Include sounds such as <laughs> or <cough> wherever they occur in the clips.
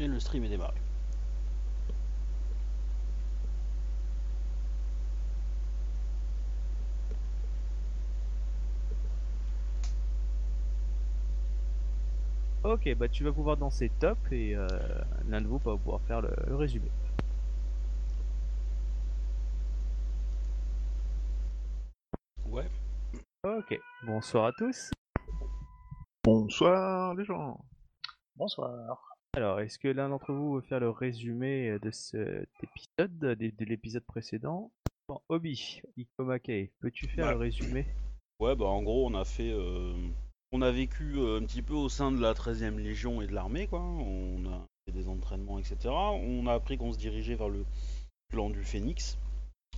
Et le stream est démarré. Ok, bah tu vas pouvoir danser top et euh, l'un de vous va pouvoir faire le, le résumé. Ouais. Ok, bonsoir à tous. Bonsoir les gens. Bonsoir. Alors, est-ce que l'un d'entre vous veut faire le résumé de cet épisode, de, de l'épisode précédent? Bon, Obi, Ikomake, peux-tu faire Ouais. le résumé? Ouais, bah en gros, on a fait. euh, on a vécu euh, un petit peu au sein de la 13e Légion et de l'armée, quoi. On a fait des entraînements, etc. On a appris qu'on se dirigeait vers le clan du Phénix.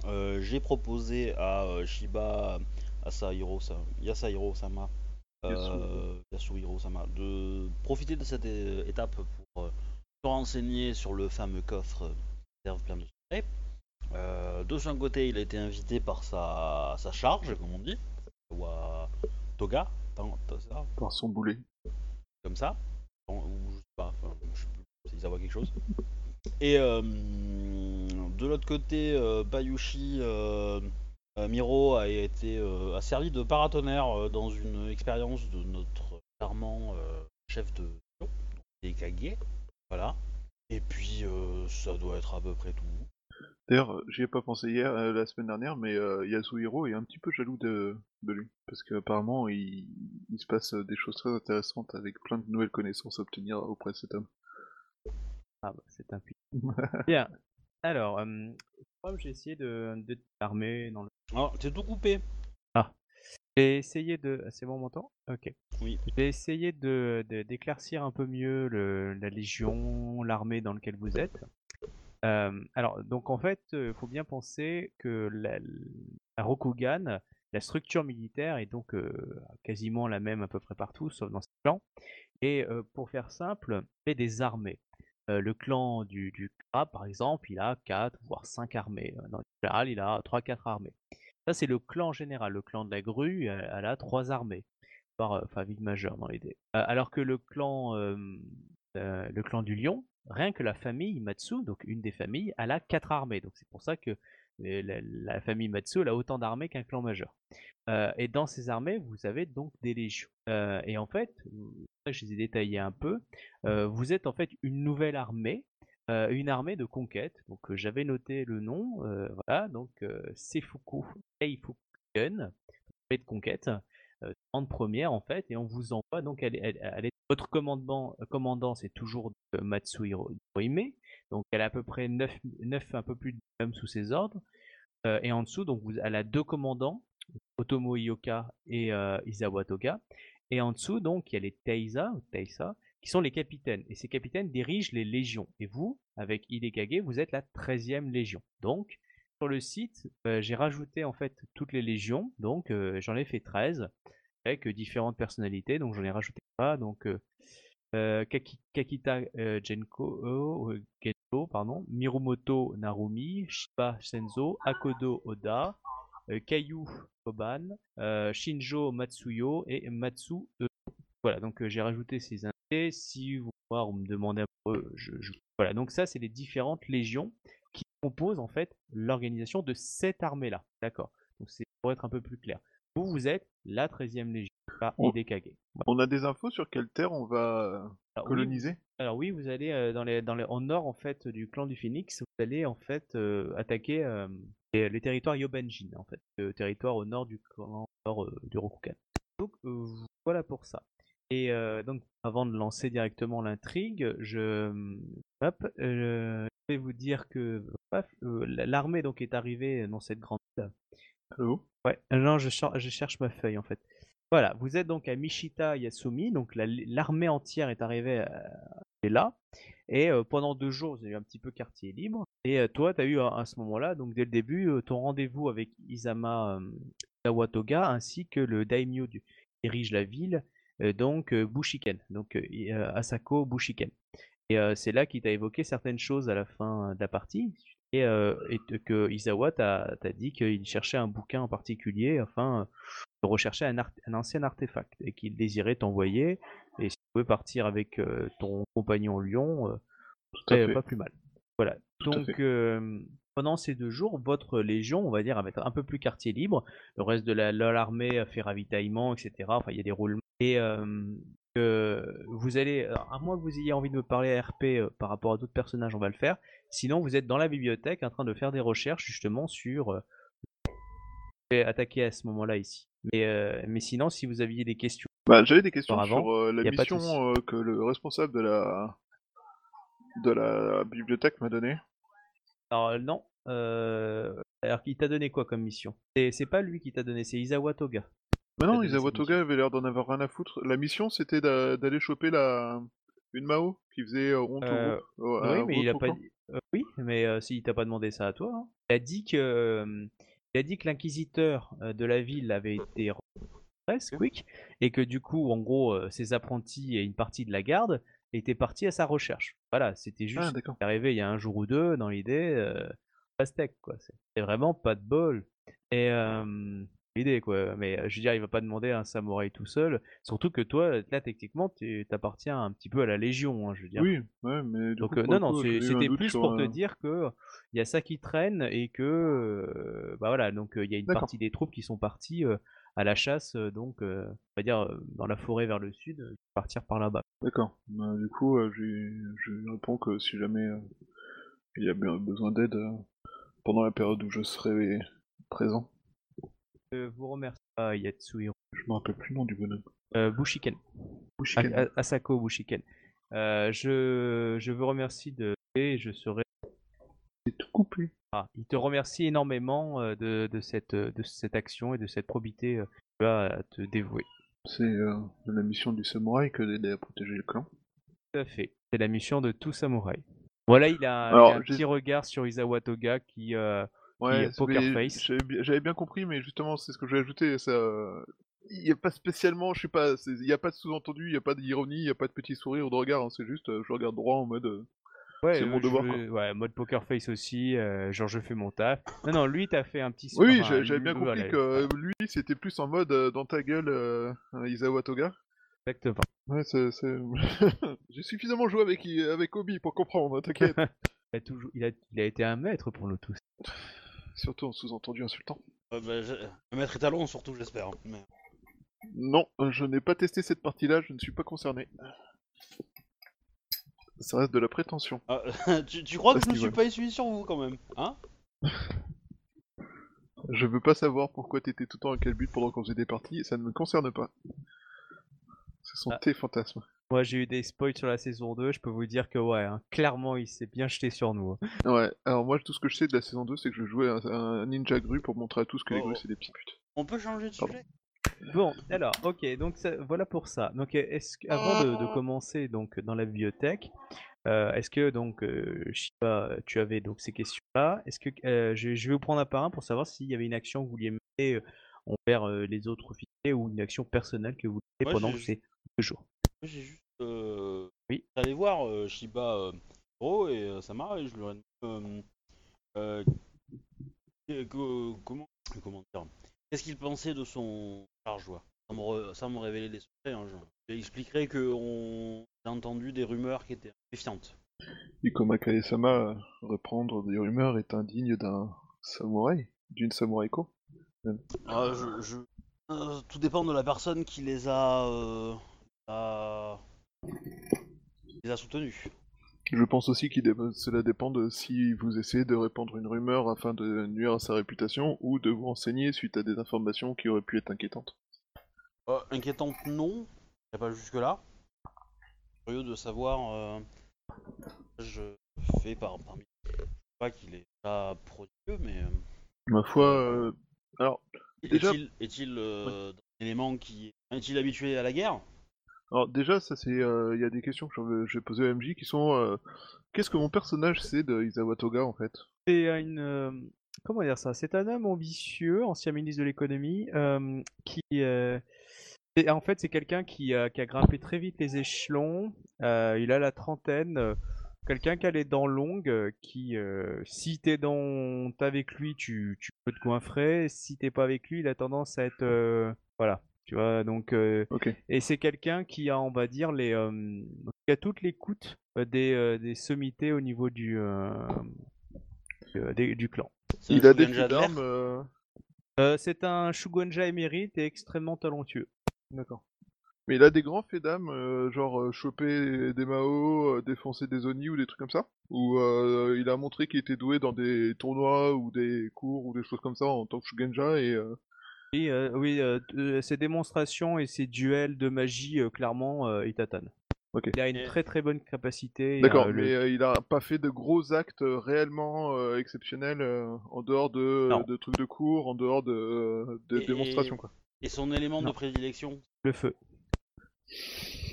Euh, J'ai proposé à euh, Shiba Asahiro, Sa- Yasahiro Sama, euh, Yasuhiro Sama, de profiter de cette étape euh, se renseigner sur le fameux coffre euh, réserve plein de secrets. Euh, de son côté, il a été invité par sa, sa charge, comme on dit, ou à Toga, ça, Par son boulet. comme ça, Ou- je sais pas, enfin, je sais plus si ça voit quelque chose. Et euh, de l'autre côté, euh, Bayushi euh, euh, Miro a été euh, a servi de paratonnerre euh, dans une expérience de notre charmant euh, chef de des. Voilà. Et puis euh, ça doit être à peu près tout. D'ailleurs, euh, j'y ai pas pensé hier, euh, la semaine dernière, mais euh, Yasuhiro est un petit peu jaloux de, de lui. Parce qu'apparemment, il, il se passe des choses très intéressantes avec plein de nouvelles connaissances à obtenir auprès de cet homme. Ah bah, c'est un puits. <laughs> Bien. Alors, euh, comme j'ai essayé de, de t'armer dans le... Ah, t'es tout coupé. J'ai essayé de... C'est bon, on m'entend? Ok. Oui. J'ai essayé de d'éclaircir un peu mieux le, la légion, l'armée dans laquelle vous êtes. Euh, alors, donc en fait, il faut bien penser que la, Rokugan, la structure militaire est donc euh, quasiment la même à peu près partout, sauf dans ce clan. Et euh, pour faire simple, il y a des armées. Euh, le clan du, du par exemple, il a 4 voire 5 armées. Euh, Dans le général, il a 3-4 armées. Ça, c'est le clan général. Le clan de la grue, elle, elle a 3 armées. Par, euh, enfin, ville majeure dans les dés. Euh, alors que le clan, euh, euh, le clan du lion, rien que la famille Matsu, donc une des familles, elle a 4 armées. Donc c'est pour ça que euh, la, famille Matsu elle a autant d'armées qu'un clan majeur. Euh, et dans ces armées, vous avez donc des légions. Euh, et en fait, que je les ai détaillées un peu. Euh, vous êtes en fait une nouvelle armée, euh, une armée de conquête. Donc euh, j'avais noté le nom, euh, voilà, donc euh, Seifuku Eifuken, armée de conquête, euh, 30 première en fait, et on vous envoie donc elle, est votre commandant, commandant c'est toujours euh, Matsuhiro donc elle a à peu près 9, 9 un peu plus de hommes sous ses ordres. Euh, et en dessous, donc vous, elle a deux commandants, Otomo Ioka et euh, Izawa. Et en dessous, donc, il y a les Teisa, Teisa, qui sont les capitaines. Et ces capitaines dirigent les légions. Et vous, avec Hidekage, vous êtes la 13e légion. Donc, sur le site, euh, j'ai rajouté en fait toutes les légions. Donc, euh, j'en ai fait 13 avec euh, différentes personnalités. Donc, j'en ai rajouté pas. Donc, Kaki- Kakita Genko, pardon, Mirumoto Narumi, Shiba Senzo, Akodo Oda, Kayu Koban, Shinjo Matsuyo et Matsu. Voilà, donc j'ai rajouté ces invités. Si vous on me demandait un peu, je, je- voilà, donc ça c'est les différentes légions qui composent en fait l'organisation de cette armée-là. D'accord? Donc c'est pour être un peu plus clair. Vous, vous êtes la 13e légion, pas. Hidekage. On a des infos sur quelle terre on va oui, coloniser? alors oui, vous allez euh, dans les, dans les, en nord en fait du clan du Phoenix, vous allez en fait euh, attaquer euh, les, les territoires Yobanjin en fait, le territoire au nord du clan nord, du Rokugan. Donc voilà pour ça. Et euh, donc avant de lancer directement l'intrigue, je, hop, euh, je vais vous dire que euh, l'armée donc est arrivée dans cette grande ville. Allô? Ouais, non, je, cher- je cherche ma feuille en fait. Voilà, vous êtes donc à Mishita Yasumi, donc la- l'armée entière est arrivée est là. Et pendant deux jours, vous avez eu un petit peu quartier libre. Et toi, tu as eu à, à ce moment-là, donc dès le début, ton rendez-vous avec Isama Sawatoga ainsi que le daimyo du, qui dirige la ville, donc euh, Bushiken, donc euh, euh, Asako Bushiken. Et euh, c'est là qu'il t'a évoqué certaines choses à la fin de la partie. Et, euh, que Isawa t'a dit qu'il cherchait un bouquin en particulier afin de rechercher un, ancien artefact et qu'il désirait t'envoyer. Et si tu pouvais partir avec euh, ton compagnon euh, Eh, fait. pas plus mal. Voilà. Tout Donc, euh, pendant ces deux jours, votre légion, on va dire, va être un peu plus quartier libre. Le reste de la- de l'armée a fait ravitaillement, etc. Enfin, il y a des roulements. Et euh, vous allez, alors, à moins que vous ayez envie de me parler à RP par rapport à d'autres personnages, on va le faire. Sinon, vous êtes dans la bibliothèque en train de faire des recherches justement sur. Je vais attaquer à ce moment-là ici. Mais, euh, mais sinon, si vous aviez des questions. Bah, j'avais des questions Auparavant, sur euh, la mission euh, que le responsable de la de la bibliothèque m'a donnée. Alors non. Alors il t'a donné quoi comme mission? C'est c'est pas lui qui t'a donné, c'est Isawa Toga. Mais non, donné Isawa cette Toga avait l'air d'en avoir rien à foutre. La mission, c'était d'a- d'aller choper la une Mao qui faisait euh, honte Euh, au groupe. oui, mais il a pas euh, oui, mais euh, si, il t'a pas demandé ça à toi. hein. Il a dit que euh, il a dit que l'inquisiteur euh, de la ville avait été presque quick et que du coup, en gros, euh, ses apprentis et une partie de la garde étaient partis à sa recherche. Voilà, c'était juste Ah, d'accord. C'est arrivé il y a un jour ou deux dans l'idée euh, pastèque quoi c'est c'est vraiment pas de bol et euh, quoi. Mais euh, je veux dire il va pas demander à un samouraï tout seul. Surtout que toi là techniquement tu t'appartiens un petit peu à la légion hein, je veux dire. Oui, ouais, mais du donc coup, euh, non non c'était plus pour te euh, dire que il y a ça qui traîne et que euh, bah voilà. Donc euh, il y a une partie des troupes qui sont parties euh, à la chasse donc on va dire dans la forêt vers le sud partir par là-bas. D'accord. Bah, du coup, je réponds que si jamais il y a bien besoin d'aide pendant la période où je serai présent, Euh, vous remercie ah, Yatsuhiro je me rappelle plus le nom du bonhomme. euh, Bushiken Bushiken. A- A- Asako Bushiken. Euh, je, je vous remercie de et je serai. C'est tout coupé. Ah, il te remercie énormément euh, de, de cette de cette action et de cette probité euh, que tu as à te dévouer. C'est euh, la mission du samouraï que d'aider à protéger le clan. Tout à fait. C'est la mission de tout samouraï. Voilà, il a, il a Alors, un petit regard sur Isawa Toga qui. euh, Ouais, est poker mais face. J'avais bien, compris, mais justement, c'est ce que je vais ajouter. Ça, il n'y a pas spécialement, je sais pas, il n'y a pas de sous-entendu, il n'y a pas d'ironie, il n'y a pas de petit sourire ou de regard. hein, c'est juste, euh, je regarde droit en mode. euh, Ouais, C'est euh, mon devoir, je- ouais, mode poker face aussi. euh, genre je fais mon taf. Non, non, lui t'as fait un petit. Oui, enfin, j'ai- j'avais bien voilà, compris que euh, lui, c'était plus en mode euh, dans ta gueule, euh, Isawa Toga. Exactement. Ouais, c'est. <laughs> J'ai suffisamment joué avec, avec Obi pour comprendre, hein, t'inquiète. <laughs> Il a, toujours, il, a, il a été un maître pour nous tous. Surtout en sous-entendu insultant. Euh, bah, je- maître étalon, surtout, j'espère. hein, mais- Non, je n'ai pas testé cette partie-là, je ne suis pas concerné. Ça reste de la prétention. Ah, <laughs> tu, tu crois que je qu'il suis pas essuyé sur vous quand même Hein? <laughs> Je veux pas savoir pourquoi t'étais tout le temps à quel but pendant qu'on faisait des parties, ça ne me concerne pas. Ce sont Ah. tes fantasmes. Moi j'ai eu des spoils sur la saison 2, je peux vous dire que ouais, hein, clairement il s'est bien jeté sur nous. hein. Ouais, alors moi tout ce que je sais de la saison 2, c'est que je jouais un, un ninja grue pour montrer à tous que les Oh. grues c'est des petits putes. On peut changer de Pardon. sujet? Bon, alors, ok, donc ça- voilà pour ça. Donc, est-ce que, avant de, de commencer donc dans la bibliothèque, euh, est-ce que donc euh, Shiba, tu avais donc ces questions-là? Est-ce que euh, je, je vais vous prendre un par un pour savoir s'il y avait une action que vous vouliez mener euh, envers euh, les autres officiers ou une action personnelle que vous voulez pendant ces deux jours? J'ai juste. Euh... Oui. J'allais voir euh, Shiba euh, Hiro et euh, Samara et je leur ai demandé. Euh, euh, que- que- comment, comment dire Qu'est-ce qu'il pensait de son charge-joie? Sans, me sans me révéler des secrets, hein, je, je expliquerai qu'on a entendu des rumeurs qui étaient méfiantes. Ikoma Kage-sama, euh, reprendre des rumeurs est indigne d'un samouraï, d'une samouraïko. Ah, je, je- euh, tout dépend de la personne qui les a. euh, a- les a soutenus. Je pense aussi que cela dépend de si vous essayez de répandre une rumeur afin de nuire à sa réputation ou de vous renseigner suite à des informations qui auraient pu être inquiétantes. Euh, inquiétante, non. J'irai pas jusque-là. Curieux de savoir. Euh, je fais par, parmi. Je sais pas qu'il est pas prodigieux, mais. euh, Ma foi, euh, alors, Déjà- Est-il euh, un élément qui. Est-il habitué à la guerre? Alors déjà, ça c'est, euh, il y a des questions que je vais poser à MJ qui sont, euh, qu'est-ce que mon personnage sait de Isawa Toga en fait? C'est une. euh, comment dire ça? C'est un homme ambitieux, ancien ministre de l'économie, qui. en fait, c'est quelqu'un qui, a- grimpé très vite les échelons. il a la trentaine. quelqu'un qui a les dents longues, qui, si t'es dans, avec lui, tu, peux te coinfrer. Si t'es pas avec lui, il a tendance à être, voilà, tu vois. Donc, euh, Ok. et c'est quelqu'un qui a, on va dire, les, euh, jusqu'à toutes les coûtes euh, des, euh, des sommités au niveau du, des- du clan. Il a des d'armes. c'est un Shugonja émérite et extrêmement talentueux. D'accord. Mais il a des grands faits d'âme, euh, genre euh, choper des Mao, euh, défoncer des Oni ou des trucs comme ça? Ou euh, il a montré qu'il était doué dans des tournois ou des cours ou des choses comme ça en tant que Shugenja et... euh, Oui, euh, oui euh, ses démonstrations et ses duels de magie, euh, clairement, euh, il tatane. Il a une très très bonne capacité. D'accord, euh, le- mais euh, il a pas fait de gros actes réellement euh, exceptionnels euh, en dehors de, trucs de cours, en dehors de, de Et- démonstrations quoi. Et son élément Non. de prédilection, le feu.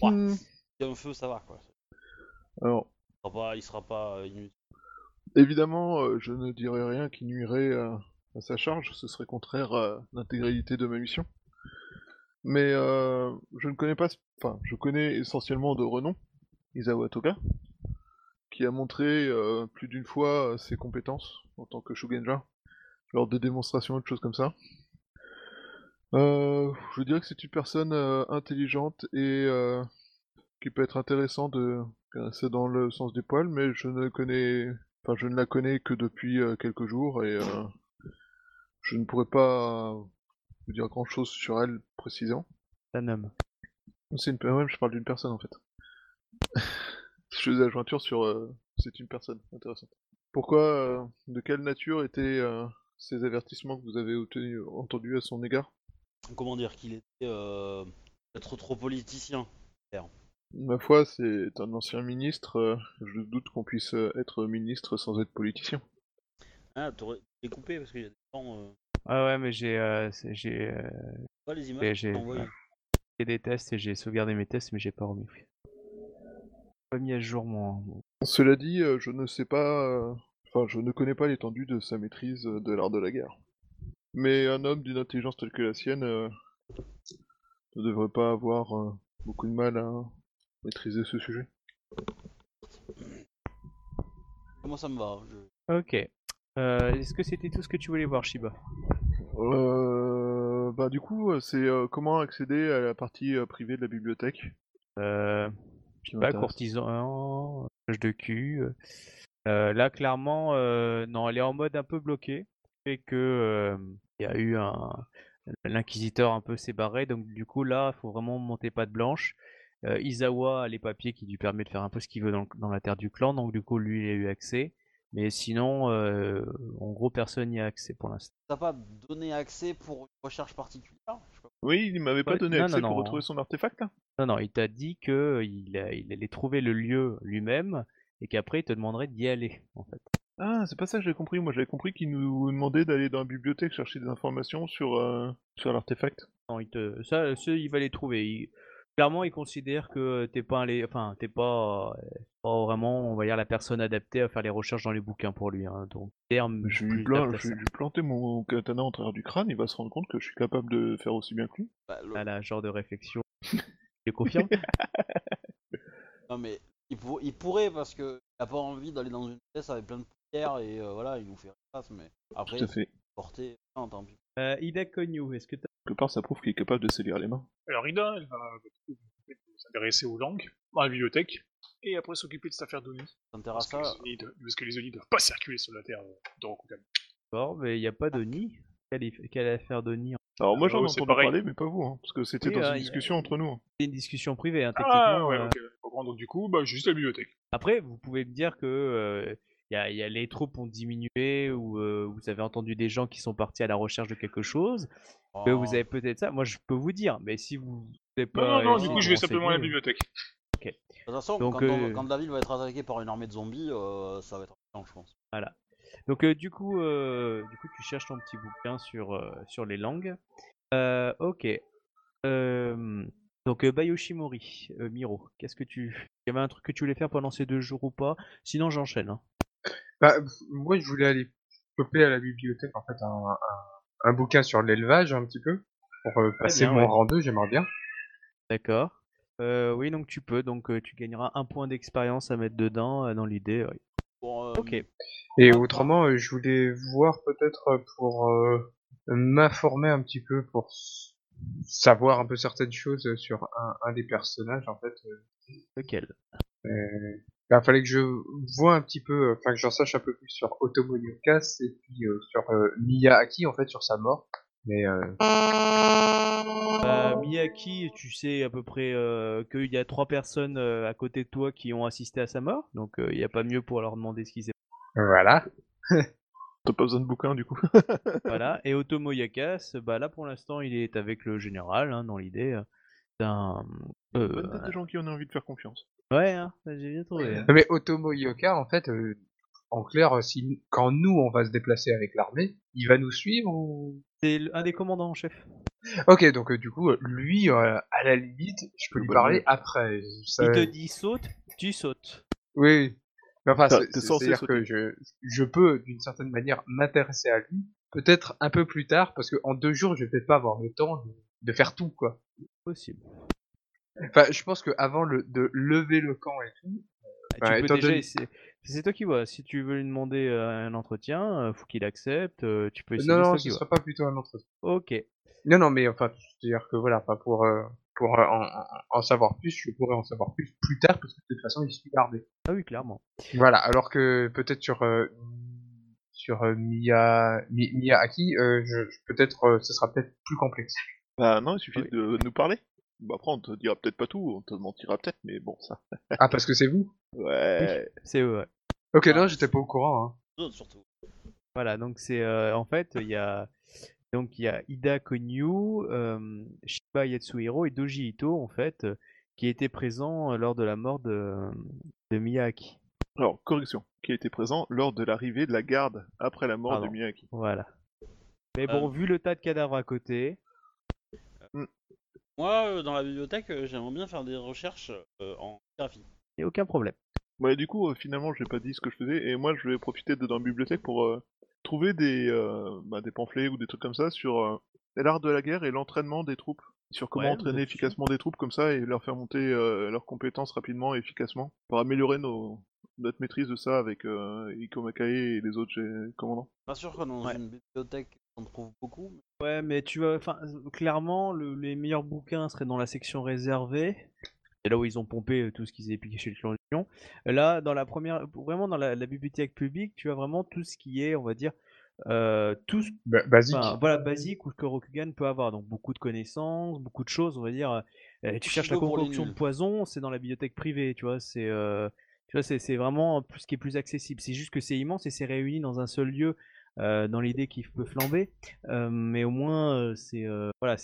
Ouais. Il y a un feu, ça va quoi. Alors, Il sera pas, il sera pas inutile. évidemment, euh, je ne dirais rien qui nuirait euh, à sa charge, ce serait contraire à l'intégralité de ma mission. Mais euh, je ne connais pas, enfin, je connais essentiellement de renom Isawa Toga, qui a montré euh, plus d'une fois euh, ses compétences en tant que Shugenja, lors de démonstrations et de choses comme ça. Je dirais que c'est une personne intelligente et qui peut être intéressant de c'est dans le sens des poils, mais je ne connais, enfin, je ne la connais que depuis quelques jours et je ne pourrais pas vous dire grand chose sur elle précisément. C'est un homme. C'est une, ouais, je parle d'une personne en fait. <laughs> je fais des ajointures sur, euh, c'est une personne intéressante. Pourquoi, euh, de quelle nature étaient euh, ces avertissements que vous avez obtenus, entendus à son égard? Comment dire qu'il était euh, peut-être trop politicien. Ma foi, c'est un ancien ministre. je doute qu'on puisse être ministre sans être politicien. Ah, t'aurais découpé parce qu'il y a des Euh... Ah ouais, mais j'ai euh, j'ai euh, Pas les images Mais que j'ai- ouais. fait des tests et j'ai sauvegardé mes tests, mais j'ai pas remis. Pas mis à jour mon. mon- Cela dit, euh, je ne sais pas, enfin, je ne connais pas l'étendue de sa maîtrise de l'art de la guerre. Mais un homme d'une intelligence telle que la sienne euh, ne devrait pas avoir euh, beaucoup de mal à maîtriser ce sujet. Comment ça me va je... Ok. Euh, Est-ce que c'était tout ce que tu voulais voir, Shiba? Euh, bah du coup, euh, c'est euh, comment accéder à la partie privée de la bibliothèque? Euh, qui Pas m'intéresse. courtisan, page de cul. là, clairement, non, elle est en mode un peu bloqué. Fait que il y a eu un l'inquisiteur un peu s'est barré, donc du coup là, il faut vraiment monter patte blanche. Euh, Izawa a les papiers qui lui permettent de faire un peu ce qu'il veut dans, dans la terre du clan, donc du coup lui il a eu accès. Mais sinon, euh, en gros, personne n'y a accès pour l'instant. T'as pas donné accès pour une recherche particulière. Oui, il m'avait pas donné non, accès non, pour non. retrouver son artefact Non, non, il t'a dit que il, a- il allait trouver le lieu lui-même et qu'après il te demanderait d'y aller, en fait. Ah, c'est pas ça que j'avais compris. Moi, j'avais compris qu'il nous demandait d'aller dans la bibliothèque chercher des informations sur, euh, sur l'artefact. Non, il te... ça, ça, il va les trouver. Il- Clairement, il considère que t'es pas allé, enfin, t'es pas, euh, pas vraiment, on va dire, la personne adaptée à faire les recherches dans les bouquins pour lui. Hein. Donc, terme Je vais lui plan- je vais lui planter mon katana en travers du crâne, il va se rendre compte que je suis capable de faire aussi bien que lui. Bah, le- Voilà, genre de réflexion. <laughs> Tu confirmes? <laughs> Non mais il, pour- il pourrait parce que il a pas envie d'aller dans une pièce avec plein de poussière et euh, voilà, il nous fait face, mais après Tout à fait. Porter. Non, tant pis. euh, Ida Konyu, est-ce que t'as... Quelque part, ça prouve qu'il est capable de s'élire les mains. Alors Ida, elle va s'intéresser aux langues dans la bibliothèque et après s'occuper de cette affaire d'Oni. Parce, à que ça les Oni de- parce que les Oni doivent pas circuler sur la terre euh, de Rokugan. D'accord, mais il n'y a pas de nid. Quelle, affaire de nid Alors moi, j'en ai Oh, c'est entendu parler, mais pas vous, hein, parce que c'était Oui, dans euh, une a- discussion entre nous. hein. C'est une discussion privée, hein, Ah techniquement. ouais, euh, ok. Bon, donc du coup, bah, juste la bibliothèque. Après, vous pouvez me dire que euh, y a, y a les troupes ont diminué ou euh, vous avez entendu des gens qui sont partis à la recherche de quelque chose. Que Oh. vous avez peut-être ça. Moi, je peux vous dire, mais si vous n'avez Non, pas. non, non, du coup, je vais simplement à la bibliothèque. De toute façon, Donc, quand, on- euh, quand la ville va être attaquée par une armée de zombies, euh, ça va être je pense. Donc, euh, du coup, euh, du coup, tu cherches ton petit bouquin sur euh, sur les langues. Euh, ok. Euh, donc, euh, Bayoshimori, euh, Miro, qu'est-ce que tu. Il y avait un truc que tu voulais faire pendant ces deux jours ou pas? Sinon, j'enchaîne. hein. Bah, moi, je voulais aller choper à la bibliothèque, en fait, un, un, un bouquin sur l'élevage, un petit peu, pour euh, passer bien, mon ouais. rang 2, j'aimerais bien. D'accord. Euh, oui, donc tu peux. Donc, euh, tu gagneras un point d'expérience à mettre dedans euh, dans l'idée. oui. Euh, Ok. Et autrement, euh, je voulais voir peut-être pour euh, m'informer un petit peu pour savoir un peu certaines choses sur un, un des personnages en fait. Lequel? Euh, bah, fallait que je vois un petit peu, enfin que j'en sache un peu plus sur Otomo Yokas et puis euh, sur euh, Miyaki en fait sur sa mort. Mais euh, Bah, Miyaki, tu sais à peu près euh, qu'il y a trois personnes euh, à côté de toi qui ont assisté à sa mort, donc euh, il n'y a pas mieux pour leur demander ce qui s'est voilà. <laughs> T'as pas besoin de bouquin du coup. <laughs> Voilà. Et Otomo Yakas, bah là pour l'instant il est avec le général, hein, dans l'idée. euh, d'un- euh, Bonne tête de gens qui ont envie de faire confiance. Ouais, hein, j'ai bien trouvé. hein. Mais Otomo Yoka en fait, euh, en clair, si quand nous on va se déplacer avec l'armée, il va nous suivre ou? C'est un des commandants en chef. Ok, donc euh, du coup, euh, lui, euh, à la limite, je peux lui parler après. Ça- Il te dit saute, tu sautes. Oui. Mais enfin, T'as- c'est- t'es c'est- censé c'est-à-dire que je, je peux, d'une certaine manière, m'intéresser à lui, peut-être un peu plus tard, parce que en deux jours, je vais peut-être pas avoir le temps de, de faire tout, quoi. Possible. Enfin, je pense que avant le, de lever le camp et tout, Ah, Bah, tu peux étant déjà donné- essayer- C'est toi qui vois. Si tu veux lui demander euh, un entretien, euh, faut qu'il accepte. euh, tu peux essayer. non, non, ce sera pas plutôt un entretien. Ok. Non, non, mais enfin, c'est-à-dire que voilà, pas pour, euh, pour euh, en, en- en savoir plus, je pourrais en savoir plus plus tard, parce que de toute façon, il suit l'armée. Ah oui, clairement. Voilà, alors que peut-être sur euh, sur euh, Miya Mi- Miyaki, euh, je, je- peut-être euh, ce sera peut-être plus complexe. Bah non, il suffit Oui. de nous parler. Bah après, on te dira peut-être pas tout, on te mentira peut-être, mais bon, ça. Ah parce que c'est vous <laughs> Ouais. C'est eux. ouais. Ok, Ah, non, j'étais pas au courant. Hein. Surtout. Voilà. Donc c'est euh, en fait il y a donc il y a Ida Konyu, euh, Shiba Yatsuhiro et Doji Ito en fait euh, qui étaient présents euh, lors de la mort de de Miyaki. Alors, correction, qui été présent lors de l'arrivée de la garde après la mort Pardon. de Miyaki. Voilà. Mais bon, Euh. vu le tas de cadavres à côté, Moi, euh, dans la bibliothèque, euh, j'aimerais bien faire des recherches euh, en graphie. il n'y a aucun problème. Ouais, du coup, euh, finalement, je n'ai pas dit ce que je faisais, et moi, je vais profiter de dans la bibliothèque pour euh, trouver des, euh, bah, des pamphlets ou des trucs comme ça sur euh, l'art de la guerre et l'entraînement des troupes. Sur comment Ouais, entraîner efficacement des troupes comme ça et leur faire monter euh, leurs compétences rapidement et efficacement pour améliorer nos, notre maîtrise de ça avec euh, Iko Makae et les autres commandants. Pas sûr que dans Ouais. une bibliothèque, on trouve beaucoup. mais- Ouais, mais tu vois, enfin, clairement, le- les meilleurs bouquins seraient dans la section réservée. C'est là où ils ont pompé euh, tout ce qu'ils avaient piqué chez le clan. Là, dans la première, vraiment dans la, la bibliothèque publique, tu as vraiment tout ce qui est, on va dire, euh, tout, ce- Ba- basique. enfin, voilà, basique ou que Rokugan peut avoir. Donc beaucoup de connaissances, beaucoup de choses, on va dire. Euh, tu cherches la concoction de poison, c'est dans la bibliothèque privée, tu vois. C'est, euh, tu vois, c'est, c'est vraiment plus ce qui est plus accessible. C'est juste que c'est immense et c'est réuni dans un seul lieu. Euh, dans l'idée qu'il peut flamber, Euh, mais au moins euh, c'est voilà,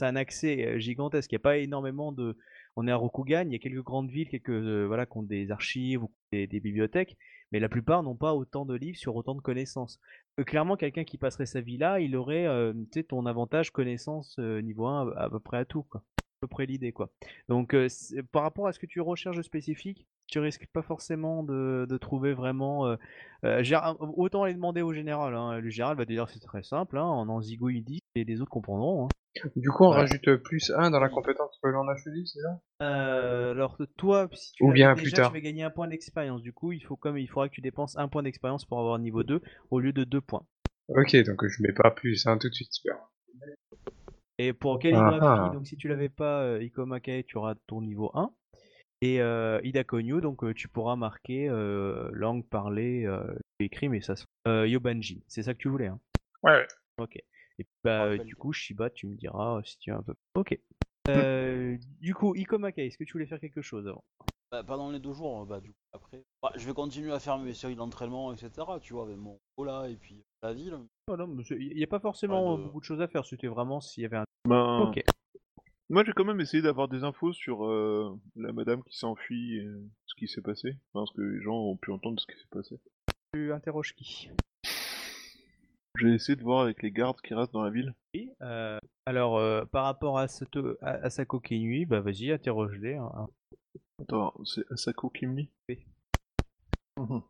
un accès gigantesque. Il n'y a pas énormément de, on est à Rokugan, il y a quelques grandes villes, quelques voilà, qui ont des archives ou des, bibliothèques, mais la plupart n'ont pas autant de livres sur autant de connaissances. Clairement, quelqu'un qui passerait sa vie là, il aurait ton avantage connaissance niveau 1 à, peu près à tout, quoi. À peu près l'idée, quoi. Donc, par rapport à ce que tu recherches spécifique, tu risques pas forcément de, de trouver vraiment. euh, euh, autant aller demander au général. hein. Le général va te dire c'est très simple, hein, en en zigouille 10 et les autres comprendront. hein. Du coup, on Voilà. rajoute plus 1 dans la compétence que l'on a choisie, c'est ça? Euh, alors toi, si tu Ou bien déjà, plus tard. tu vas gagner un point d'expérience. Du coup, il faut comme il faudra que tu dépenses un point d'expérience pour avoir niveau 2 au lieu de 2 points. Ok, donc je mets pas plus 1 tout de suite, super. Et pour calligraphie, Ah ah. donc si tu l'avais pas, euh, Ikoma Kae, tu auras ton niveau 1. Et euh, Ida Konyu, donc euh, tu pourras marquer euh, langue parlée, euh, écrit, mais ça se... Euh, Yobanji, c'est ça que tu voulais, hein? Ouais, ouais. Ok. Et puis, bah, du coup, Shiba, tu me diras euh, si tu as un peu... Ok. <laughs> Euh, du coup, Ikoma Kae, est-ce que tu voulais faire quelque chose avant? Bah, pas dans les deux jours, bah du coup après. Bah, je vais continuer à faire mes séries d'entraînement, etc. Tu vois, avec mon là et puis la ville. Oh non, il n'y a pas forcément Ouais, de- beaucoup de choses à faire, c'était vraiment s'il y avait un... Ben, Ok. Moi, j'ai quand même essayé d'avoir des infos sur euh, la madame qui s'enfuit, et ce qui s'est passé. Enfin, parce que les gens ont pu entendre ce qui s'est passé. Tu interroges qui? J'ai essayé de voir avec les gardes qui restent dans la ville. Oui, euh, alors, euh, par rapport à, cette, à, à Sako bah vas-y, interroge-les. hein. Attends, c'est Asako Kimli Oui. Mhm.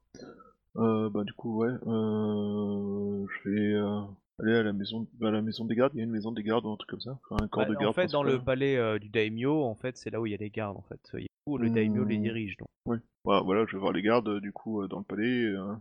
Euh, bah du coup, ouais. Euh, je vais euh, aller à la maison, à la maison des gardes. Il y a une maison des gardes ou un truc comme ça. Enfin, un corps Bah, de garde. en fait, dans le palais euh, du daimyo, en fait, c'est là où il y a les gardes, en fait. Il y a- où le daimyo les Hmm. dirige, donc. Ouais. Voilà, voilà, je vais voir les gardes euh, du coup euh, dans le palais. Euh...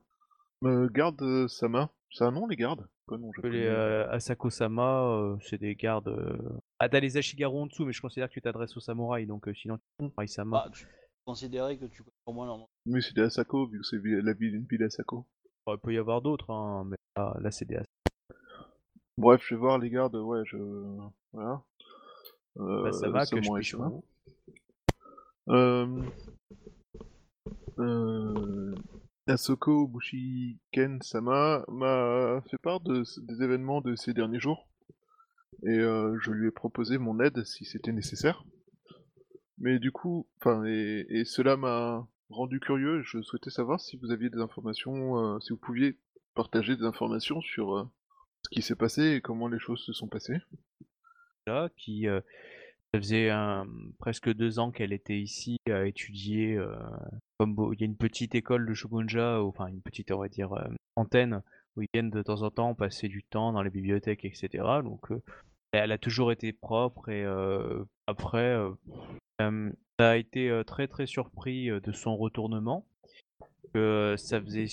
Euh, garde Sama. Ça a un nom les gardes? Quoi nom Les euh, Asako-sama, euh, c'est des gardes euh, Ah, t'as les Ashigaru en dessous, mais je considère que tu t'adresses aux samouraïs, donc euh, sinon, samouraï Sama. Bah, tu considérais que tu connais au moins leur nom. Oui, c'est des Asako, vu que c'est vi- la ville, une ville Asako. Bon, il peut y avoir d'autres, hein, mais là, là, c'est des As- Bref, je vais voir les gardes, ouais, je... Voilà. Euh, Bah, Sama, que je Samurai puis Sama. Euh... Euh... Asoko Bushiken Sama m'a fait part de, des événements de ces derniers jours. Et euh, je lui ai proposé mon aide si c'était nécessaire. Mais du coup, enfin, et, et cela m'a rendu curieux. Je souhaitais savoir si vous aviez des informations, euh, si vous pouviez partager des informations sur euh, ce qui s'est passé et comment les choses se sont passées. là, qui euh, ça faisait presque deux ans qu'elle était ici à étudier. euh, comme il y a une petite école de Shogunja, enfin une petite, on va dire, euh, antenne, où ils viennent de temps en temps passer du temps dans les bibliothèques, etc. Donc, elle a toujours été propre et après, ça a été très très surpris de son retournement. Ça faisait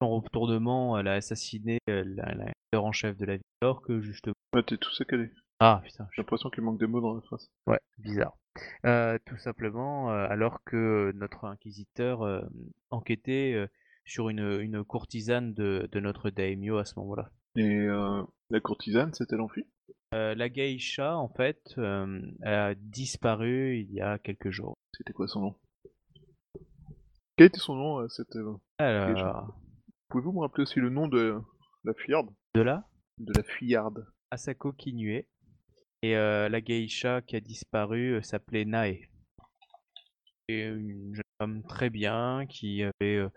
son retournement, elle a assassiné euh, la, la leader en chef de la ville, alors que justement. Ouais, t'es tout saccadé. Ah putain, J'ai l'impression qu'il manque des mots dans la phrase. Ouais, bizarre. Euh, tout simplement, euh, alors que notre inquisiteur euh, enquêtait sur une, une courtisane de, de notre daimyo à ce moment-là. Et la courtisane, c'était l'enfui Euh, la geisha, en fait, a disparu il y a quelques jours. C'était quoi son nom? Quel était son nom cette... Alors, Pouvez-vous me rappeler aussi le nom de la fuyarde? De là, De la fuyarde. Asako Kinue. Et euh, la geisha qui a disparu euh, s'appelait Nae. Et une jeune femme très bien qui avait, euh,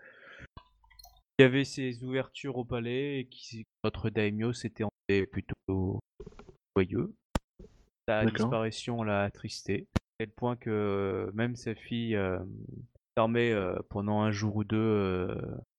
qui avait ses ouvertures au palais et qui notre daimyo s'était plutôt joyeux. Sa disparition l'a attristé, à tel point que même sa fille dormait euh, pendant un jour ou deux.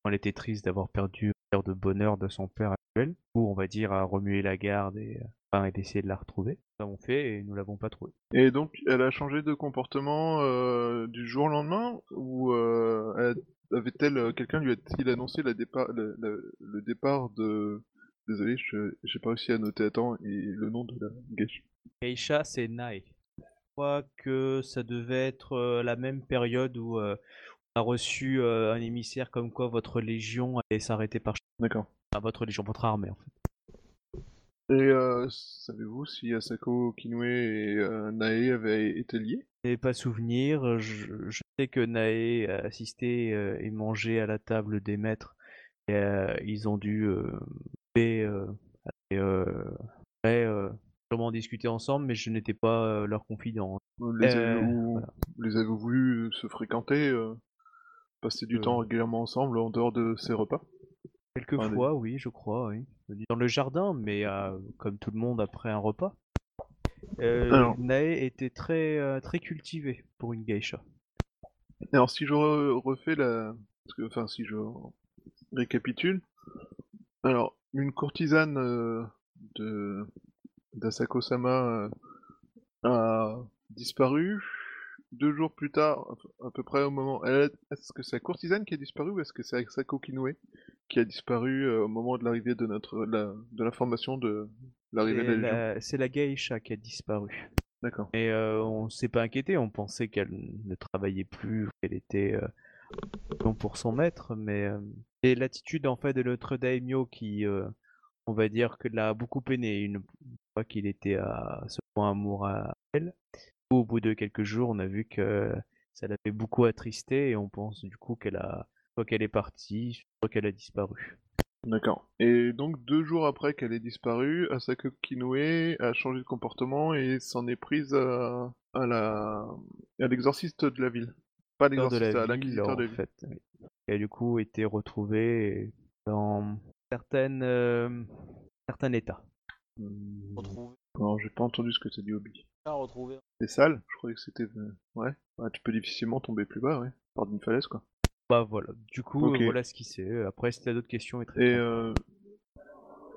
Elle était triste d'avoir perdu l'heure de bonheur de son père actuel, ou on va dire à remuer la garde et, euh, enfin, et d'essayer de la retrouver. Nous l'avons fait et nous l'avons pas trouvée. Et donc, elle a changé de comportement euh, du jour au lendemain Ou euh, elle- avait-elle... Quelqu'un lui a-t-il annoncé la départ, le, le- le départ de... Désolé, je j'ai pas réussi à noter à temps et le nom de la geisha. Geisha, c'est Nae. Je crois que ça devait être la même période où euh, a reçu euh, un émissaire comme quoi votre légion allait s'arrêter par... D'accord. Enfin, votre légion, votre armée en fait. Et euh, savez-vous si Asako Kinue et euh, Nae avaient été liés? Je n'ai pas souvenir. Je, je sais que Nae a assisté euh, et mangé à la table des maîtres. Et, euh, ils ont dû euh, et, euh, et, euh, après, euh, sûrement discuter ensemble, mais je n'étais pas euh, leur confident. les Euh, avez-vous voilà. avez-vous vus se fréquenter euh, Passer du Euh. temps régulièrement ensemble en dehors de ces repas Quelquefois, oui, je crois, oui. Dans le jardin, mais euh, comme tout le monde après un repas. Euh. Nae était très, très cultivé pour une geisha. Alors si je re- refais la... Parce que, enfin, si je récapitule... Alors, une courtisane de d'Asako-sama a disparu. Deux jours plus tard, à peu près au moment... Est-ce que c'est la courtisane qui a disparu ou est-ce que c'est Asako Kinue qui a disparu euh, au moment de l'arrivée de notre la, de l'information de l'arrivée de la Et la- C'est la geisha qui a disparu. D'accord. Et euh, on s'est pas inquiété, on pensait qu'elle ne travaillait plus, qu'elle était euh, non pour son maître, mais euh, c'est l'attitude en fait de notre daimyo qui, euh, on va dire, que l'a beaucoup peiné une fois qu'il était à ce point amour à elle. Au bout de quelques jours, on a vu que ça l'avait beaucoup attristé et on pense du coup qu'elle a, soit qu'elle est partie, soit qu'elle a disparu. D'accord. Et donc deux jours après qu'elle ait disparu, Asako Kinue a changé de comportement et s'en est prise à, à la à l'exorciste de la ville. Pas l'exorciste, à l'inquisiteur en de la ville. fait. oui. Et a du coup été retrouvée dans certaines, euh, certains états. Hmm. Non, j'ai pas entendu ce que t'as dit, Obi. Pas retrouver. C'est sale Je croyais que c'était... Ouais. Ouais, tu peux difficilement tomber plus bas, ouais. Par d'une falaise, quoi. Bah voilà, du coup, euh, voilà ce qui c'est. Après, si t'as d'autres questions, et très Et euh...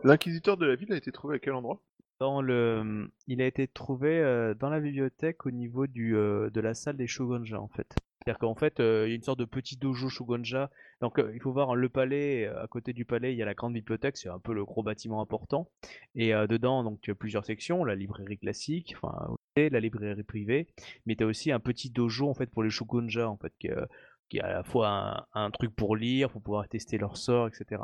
L'inquisiteur de la ville a été trouvé à quel endroit? Dans le, il a été trouvé euh, dans la bibliothèque au niveau du, euh, de la salle des Shogunja en fait. C'est-à-dire qu'en fait, euh, il y a une sorte de petit dojo Shogunja. Donc, euh, il faut voir le palais. euh, À côté du palais, il y a la grande bibliothèque. C'est un peu le gros bâtiment important. Et dedans, donc, tu as plusieurs sections. La librairie classique, enfin, la librairie privée. Mais tu as aussi un petit dojo, en fait, pour les Shogunja, en fait, qui, est à la fois un, truc pour lire, pour pouvoir tester leur sort, etc.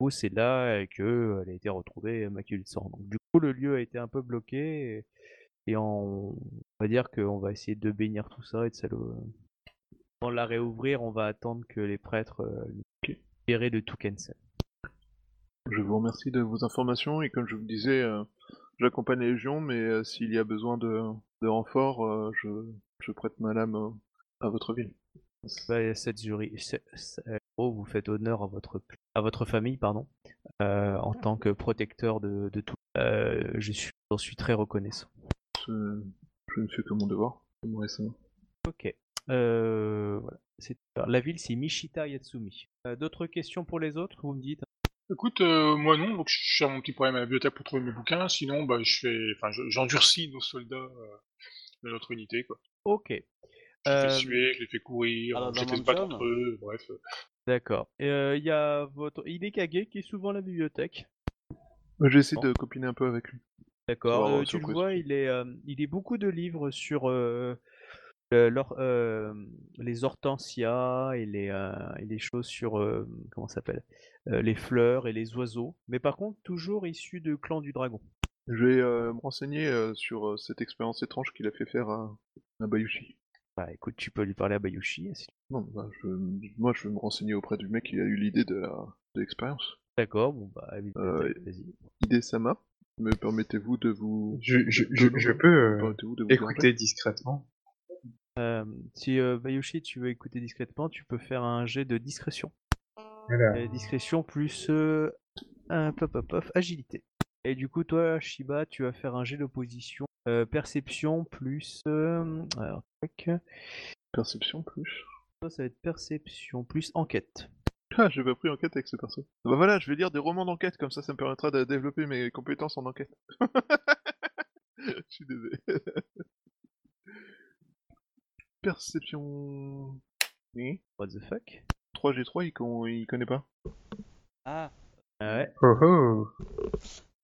Du c'est là euh, que elle a été retrouvée maculée de sang. Donc, du coup, le lieu a été un peu bloqué. Et, on, va dire qu'on va essayer de bénir tout ça et de. De la réouvrir, on va attendre que les prêtres euh, libérés de Tukensen. Je vous remercie de vos informations et comme je vous disais, euh, j'accompagne la Légion, mais euh, s'il y a besoin de, de renfort, euh, je, je prête ma lame à votre ville. Bah, cette jury, oh, vous faites honneur à votre, à votre famille, pardon, en tant que protecteur de, de tout. Je suis, j'en suis très reconnaissant. Je, je ne fais que mon devoir. Ça. Ok. Euh, voilà. La ville, c'est Mishita Yatsumi. Euh, d'autres questions pour les autres, vous me dites? Écoute, euh, moi non, donc je cherche mon petit problème à la bibliothèque pour trouver mes bouquins, sinon bah je fais, enfin je- j'endurcis nos soldats euh, de notre unité quoi. Ok. Je les Euh, fais suer, je les fais courir, à je les battre entre eux, bref. D'accord. Il y a votre Hidekage qui est souvent à la bibliothèque. J'essaie Bon. de copiner un peu avec lui. D'accord. Euh, tu le vois, il est, euh, il est beaucoup de livres sur euh, l'or- les hortensias et les, euh, et les choses sur euh, comment s'appelle Euh, les fleurs et les oiseaux. Mais par contre, toujours issus de clan du dragon. Je vais euh, me renseigner euh, sur euh, cette expérience étrange qu'il a fait faire à, à Bayushi. Bah écoute, tu peux lui parler à Bayushi. si- Non, bah, je, moi je vais me renseigner auprès du mec qui a eu l'idée de l'expérience. D'accord. Bon bah Euh, vas-y. Idée-sama, me permettez-vous de vous... Je, je, je, je peux euh, vous écouter discrètement? Euh, si euh, Bayushi, tu veux écouter discrètement, tu peux faire un jet de discrétion. Voilà. Euh, discrétion plus euh, un pop pop pop agilité. Et du coup, toi, Shiba, tu vas faire un jet d'opposition. Euh, perception plus. euh, alors, tac. Perception plus... Toi, ça va être perception plus enquête. Ah, j'ai pas pris enquête avec ce perso. Bah voilà, je vais lire des romans d'enquête, comme ça ça me permettra de développer mes compétences en enquête. <laughs> Je suis désolé. <laughs> Perception... Oui. What the fuck? 3G3, il, con... il connaît pas Ah, Ah Ouais. Oh oh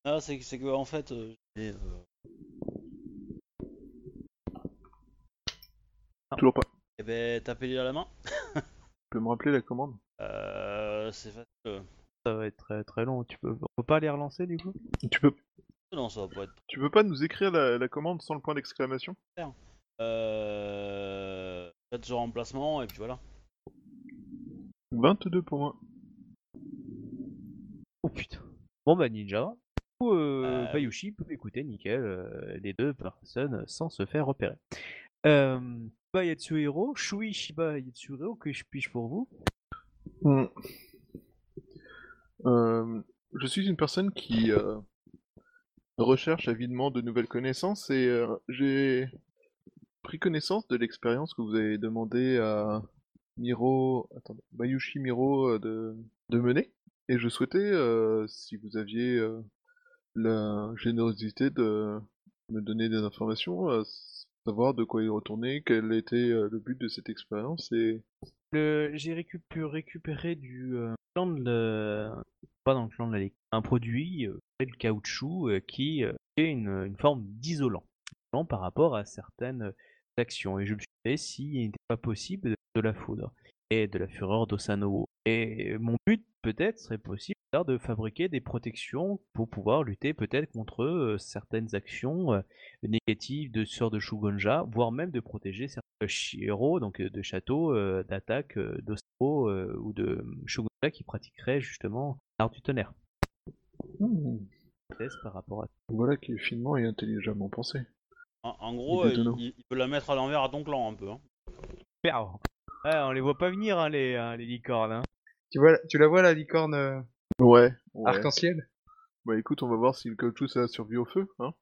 ah c'est c'est que en fait, euh, j'ai, euh, Toujours pas. eh ben, tapez-les à la main. Tu peux me rappeler la commande? Euh, c'est facile. euh. Ça va être très très long. Tu peux, on peut pas les relancer du coup? Tu peux, Non, ça va pas être. tu peux pas nous écrire la, la commande sans le point d'exclamation? Euh, faites ce remplacement et puis voilà. 22 pour moi. Oh putain. Bon bah ninja. Coup, euh, Euh, Bayushi peut écouter nickel euh, les deux personnes sans se faire repérer. Euh, Shiba Yatsuhiro, Shui Shiba Yatsuhiro, que je puis-je pour vous Hmm. Euh, je suis une personne qui euh, recherche avidement de nouvelles connaissances et euh, j'ai pris connaissance de l'expérience que vous avez demandé à Miro, attendez, Bayushi Miro euh, de, de mener. Et je souhaitais, euh, si vous aviez euh, la générosité de me donner des informations, euh, savoir de quoi il retournait, quel était le but de cette expérience et J'ai récu- pu récupérer du clan de pas dans le clan de la un produit, le caoutchouc, qui est une, forme d'isolant isolant par rapport à certaines actions. Et je me suis demandé s'il n'était pas possible de, la foudre et de la fureur d'Osanowo. Et mon but peut-être serait possible de fabriquer des protections pour pouvoir lutter peut-être contre euh, certaines actions euh, négatives de sœurs de Shugonja, voire même de protéger certains héros, donc euh, de châteaux, d'attaques d'Osano euh, ou de Shugonja qui pratiqueraient justement l'art du tonnerre. Hmm, Test par rapport à voilà qui est finement et intelligemment pensé. En, en gros, euh, il, il peut la mettre à l'envers à ton clan un peu. Hein. Super. Ouais, on les voit pas venir hein, les, hein, les licornes. Hein. Tu, vois, tu la vois la licorne euh, Ouais. ouais. arc-en-ciel? Bah écoute, on va voir si le caoutchouc ça a survécu au feu, hein.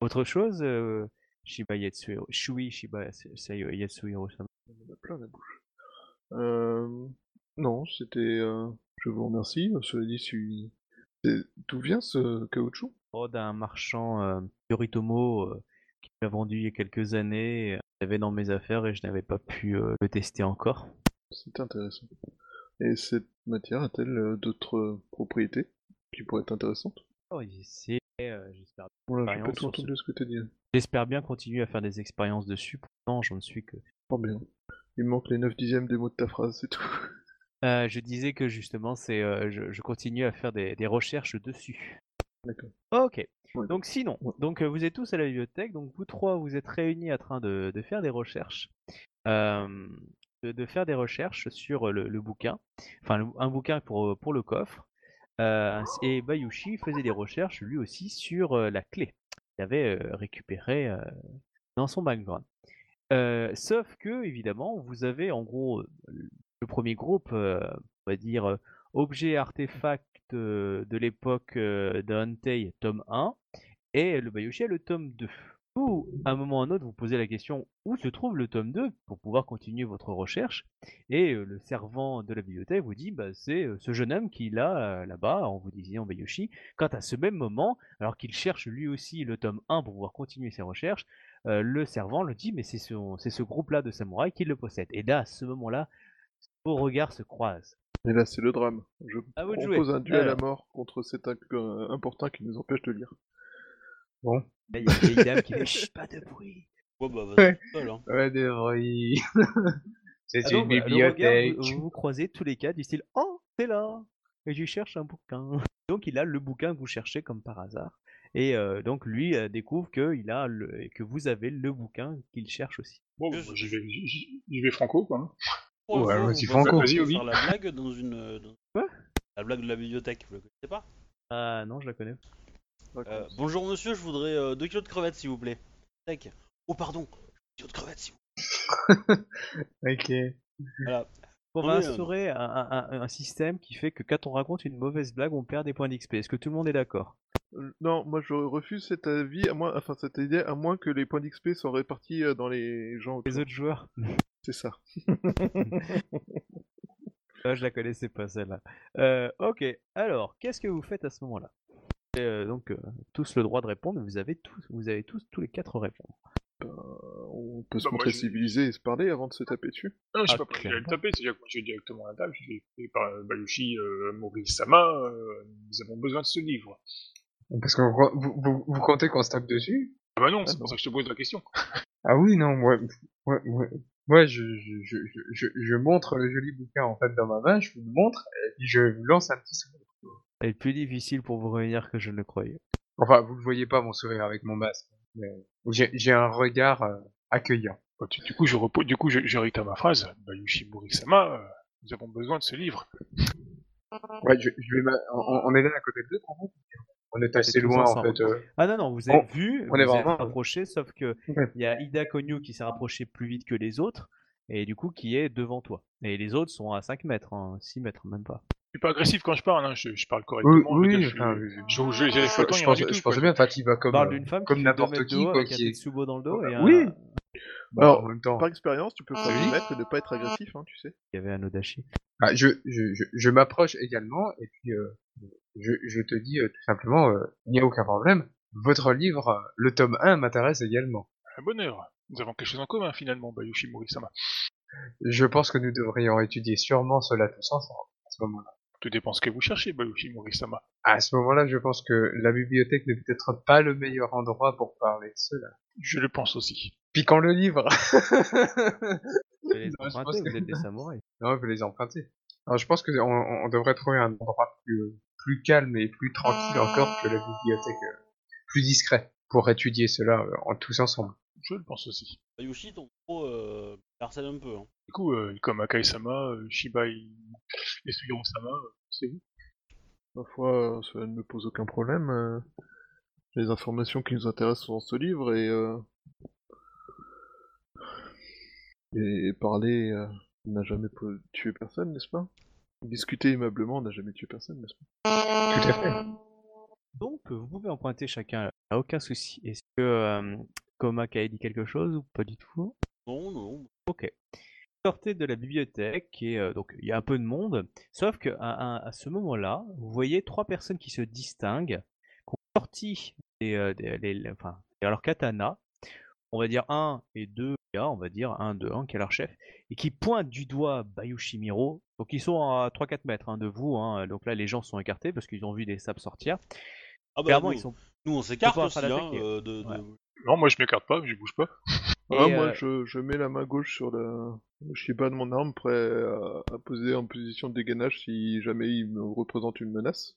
Autre chose, euh, Shiba Yatsuhiro, Shui Shiba Yatsuhiro. ça On en a plein la bouche. Euh... Non, c'était... euh, Je vous remercie. Cela dit, si... D'où vient ce caoutchouc? Oh, d'un marchand euh, Yoritomo euh, qui l'a vendu il y a quelques années. j'avais dans mes affaires et je n'avais pas pu euh, le tester encore. C'est intéressant. Et cette matière a-t-elle euh, d'autres euh, propriétés qui pourraient être intéressantes? Oh, c'est, euh, j'espère, Voilà, ce que tu j'espère bien continuer à faire des expériences dessus. Pourtant, j'en suis que. Pas bien. Il manque les 9 dixièmes des mots de ta phrase, c'est tout. Euh, je disais que justement, c'est, euh, je, je continue à faire des, des recherches dessus. D'accord. Ok. Ouais. Donc sinon, Ouais. donc euh, vous êtes tous à la bibliothèque, donc vous trois, vous êtes réunis en train de, de faire des recherches, euh, de, de faire des recherches sur le, le bouquin, enfin le- un bouquin pour pour le coffre. Euh, et Bayushi faisait des recherches lui aussi sur euh, la clé qu'il avait récupérée dans son background. Sauf que évidemment, vous avez en gros le premier groupe, on va dire objet artefact euh, de l'époque euh, tome 1, et le Bayushi a le tome 2. Vous, à un moment ou à un autre, vous posez la question où se trouve le tome 2 pour pouvoir continuer votre recherche, et euh, le servant de la bibliothèque vous dit bah, c'est euh, ce jeune homme qui l'a là-bas, en vous disant Bayushi. Quand à ce même moment, alors qu'il cherche lui aussi le tome 1 pour pouvoir continuer ses recherches, le servant le dit mais c'est ce, ce groupe-là de samouraïs qui le possède. Et là, à ce moment-là, vos regards se croisent. Et là, c'est le drame. Je À vous de propose jouer. un duel à Alors. mort contre cet inc- euh, importun qui nous empêche de lire. Là, il y a une vieille dame qui fait <laughs> Chut, pas de bruit. Ouais, bah, vas-y, Ouais. tout seul, hein. Ouais, des bruits. <laughs> C'est Ah une donc, bah, bibliothèque. regard, vous, croisez tous les quatre du style Oh, c'est là Et je cherche un bouquin. <laughs> Donc il a le bouquin que vous cherchez comme par hasard. Et euh, donc lui euh, découvre que, il a le, que vous avez le bouquin qu'il cherche aussi. Bon, bah, j'y vais, vais franco, quoi. Pour Ouais, vas-y, on Franco. va Vas-y, Obi. faire la blague dans une. euh, dans- <laughs> Quoi La blague de la bibliothèque, vous la connaissez pas? Ah non, je la connais. Euh, Bonjour monsieur, je voudrais 2 kilos de crevettes s'il vous plaît. Tac. Oh pardon, 2 kilos de crevettes s'il vous plaît. <laughs> Ok. Voilà. On va euh, instaurer un, un- un système qui fait que quand on raconte une mauvaise blague, on perd des points d'XP. Est-ce que tout le monde est d'accord? Euh, Non, moi je refuse cet avis, à moins, enfin cette idée, à moins que les points d'XP soient répartis euh, dans les gens. Les autres joueurs <laughs> C'est ça. <laughs> Ah, Je la connaissais pas celle-là. Euh, ok, alors qu'est-ce que vous faites à ce moment-là? Euh, Donc euh, tous le droit de répondre. Vous avez tous, vous avez tous tous les quatre répondre. Euh, on peut se Bah, montrer je- civilisé et se parler avant de se taper dessus. Non, j'ai Ah, pas pris à le taper, c'est-à-dire que moi j'ai directement à la table, je l'ai fait par Bayushi euh, Mori-sama, euh, nous avons besoin de ce livre. Parce que vous, vous, vous- vous comptez qu'on se tape dessus? Ah bah non, c'est Ah pour ça que je te pose la question. <laughs> Ah oui, non, moi, ouais, ouais, ouais, je, je, je, je, montre le joli bouquin en fait dans ma main, je vous le montre, et puis je vous lance un petit sourire. Être plus difficile pour vous réunir que je ne le croyais. Enfin, vous le voyez pas mon sourire avec mon masque, mais j'ai j'ai un regard euh, accueillant. Bah, tu- du coup, je repose, du coup, je, je réitère ma phrase. Bayushi Mori-sama, euh, nous avons besoin de ce livre. Ouais, je, je vais ma- on, on est là à côté de l'autre en fait. On est assez loin en fait. euh. Ah non non, vous avez On- vu, on vous est êtes vraiment- rapproché, sauf que Ouais. il y a Ida Konyu qui s'est rapproché plus vite que les autres et du coup qui est devant toi. Et les autres sont à 5 mètres, hein, 6 mètres même pas. Je suis pas agressif quand je parle, hein, je, je parle Oui, correctement. oui, dire, je, enfin, je, il en pense, du tout, je quoi. pense bien, Fatima comme, parle d'une femme comme fait n'importe qui, quoi, qui est- dans le dos et un- Oui. Bah, Alors, en même temps. Par expérience, tu peux Ah pas oui. permettre de pas être agressif, hein, tu sais. il y avait un Odashi. Ah, je, je, je, je m'approche également et puis euh, je, je te dis euh, tout simplement, euh, il n'y a aucun problème. Votre livre, le tome 1, m'intéresse également. Un bonheur. Nous avons quelque chose en commun finalement, Bayushi Mori-sama. Je pense que nous devrions étudier sûrement cela tous ensemble à ce moment-là. Tout dépend ce que vous cherchez, Bayushi Mori-sama. À ce moment-là, je pense que la bibliothèque n'est peut-être pas le meilleur endroit pour parler de cela. Je le pense aussi. Piquant le livre <laughs> Vous les Non, je emprunter, pense que- vous êtes des samouraïs. Non, je vais les emprunter. Alors, je pense qu'on on devrait trouver un endroit plus, plus calme et plus tranquille encore que la bibliothèque, euh, plus discret, pour étudier cela euh, en tous ensemble. Je le pense aussi. Bayushi, ton pro euh, harcèle un peu. Hein. Du coup, euh, comme Akai-sama, euh, Shiba et et Sugiro-sama, euh, c'est vous. Ma foi, euh, cela ne me pose aucun problème. euh, Les informations qui nous intéressent sont dans ce livre et euh, et parler euh, n'a jamais tué personne, n'est-ce pas? Discuter aimablement n'a jamais tué personne, n'est-ce pas? Tout à fait. Donc vous pouvez emprunter chacun, à aucun souci. Est-ce que euh, Komak a dit quelque chose ou pas du tout? Non, non. Ok. Sortez de la bibliothèque et euh, donc il y a un peu de monde, sauf que à, à- à ce moment-là, vous voyez trois personnes qui se distinguent, qui ont sorti des, euh, des- les- les- enfin, leur katana. On va dire un et deux on va dire, un de un qui est leur chef, et qui pointe du doigt Bayushimiro. Donc ils sont à 3-4 mètres hein, de vous, hein, donc là les gens sont écartés parce qu'ils ont vu des sables sortir. Ah bah, Clairement, nous, ils sont. nous, on s'écarte aussi, train hein, euh, de. Non, moi je m'écarte pas, je bouge pas. <laughs> Ah, moi, euh, je, je mets la main gauche sur la le Shiba de mon arme, prêt à, à poser en position de dégainage si jamais il me représente une menace.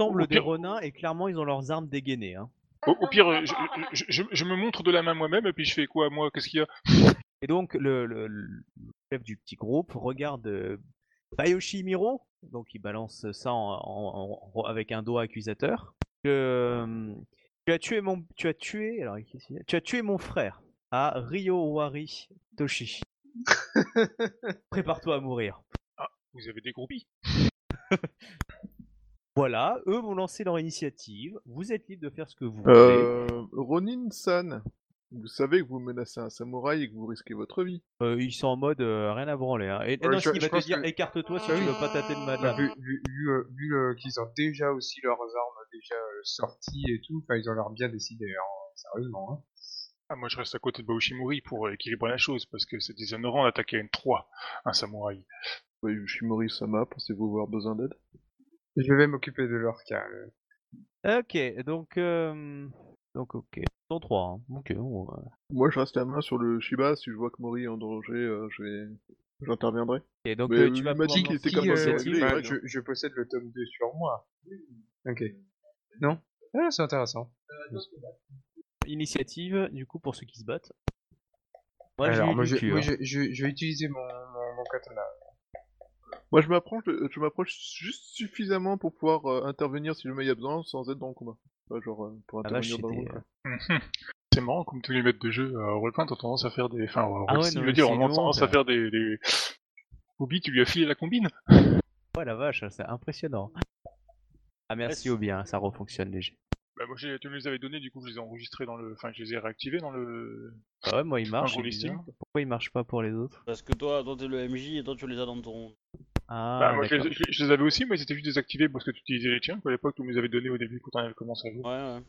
L'ensemble Au des Ronins et clairement ils ont leurs armes dégainées. Hein. Au, au pire, je, je- je- je me montre de la main moi-même et puis je fais quoi, moi Qu'est-ce qu'il y a? Et donc le, le- le chef du petit groupe regarde euh, Bayoshimiro, donc il balance ça en- en- en- avec un doigt accusateur. Que, euh, tu as tué mon, tu as tué, alors tu as tué mon frère à Ryowari Toshi. <laughs> Prépare-toi à mourir. Vous avez des groupies <laughs> Voilà, eux vont lancer leur initiative. Vous êtes libre de faire ce que vous voulez. Euh, Ronin-san, vous savez que vous menacez un samouraï et que vous risquez votre vie. Euh, ils sont en mode euh, rien à branler. Hein. Et, et Ouais, non, je- il je va te pense dire que- écarte-toi si Ah tu oui. veux pas tâter de Bah, madame. vu vu, vu, euh, vu, euh, qu'ils ont déjà aussi leurs armes déjà euh, sorties et tout, enfin ils ont l'air bien décidés, hein, sérieusement. Hein. ah, Moi je reste à côté de Baoshimori pour euh, équilibrer la chose, parce que c'est déshonorant d'attaquer une 3, un samouraï. Ouais, Shimori-sama, pensez-vous avoir besoin d'aide? Je vais m'occuper de leur cas. Ok, donc euh, donc ok, dans 3. Hein. Ok, on va- Moi, je reste la main sur le Shiba. Si je vois que Mori est en danger, euh, je vais... J'interviendrai. Ok, donc Mais euh, tu vas m'a dit qu'il était lancer bah, ouais, je, je possède le tome 2 sur moi. Ok. Non? Ah, c'est intéressant. Initiative, du coup, pour ceux qui se battent. Moi, j'ai Alors, moi, du je, cul, moi hein. je, je, je vais utiliser mon, mon, mon katana. Moi, je m'approche, de- je m'approche juste suffisamment pour pouvoir euh, intervenir si jamais il y a besoin, sans être dans le combat. Pas genre euh, pour Ah, vache, intervenir dans le c'était, combat. Mhm. <laughs> C'est marrant, comme tous les maîtres de jeu, à Roll20 ont tendance à faire des... Enfin, Ah Roll6, ouais, je non, veux mais dire, c'est on a tendance à faire des... des... Obi, tu lui as filé la combine Ouais, la vache, c'est impressionnant. Ah, merci au bien, ça refonctionne léger. Bah moi j'ai- tu me les avais donnés, du coup je les ai enregistrés dans le... Enfin je les ai réactivés dans le... Ah ouais, moi, il marche. gros c'est listing, bizarre. Pourquoi il marche pas pour les autres? Parce que toi, toi t'es le MJ et toi tu les as dans ton. Ah, bah moi je les, je- je les avais aussi, mais ils étaient juste désactivés parce que tu utilisais les tiens, qu'à l'époque tu me les avais donnés au début quand on avait commencé à jouer. Ouais, ouais.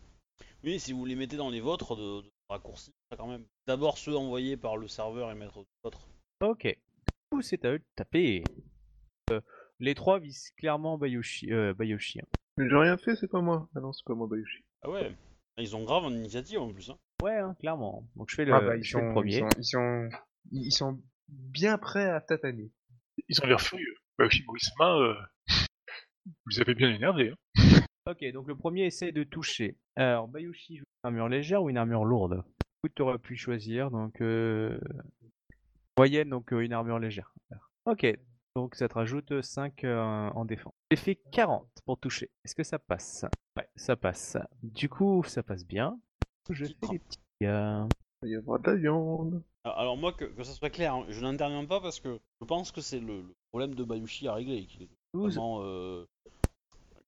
Oui, si vous les mettez dans les vôtres de, de raccourcis, ça quand même. D'abord ceux envoyés par le serveur et mettre d'autres. Ok. Du coup, c'est à eux de taper. Euh, les trois visent clairement Bayoshi. Euh, Bayoshi hein. Mais j'ai rien fait, c'est pas moi. Ah non, c'est pas moi, Bayushi. Ah ouais. Ils ont grave en initiative en plus. Hein. Ouais, hein, clairement. Donc je fais le, Ah bah, ils, je fais le sont, premier. ils, sont, ils, sont, ils sont bien prêts à tataner. Ils ont l'air furieux. Bah Borisama, euh... vous avez bien énervés. Hein. Ok, donc le premier essaie de toucher. Alors, Bayushi joue une armure légère ou une armure lourde? Du coup, tu aurais pu choisir, donc... Euh... Moyenne, donc euh, une armure légère. Ok, donc ça te rajoute 5 en défense. J'ai fait 40 pour toucher. Est-ce que ça passe? Ouais, ça passe. Du coup, ça passe bien. Je fais des petits. Il y avoir de la viande. Ah, Alors moi, que, que ça soit clair, hein, je n'interviens pas parce que je pense que c'est le, le problème de Bayushi à régler, qu'il est 12. vraiment euh,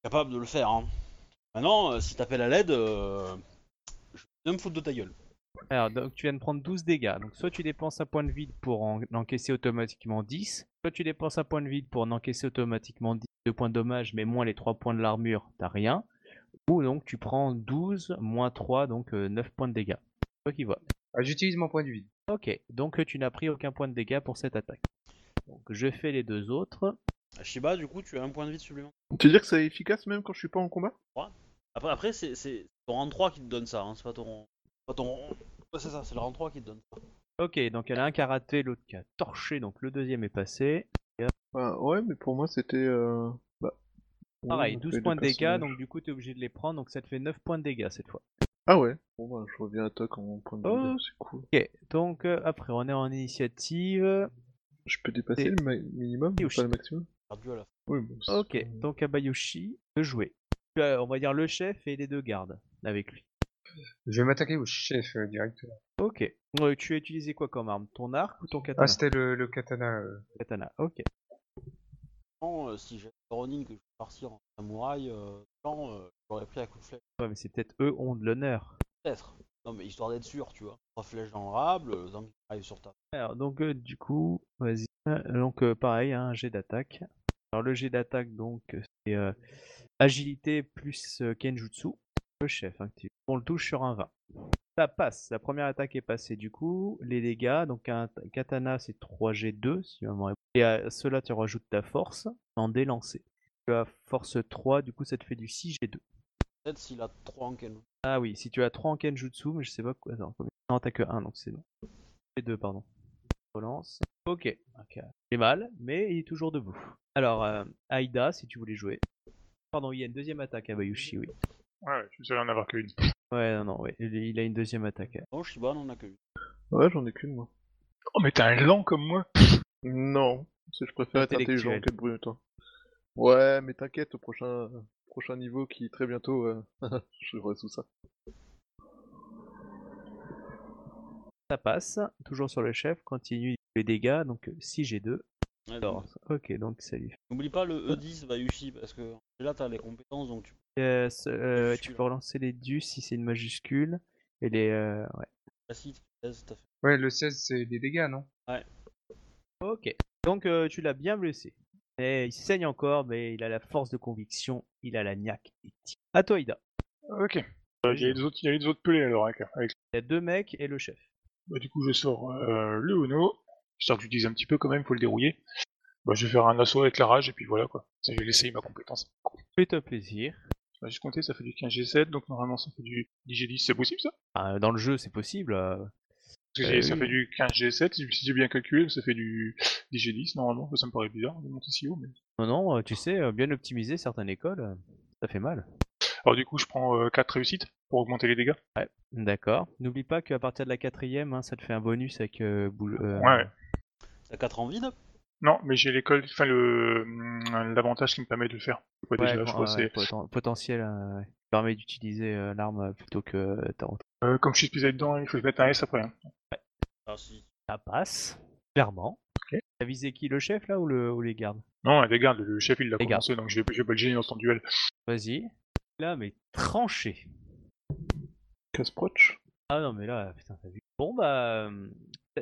capable de le faire. Hein. Maintenant, euh, si t'appelles à l'aide, euh, je vais me foutre de ta gueule. Alors, donc tu viens de prendre 12 dégâts. Donc, soit tu dépenses un point de vide pour en encaisser automatiquement 10, soit tu dépenses un point de vide pour en encaisser automatiquement 10, 2 points de dommage, mais moins les 3 points de l'armure, t'as rien. Ou donc tu prends 12 moins 3, donc euh, 9 points de dégâts. Toi qui vois. Ah, J'utilise mon point de vide. Ok, donc tu n'as pris aucun point de dégâts pour cette attaque. Donc je fais les deux autres. Shiba, du coup, tu as un point de vie supplémentaire. Tu veux dire que c'est efficace même quand je suis pas en combat? Après, après c'est c'est ton rang 3 qui te donne ça, hein, c'est pas ton. Pas ton... Ouais, c'est ça, c'est le rang 3 qui te donne ça. Ok, donc il y en a un qui a raté, l'autre qui a torché, donc le deuxième est passé. Bah, Ouais, mais pour moi c'était... Euh... Bah... ouais, Pareil, on 12 fait deux points de dégâts, donc du coup tu es obligé de les prendre, donc ça te fait 9 points de dégâts cette fois. Ah ouais Bon bah, je reviens à toi quand mon point de Oh. vue, c'est cool. Ok, donc euh, après on est en initiative. Je peux dépasser Et- le ma- minimum, Yoshi. pas le maximum? Perdu à la fin. Oui, bon, c'est- Ok, donc Abayoshi peut jouer. Tu as, on va dire le chef et les deux gardes avec lui. Je vais m'attaquer au chef euh, directement. Ok. Euh, tu as utilisé quoi comme arme? Ton arc ou ton katana? Ah, c'était le, le katana. euh. Katana, ok. Euh, si j'avais Ronin que je peux partir en samouraï, euh, blanc, euh, j'aurais pris à coup de flèche. Ouais, mais c'est peut-être eux ont de l'honneur. Peut-être. Non, mais histoire d'être sûr, tu vois. Trois flèches dans le rable, arrive sur ta. Alors, donc euh, du coup, vas-y. Donc euh, pareil, un jet d'attaque. Alors le jet d'attaque, donc, c'est euh, agilité plus kenjutsu. Le chef, hein, tu- on le touche sur un 20. Ça passe. La première attaque est passée. Du coup, les dégâts, donc un katana c'est 3G2 si ma mémoire est- Et à cela tu rajoutes ta force en délancé. Tu as force 3, du coup ça te fait du 6G2. Peut-être s'il a 3 en Ken. Ah oui, si tu as 3 en Kenjutsu, mais je sais pas quoi. Attends, Non, t'as que 1 donc c'est bon. Et 2, pardon. Relance. Ok, ok. J'ai mal, mais il est toujours debout. Alors, euh, Aïda, si tu voulais jouer. Pardon, il y a une deuxième attaque à Bayushi, oui. Ouais, je suis en avoir qu'une. Ouais, non, non, ouais. Il il a une deuxième attaque. Oh, Shiba n'en a que une. Ouais, j'en ai qu'une, moi. Oh, mais t'es un lent comme moi. Non, parce que je préfère être intelligent Intellectuel. qu'être brutal. Ouais, mais t'inquiète, au prochain, prochain niveau qui très bientôt, euh, <laughs> je résous ça. Ça passe, toujours sur le chef, continue les dégâts, donc 6G2. Ouais, Alors, ok, donc fait. N'oublie pas le E10 Bayushi parce que là t'as les compétences donc tu ce- euh, tu peux relancer les dus si c'est une majuscule. Et les. euh, ouais. facilites 16 t'as fait. Ouais, le 16, c'est des dégâts, non? Ok. Donc euh, tu l'as bien blessé. Et il saigne encore, mais il a la force de conviction, il a la niaque. et. À toi, Ida. Ok. Euh, Il y a les autres, il y a les autres pelés alors, avec, avec- Il y a deux mecs et le chef. Bah, du coup, je sors euh, le Ono, histoire que je dise un petit peu quand même, faut le dérouiller. Bah, je vais faire un assaut avec la rage, et puis voilà quoi. Ça, j'ai laissé ma compétence. Fais-toi plaisir. Bah, juste compter, ça fait du 15G7, donc normalement ça fait du 10G10, c'est possible ça? Ah, dans le jeu, c'est possible. euh. Parce que Euh, ça oui. fait du 15G7, si j'ai bien calculé, ça fait du 10G10 normalement, ça me paraît bizarre de monter si haut, mais... Non, non, euh, tu sais, bien optimiser certaines écoles, ça fait mal. Alors du coup, je prends 4 réussites pour augmenter les dégâts. D'accord. N'oublie pas qu'à partir de la quatrième, hein, ça te fait un bonus avec euh, boule. euh, Ouais. T'as 4 en vide Non, mais j'ai l'école, enfin le hum, l'avantage qui me permet de le faire. Ouais, ouais, déjà, je ouais, crois, ouais, c'est... poten- potentiel euh, ouais. qui permet d'utiliser euh, l'arme euh, plutôt que euh, ta Euh, comme je suis spécialisé dedans, il faut que je mette un S après. hein. Ah si. Ça passe, clairement. Ok. T'as visé qui, le chef là ou, le, ou les gardes? Non, les gardes, le chef il l'a Les gardes. commencé, donc je vais, je vais pas le gêner dans son duel. Vas-y. Là, mais tranché. Casse-proche. Ah non, mais là, putain, t'as vu. Bon, bah, euh,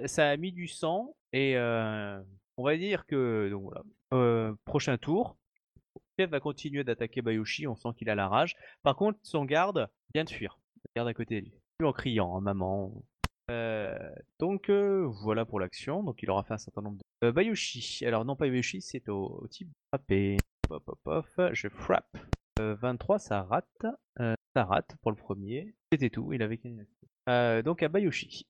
ça a mis du sang et euh, on va dire que, donc voilà, Euh, prochain tour, Chef va continuer d'attaquer Bayoshi, on sent qu'il a la rage. Par contre, son garde vient de fuir. Le garde à côté de lui. En criant, maman. Donc voilà pour l'action. Donc il aura fait un certain nombre de. Bayoshi. Alors non pas Bayoshi, c'est au, au type de frapper. Hop hop hop. Je frappe. Euh, 23, ça rate. Euh, ça rate pour le premier. C'était tout. Il avait qu'une action. Euh, donc à Bayoshi.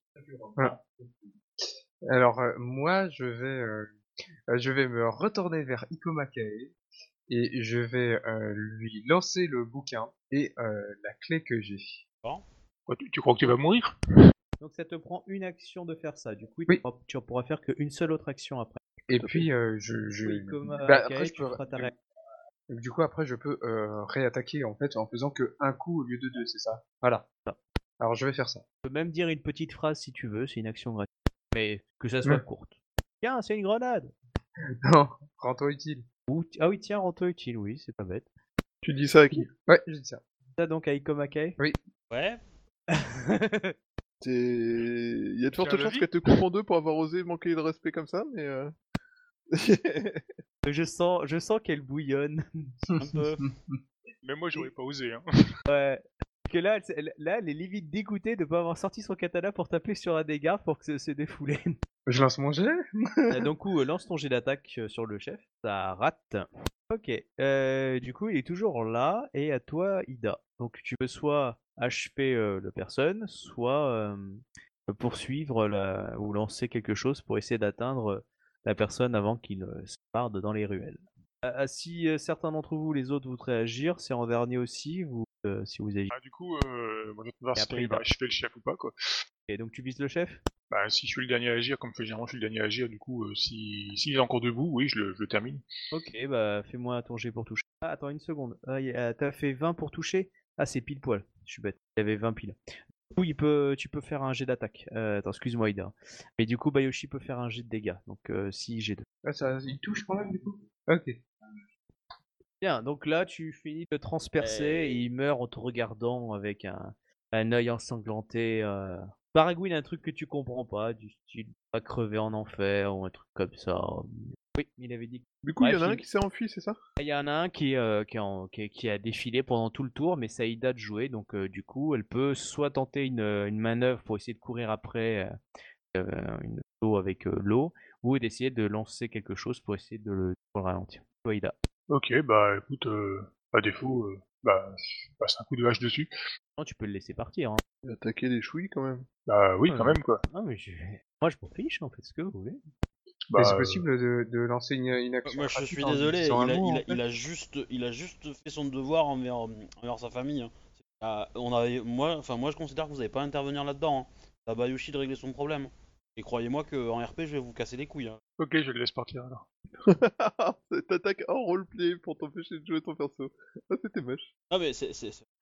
Alors, euh, moi, je vais, euh, euh, je vais me retourner vers Ikomakae et je vais euh, lui lancer le bouquin et euh, la clé que j'ai. Quoi, tu, tu crois que tu vas mourir? Donc ça te prend une action de faire ça. Du coup, Oui. tu, pourras, tu pourras faire qu'une seule autre action après. Et puis, euh, je, je... Oui, comme bah, euh, après, Kae, je tu peux... feras ta Du coup, après, je peux euh, réattaquer en fait en faisant que un coup au lieu de deux, c'est ça? Voilà. Ça. Alors, je vais faire ça. Tu peux même dire une petite phrase si tu veux, c'est une action gratuite. Mais que ça soit Ouais. courte. Tiens, c'est une grenade <laughs> Non, rends-toi utile. Ou, Ah oui, tiens, rends-toi utile, oui, c'est pas bête. Tu dis ça à qui? Ouais, je dis ça. Ça donc à Ikomake Ouais. C'est- Il y a de fortes chances qu'elle te coupe en deux pour avoir osé manquer de respect comme ça, mais... Euh... <laughs> je sens, je sens qu'elle bouillonne. <laughs> Un peu. Même moi, j'aurais pas osé. Hein. Ouais. Parce Que là, elle, là, elle est limite dégoûtée de pas avoir sorti son katana pour taper sur un des gardes pour que se, se défouler. Je lance mon jet Euh, Donc, coup, euh, lance ton jet d'attaque euh, sur le chef. Ça rate. Ok. Euh, du coup, il est toujours là. Et à toi, Ida. Donc, tu peux soit achever euh, la personne, soit euh, poursuivre la- ou lancer quelque chose pour essayer d'atteindre euh, la personne avant qu'il euh, se parde dans les ruelles. Euh, euh, si euh, certains d'entre vous, les autres, voudraient agir, c'est en dernier aussi. Vous, euh, si vous agissez. Ah, du coup, euh, moi, je vais voir si après, à achever le chef ou pas. Quoi. Et donc, tu vises le chef? Bah, si je suis le dernier à agir, comme généralement je suis le dernier à agir, du coup, euh, si s'il est encore debout, oui, je le, je le termine. Ok, bah fais-moi ton jet pour toucher. Ah, attends une seconde. Ah, T'as fait 20 pour toucher? Ah, c'est pile poil. Je suis bête. Il y avait 20 piles. Du coup, il peut, tu peux faire un jet d'attaque. Euh, attends, excuse-moi, Ida. Mais du coup, Bayoshi peut faire un jet de dégâts. Donc, euh, si j'ai 2. Ah, ça, il touche quand même du coup? Ok. Bien, donc là, tu finis de transpercer et il meurt en te regardant avec un, un œil ensanglanté. Euh... Baragouine, un truc que tu comprends pas, du style pas crever en enfer ou un truc comme ça. Oui, il avait dit. Du coup, il y en a un qui s'est enfui, c'est ça? Il y en a un qui, euh, qui, en- qui, qui a défilé pendant tout le tour, mais Saïda de jouer, donc euh, du coup, elle peut soit tenter une, une manœuvre pour essayer de courir après euh, euh, une eau avec euh, l'eau, ou d'essayer de lancer quelque chose pour essayer de le, pour le ralentir. Saïda. Ok, bah écoute, euh, à défaut, euh, bah je passe un coup de hache dessus. Non, tu peux le laisser partir. Hein. Il a attaqué des chouilles quand même. Bah oui, quand même quoi. Ah, mais je... Moi, je m'en fiche, en fait, ce que vous voulez. Bah, c'est euh, possible de, de lancer une, une action. Moi, je suis désolé, il a, mot, il a- en fait. il a juste, il a juste fait son devoir envers, envers sa famille. hein. Ah, on avait, moi, enfin, moi, je considère que vous n'avez pas à intervenir là-dedans. Hein. C'est à Bayushi de régler son problème. Et croyez-moi qu'en RP, je vais vous casser les couilles. hein. Ok, je le laisse partir alors. <laughs> T'attaques en roleplay pour t'empêcher de jouer ton perso. Ah, c'était moche. Non, mais c'est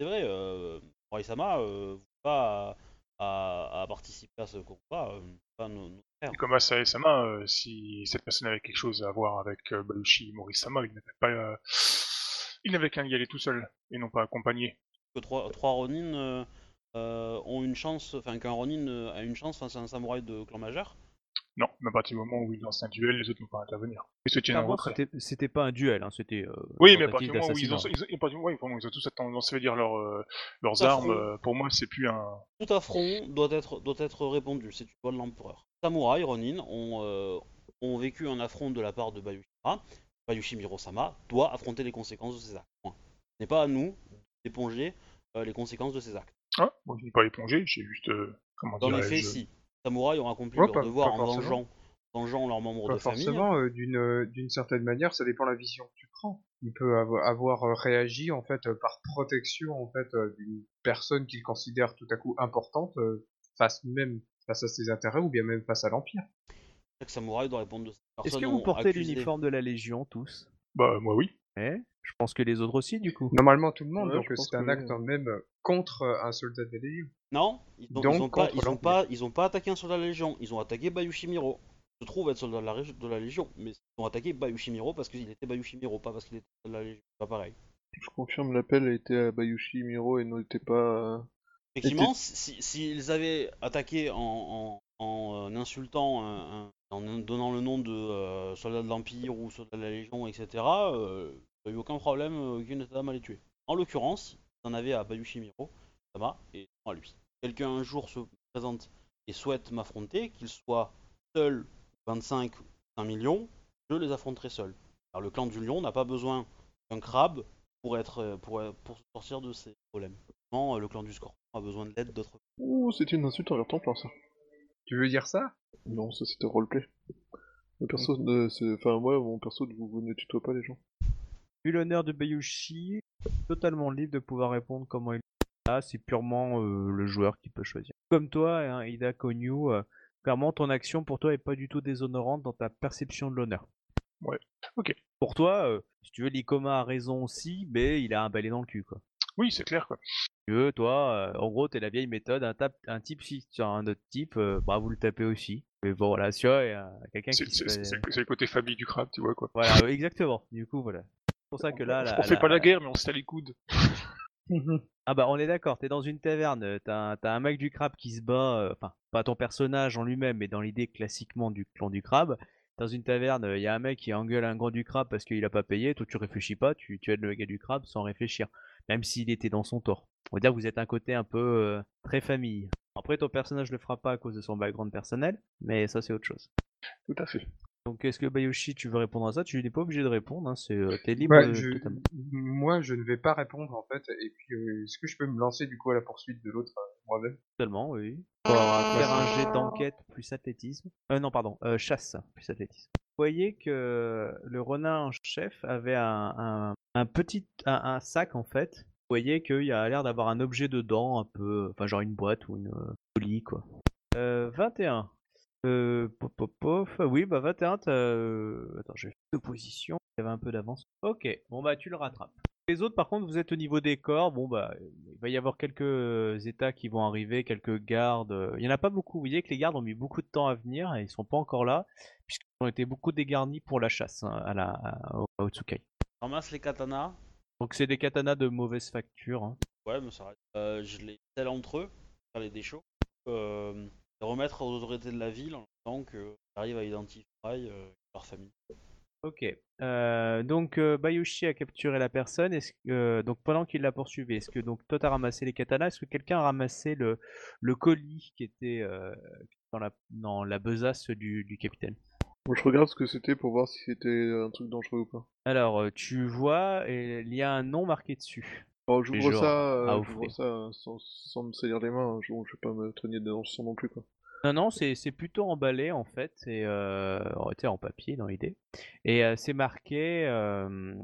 vrai, euh, Morisama, euh, vous pas à, à- à participer à ce combat, euh, pas nos, nos frères. Et comme à Sama, euh, si cette personne avait quelque chose à voir avec euh, Balushi Morisama, il n'avait pas, euh, il n'avait qu'à y aller tout seul et non pas accompagné. Que trois, trois Ronin euh, euh, ont une chance, enfin qu'un Ronin euh, a une chance face à un samouraï de clan majeur? Non, mais à partir du moment où il lance un duel, les autres n'ont pas à intervenir. Ils se tiennent en Clairement, retrait. c'était pas un duel, hein, c'était. euh, Oui, mais à partir du moment où ils ont, ils à du ils ont- ils ont tous veut dire leurs, euh, leurs armes, euh, pour moi c'est plus un. Tout affront doit être, doit être répondu, c'est une loi de l'empereur. Samouraï, Ronin, ont, euh, ont vécu un affront de la part de Bayushima. Bayushi Mirosama doit affronter les conséquences de ses actes. Point. Ce n'est pas à nous d'éponger euh, les conséquences de ses actes. Ah, moi je n'ai pas épongé, j'ai juste. euh, comment Dans les faits, si. Samouraï ont accompli Ouais, leur pas- devoir pas en forcément. vengeant, vengeant leurs membres Pas de famille. forcément, euh, d'une d'une certaine manière, ça dépend de la vision que tu prends. Il peut avo- avoir réagi en fait par protection en fait d'une personne qu'il considère tout à coup importante euh, face même face à ses intérêts ou bien même face à l'empire. Chaque samouraï doit répondre de Est-ce que vous portez l'uniforme de la Légion, tous? Bah, moi oui. Eh Je pense que les autres aussi, du coup. Normalement tout le monde, Ouais, donc euh, c'est un que acte oui. euh, même euh, contre euh, un soldat de la Légion. Non, ils ont, Donc, ils ont pas, ils ont pas, ils ont pas attaqué un soldat de la Légion. Ils ont attaqué Bayushimiro. Il se trouve être soldat de la, Rég- de la Légion, mais ils ont attaqué Bayushimiro parce qu'il était Bayushimiro, pas parce qu'il était soldat de la Légion. C'est Pas pareil. Je confirme, l'appel était à Bayushi Miro et n'était pas. Euh, Effectivement, s'ils si, s'ils avaient attaqué en, en, en, euh, insultant, un- un- en donnant le nom de euh, soldat de l'Empire ou soldat de la Légion, etc., euh, il n'y a eu aucun problème, euh, aucune dame à les tuer. En l'occurrence, ils en avaient à Bayushimiro, Sama, et non à lui. Quelqu'un un jour se présente et souhaite m'affronter, qu'il soit seul, 25 ou 5 millions, je les affronterai seul. Alors le clan du lion n'a pas besoin d'un crabe pour, être, euh, pour, euh, pour se sortir de ses problèmes. Non, euh, le clan du scorpion a besoin de l'aide d'autres. Ouh, c'était une insulte envers ton plan, ça. Tu veux dire ça? Non, ça c'était roleplay. Le perso c'est- Enfin, moi, mon perso, vous, vous ne tutoie pas les gens. Vu l'honneur de Bayushi, totalement libre de pouvoir répondre comment il Là, c'est purement euh, le joueur qui peut choisir. Comme toi, hein, Ida Konyu, euh, clairement, ton action pour toi est pas du tout déshonorante dans ta perception de l'honneur. Ouais, ok. Pour toi, euh, si tu veux, l'Ikoma a raison aussi, mais il a un balai dans le cul, quoi. Oui, c'est clair quoi. Tu veux, toi, euh, en gros, t'es la vieille méthode, un, type si sur un autre type, euh, bah vous le tapez aussi. Mais bon, voilà, tu vois, il y a quelqu'un C'est qui c'est- fait... le côté famille du crabe, tu vois quoi. Voilà, ouais, exactement. Du coup, voilà. C'est pour ça que là, on fait pas la guerre, mais on se les coudes. <laughs> Ah bah on est d'accord, t'es dans une taverne, euh, t'as un, t'as un mec du crabe qui se bat, euh, enfin pas ton personnage en lui-même, mais dans l'idée classiquement du clan du crabe. Dans une taverne, il y a un mec qui engueule un grand du crabe parce qu'il a pas payé, toi tu réfléchis pas, tu, tu aides le gars du crabe sans réfléchir, même s'il était dans son tort. On va dire que vous êtes un côté un peu euh, très famille. Après ton personnage le fera pas à cause de son background personnel, mais ça c'est autre chose. Tout à fait. Donc est-ce que Bayoshi tu veux répondre à ça? Tu n'es pas obligé de répondre, hein, c'est euh, t'es libre Ouais, euh, je- totalement. Moi, je ne vais pas répondre en fait. Et puis, euh, est-ce que je peux me lancer du coup à la poursuite de l'autre euh, moi-même? Totalement, oui. Faut faire un jet d'enquête plus athlétisme. Euh, non, pardon, chasse plus athlétisme. Vous voyez que le renard en chef avait un, un, un petit un, sac en fait. Vous voyez qu'il y a l'air d'avoir un objet dedans, un peu, enfin genre une boîte ou une euh, colis quoi. Euh, 21. Euh, pop, pop, pop. Oui, bah 21, t'as... euh, Attends, j'ai fait deux positions. Il y avait un peu d'avance. Ok, bon bah tu le rattrapes. Les autres, par contre, vous êtes au niveau des corps. Bon, bah, il va y avoir quelques euh, états qui vont arriver, quelques gardes. euh, Il y en a pas beaucoup. Vous voyez que les gardes ont mis beaucoup de temps à venir et ils sont pas encore là, puisqu'ils ont été beaucoup dégarnis pour la chasse hein, à la, à- au à. Ramasse les katanas. Donc c'est des katanas de mauvaise facture. hein. Ouais, mais ça reste. Euh, je les scelle entre eux, faire les déchaux. Euh, les remettre aux autorités de la ville en disant que j'arrive à identifier euh, leur famille. Ok. Euh, donc euh, Bayushi a capturé la personne. Est-ce que euh, donc pendant qu'il la poursuivait, est-ce que donc toi t'as ramassé les katanas? Est-ce que quelqu'un a ramassé le, le colis qui était euh, dans la dans la besace du, du capitaine? Bon, je regarde ce que c'était pour voir si c'était un truc dangereux ou pas. Alors euh, tu vois, et il y a un nom marqué dessus. Alors Et j'ouvre ça, euh, ça euh, sans, sans me salir les mains, hein. je, je vais pas me traîner dans le non plus quoi. Non, non, c'est c'est plutôt emballé en fait, et euh, oh, en papier dans l'idée. Et euh, c'est marqué euh,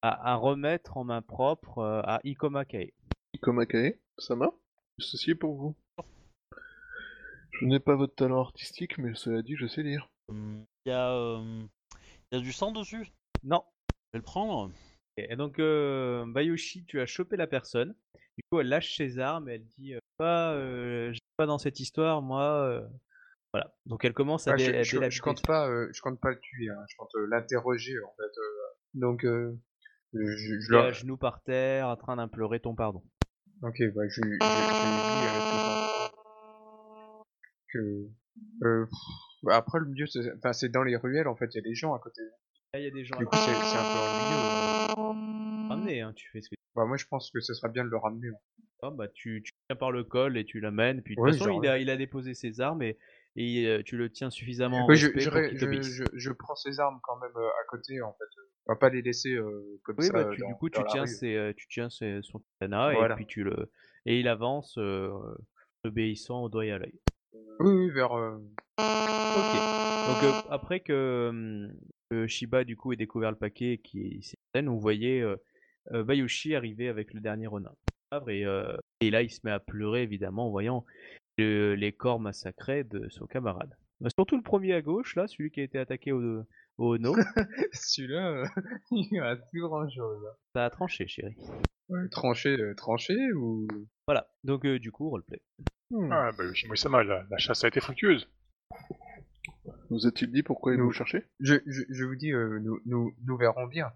à, à remettre en main propre euh, à Ikoma Kae. Comme Akae, Sama, ceci est pour vous. Je n'ai pas votre talent artistique, mais cela dit, je sais lire. Il y, a, euh, y a du sang dessus? Non. Je vais le prendre. Et donc, euh, Bayushi, tu as chopé la personne. Du coup, elle lâche ses armes et elle dit euh, pas, euh, je pas dans cette histoire, moi. euh. Voilà. Donc, elle commence à Ah, dé- je, je- compte pas, euh, je compte pas le tuer, hein, je compte euh, l'interroger en fait. euh. donc, euh, je, je, leur- à genoux par terre, en train d'implorer ton pardon. Ok, bah je, je, dis euh, que, euh, après le mieux, c'est enfin c'est dans les ruelles en fait, il y a des gens à côté. Là, il y a des gens. Du coup, c'est un peu ennuyeux. Ramenez, hein, tu fais ce que Bah moi, je pense que ce serait bien de le ramener. hein. Ah, bah, tu, tu viens par le col et tu l'amènes. Puis de Ouais, toute façon, genre, il a, il a déposé ses armes et, et euh, tu le tiens suffisamment en Oui, je, respect je, pour ré- qu'il je, t'obéisse. je, je prends ses armes quand même euh, à côté en fait. On va pas les laisser euh, comme Oui, ça. bah, tu, dans- du coup, dans tu la tiens, rue. ses, euh, tu tiens ses- son katana Voilà. et puis tu le et il avance, euh, obéissant au doigt et à l'œil. Oui, oui, vers. euh, Ok. Donc euh, après que, hum, que Shiba du coup ait découvert le paquet et qui s'est scène, vous voyez euh, euh, Bayushi arriver avec le dernier renard. Et, euh, et là, il se met à pleurer évidemment en voyant le- les corps massacrés de son camarade. Mais surtout le premier à gauche, là, celui qui a été attaqué au, au no, <laughs> Celui-là, <laughs> il a plus grand chose. ça a tranché, chérie. tranché, euh, tranché ou? Voilà. Donc euh, du coup, roleplay. Hmm. Ah, bah, Yoshimori Sama, la, la chasse a été fructueuse. Vous a-t-il dit pourquoi il Nous- vous cherchait? Je, je, je vous dis, euh, nous, nous, nous verrons bien.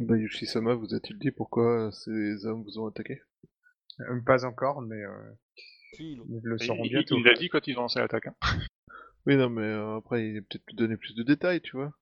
Bayushi Sama vous a-t-il dit pourquoi ces hommes vous ont attaqué? Euh, pas encore, mais euh, Si, nous le il- bientôt. il l'a dit quand ils ont lancé l'attaque. Hein. Oui, non, mais euh, après, il a peut-être pu donner plus de détails, tu vois.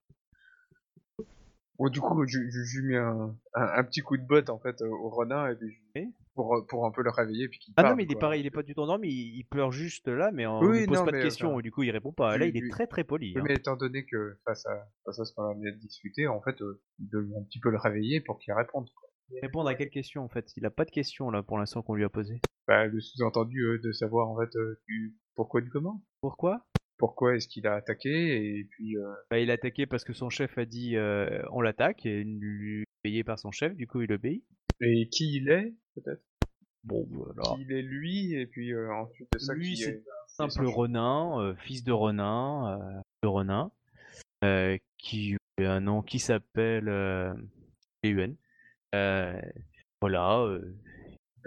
Bon, du coup, je, je, je lui mets un, un, un petit coup de botte en fait au renard et puis je-. Pour, euh, pour un peu le réveiller puis Ah non, mais il est quoi. pareil, il est pas du tout endormi, il, il pleure juste là, mais on Oui, lui pose non, pas de questions, enfin, et du coup il répond pas. Là, il est très très poli. Oui, hein. mais étant donné que face à, face à ce qu'on vient de discuter, en fait, euh, de un petit peu le réveiller pour qu'il réponde. quoi. Répondre à quelle question en fait? Il a pas de questions là pour l'instant qu'on lui a posé. Bah, le sous-entendu euh, de savoir en fait euh, du pourquoi du comment. Pourquoi? Pourquoi est-ce qu'il a attaqué et puis euh, bah, Il a attaqué parce que son chef a dit euh, on l'attaque et lui payé par son chef, du coup il obéit. Et qui il est peut-être? Bon, voilà. Qui il est lui? Et puis euh, ensuite de ça Lui, qui c'est est Simple renin, euh, fils de renin, euh, de renin, euh, qui a un nom qui s'appelle euh, Euen. Euh, voilà. euh,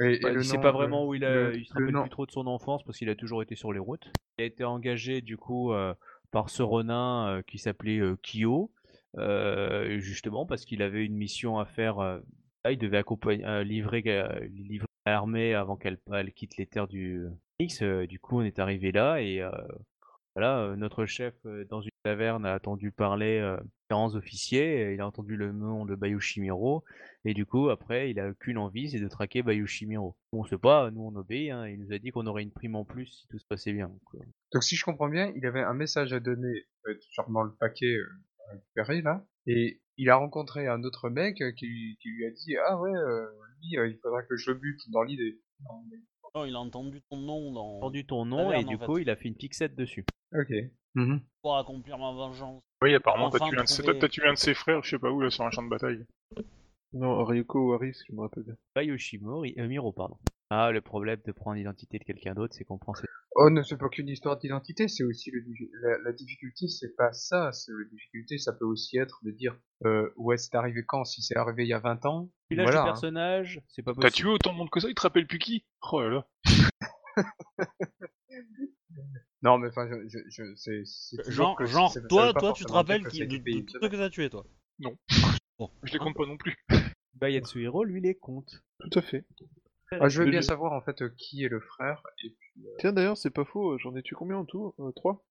Et, et Bah, le il sait nom, pas vraiment où il a, le- il se le rappelle nom- plus trop de son enfance parce qu'il a toujours été sur les routes. Il a été engagé du coup euh, par ce renin euh, qui s'appelait euh, Kyo, euh, justement parce qu'il avait une mission à faire. euh, il devait accompagner, euh, livrer, euh, livrer l'armée avant qu'elle elle quitte les terres du X. Euh, du coup, on est arrivé là et voilà, notre chef dans une taverne a entendu parler différents officiers. il a entendu le nom de Bayushimiro et du coup, après, il a qu'une envie, c'est de traquer Bayushimiro. On sait pas, nous on obéit, hein, il nous a dit qu'on aurait une prime en plus si tout se passait bien. donc, si je comprends bien, il avait un message à donner, sûrement le paquet à récupérer là, et il a rencontré un autre mec euh, qui, qui lui a dit ah ouais euh, lui euh, il faudra que je le bute dans l'idée. Non, il a entendu ton nom dans... entendu ton nom et du en fait. coup, il a fait une pixette dessus. Ok. pour accomplir ma vengeance. Oui, apparemment, t'as Enfin, tué, un de ses- trouver- tué un de ses frères, je sais pas où, là, sur un champ de bataille. Non, Ryuko ou Ari, si je me rappelle bien. Bayushimori, euh, Miro, pardon. Ah, le problème de prendre l'identité de quelqu'un d'autre, c'est qu'on prend ses... Oh non, c'est pas qu'une histoire d'identité, c'est aussi le, la, la difficulté, c'est pas ça, c'est la difficulté, ça peut aussi être de dire euh, ouais c'est arrivé quand, si c'est arrivé il y a 20 ans, Village voilà. du hein. personnage, c'est pas T'as possible. tué autant de monde que ça, il te rappelle plus qui? Oh là là. <laughs> Non mais enfin je, je, je c'est Genre, que genre toi, toi, tu te rappelles qui, du tous ceux que t'as tué, toi? Je les compte pas non plus. Bayatsuhiro, lui, les compte. Tout à fait. Ah, je veux bien savoir en fait euh, qui est le frère et puis euh, Tiens, d'ailleurs, c'est pas faux, euh, j'en ai tué combien en tout Euh, Trois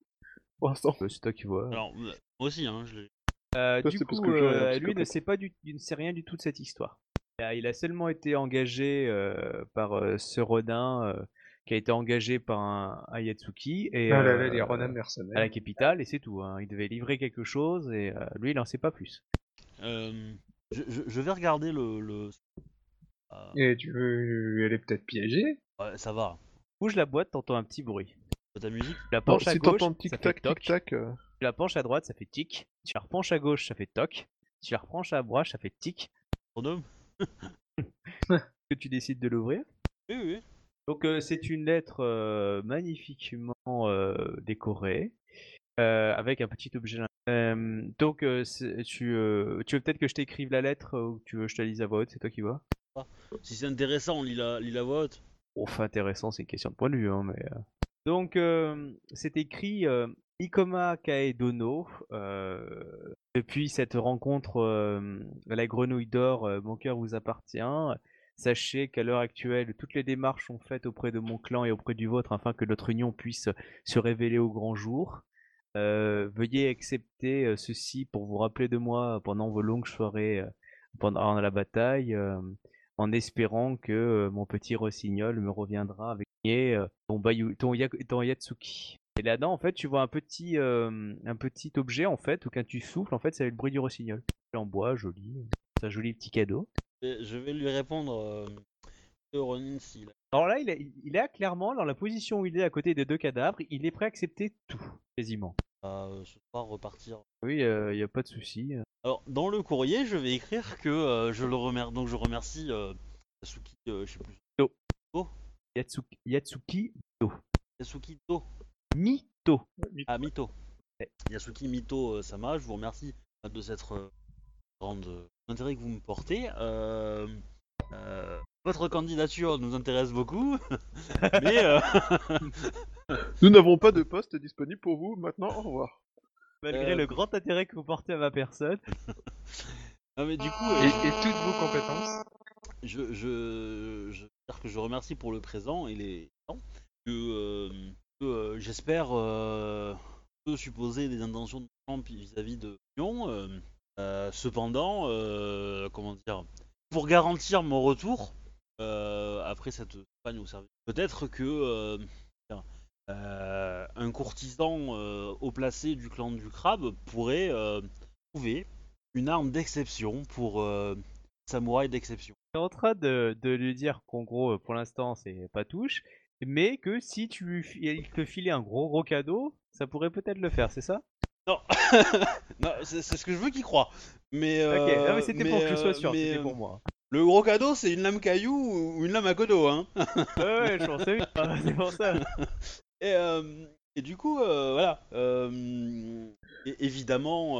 Pour l'instant? C'est toi qui vois. Alors, moi aussi, hein, je l'ai. Euh, Toi, du c'est parce coup, que euh, lui ne sait pas du, il ne sait rien du tout de cette histoire. Il a, il a seulement été engagé euh, par euh, ce Rodin euh, qui a été engagé par un, un Yatsuki et Ah là euh, là, les Ronin à la capitale et c'est tout. hein. Il devait livrer quelque chose et euh, lui il en sait pas plus. Euh, je, je- je vais regarder le. le... Euh, Et tu veux, elle est peut-être piégée ouais, ça va. Bouge la boîte, t'entends un petit bruit. Ta musique? Tu la penches à si gauche, t'entends ça fait tic-tac, toc. tic-tac, euh, Tu la penches à droite, ça fait tic. Tu la repenches à gauche, ça fait toc. Tu la repenches à droite, ça fait tic. Chronome <laughs> Que tu décides de l'ouvrir? Oui, oui. Donc euh, c'est une lettre euh, magnifiquement euh, décorée euh, avec un petit objet. Euh, donc euh, c'est- tu, euh, tu veux peut-être que je t'écrive la lettre euh, ou tu veux que je te la lise à voix haute, c'est toi qui vois? Si c'est intéressant, on lit la, lit la voix haute. Enfin intéressant, c'est une question de point de vue. Hein, mais, euh. Donc euh, c'est écrit euh, Ikoma Kaedono. euh, depuis cette rencontre la grenouille d'or, mon cœur vous appartient. Sachez qu'à l'heure actuelle, toutes les démarches sont faites auprès de mon clan et auprès du vôtre afin que notre union puisse se révéler au grand jour. Veuillez accepter ceci pour vous rappeler de moi pendant vos longues soirées pendant la bataille, en espérant que euh, mon petit rossignol me reviendra avec euh, ton, Bayu- ton, Ya- ton Yatsuki. Et là-dedans, en fait, tu vois un petit, euh, un petit objet, en fait, où quand tu souffles, en fait, c'est le bruit du rossignol. En bois, joli. C'est un joli petit cadeau. Je vais lui répondre. Euh, de Ronin s'il a- Alors là, il est, il est clairement dans la position où il est à côté des deux cadavres. Il est prêt à accepter tout, quasiment. à euh, ce soir repartir. Oui, il n'y a pas de souci. Alors, dans le courrier, je vais écrire que euh, je le remercie. Donc, je remercie euh, Yasuki, euh, je sais plus. Yatsuki, Yatsuki Do. Yasuki Do. Mito. Ah, Mito. Ouais. Yasuki Mito euh, Sama, je vous remercie de cette euh, grande euh, intérêt que vous me portez. Euh, euh, votre candidature nous intéresse beaucoup, <laughs> mais euh, Nous n'avons pas de poste disponible pour vous, maintenant, au revoir. Malgré Euh, le grand intérêt que vous portez à ma personne. <laughs> non, mais du coup, Et, euh, et toutes vos compétences. je, je, je, veux dire que je remercie pour le présent et les temps que, euh, que, euh, j'espère euh, supposer des intentions de Trump vis-à-vis de l'Union. euh, euh, cependant, euh, comment dire, pour garantir mon retour euh, après cette campagne au service, peut-être que euh, euh, un courtisan euh, haut placé du clan du crabe pourrait euh, trouver une arme d'exception pour euh, samouraï d'exception. est en train de, de lui dire qu'en gros, euh, pour l'instant, c'est pas touche, mais que si tu il te filait un gros gros cadeau, ça pourrait peut-être le faire, c'est ça? Non, <laughs> non c'est ce que je veux qu'il croit. Mais, Ok, euh, non, mais c'était pour que je euh, sois sûr, c'était euh, pour moi. Le gros cadeau, c'est une lame caillou ou une lame à codo, hein. ouais, ouais, je pensais <laughs> c'est pour ça. <laughs> Et, euh, et du coup, euh, voilà. euh, et- évidemment,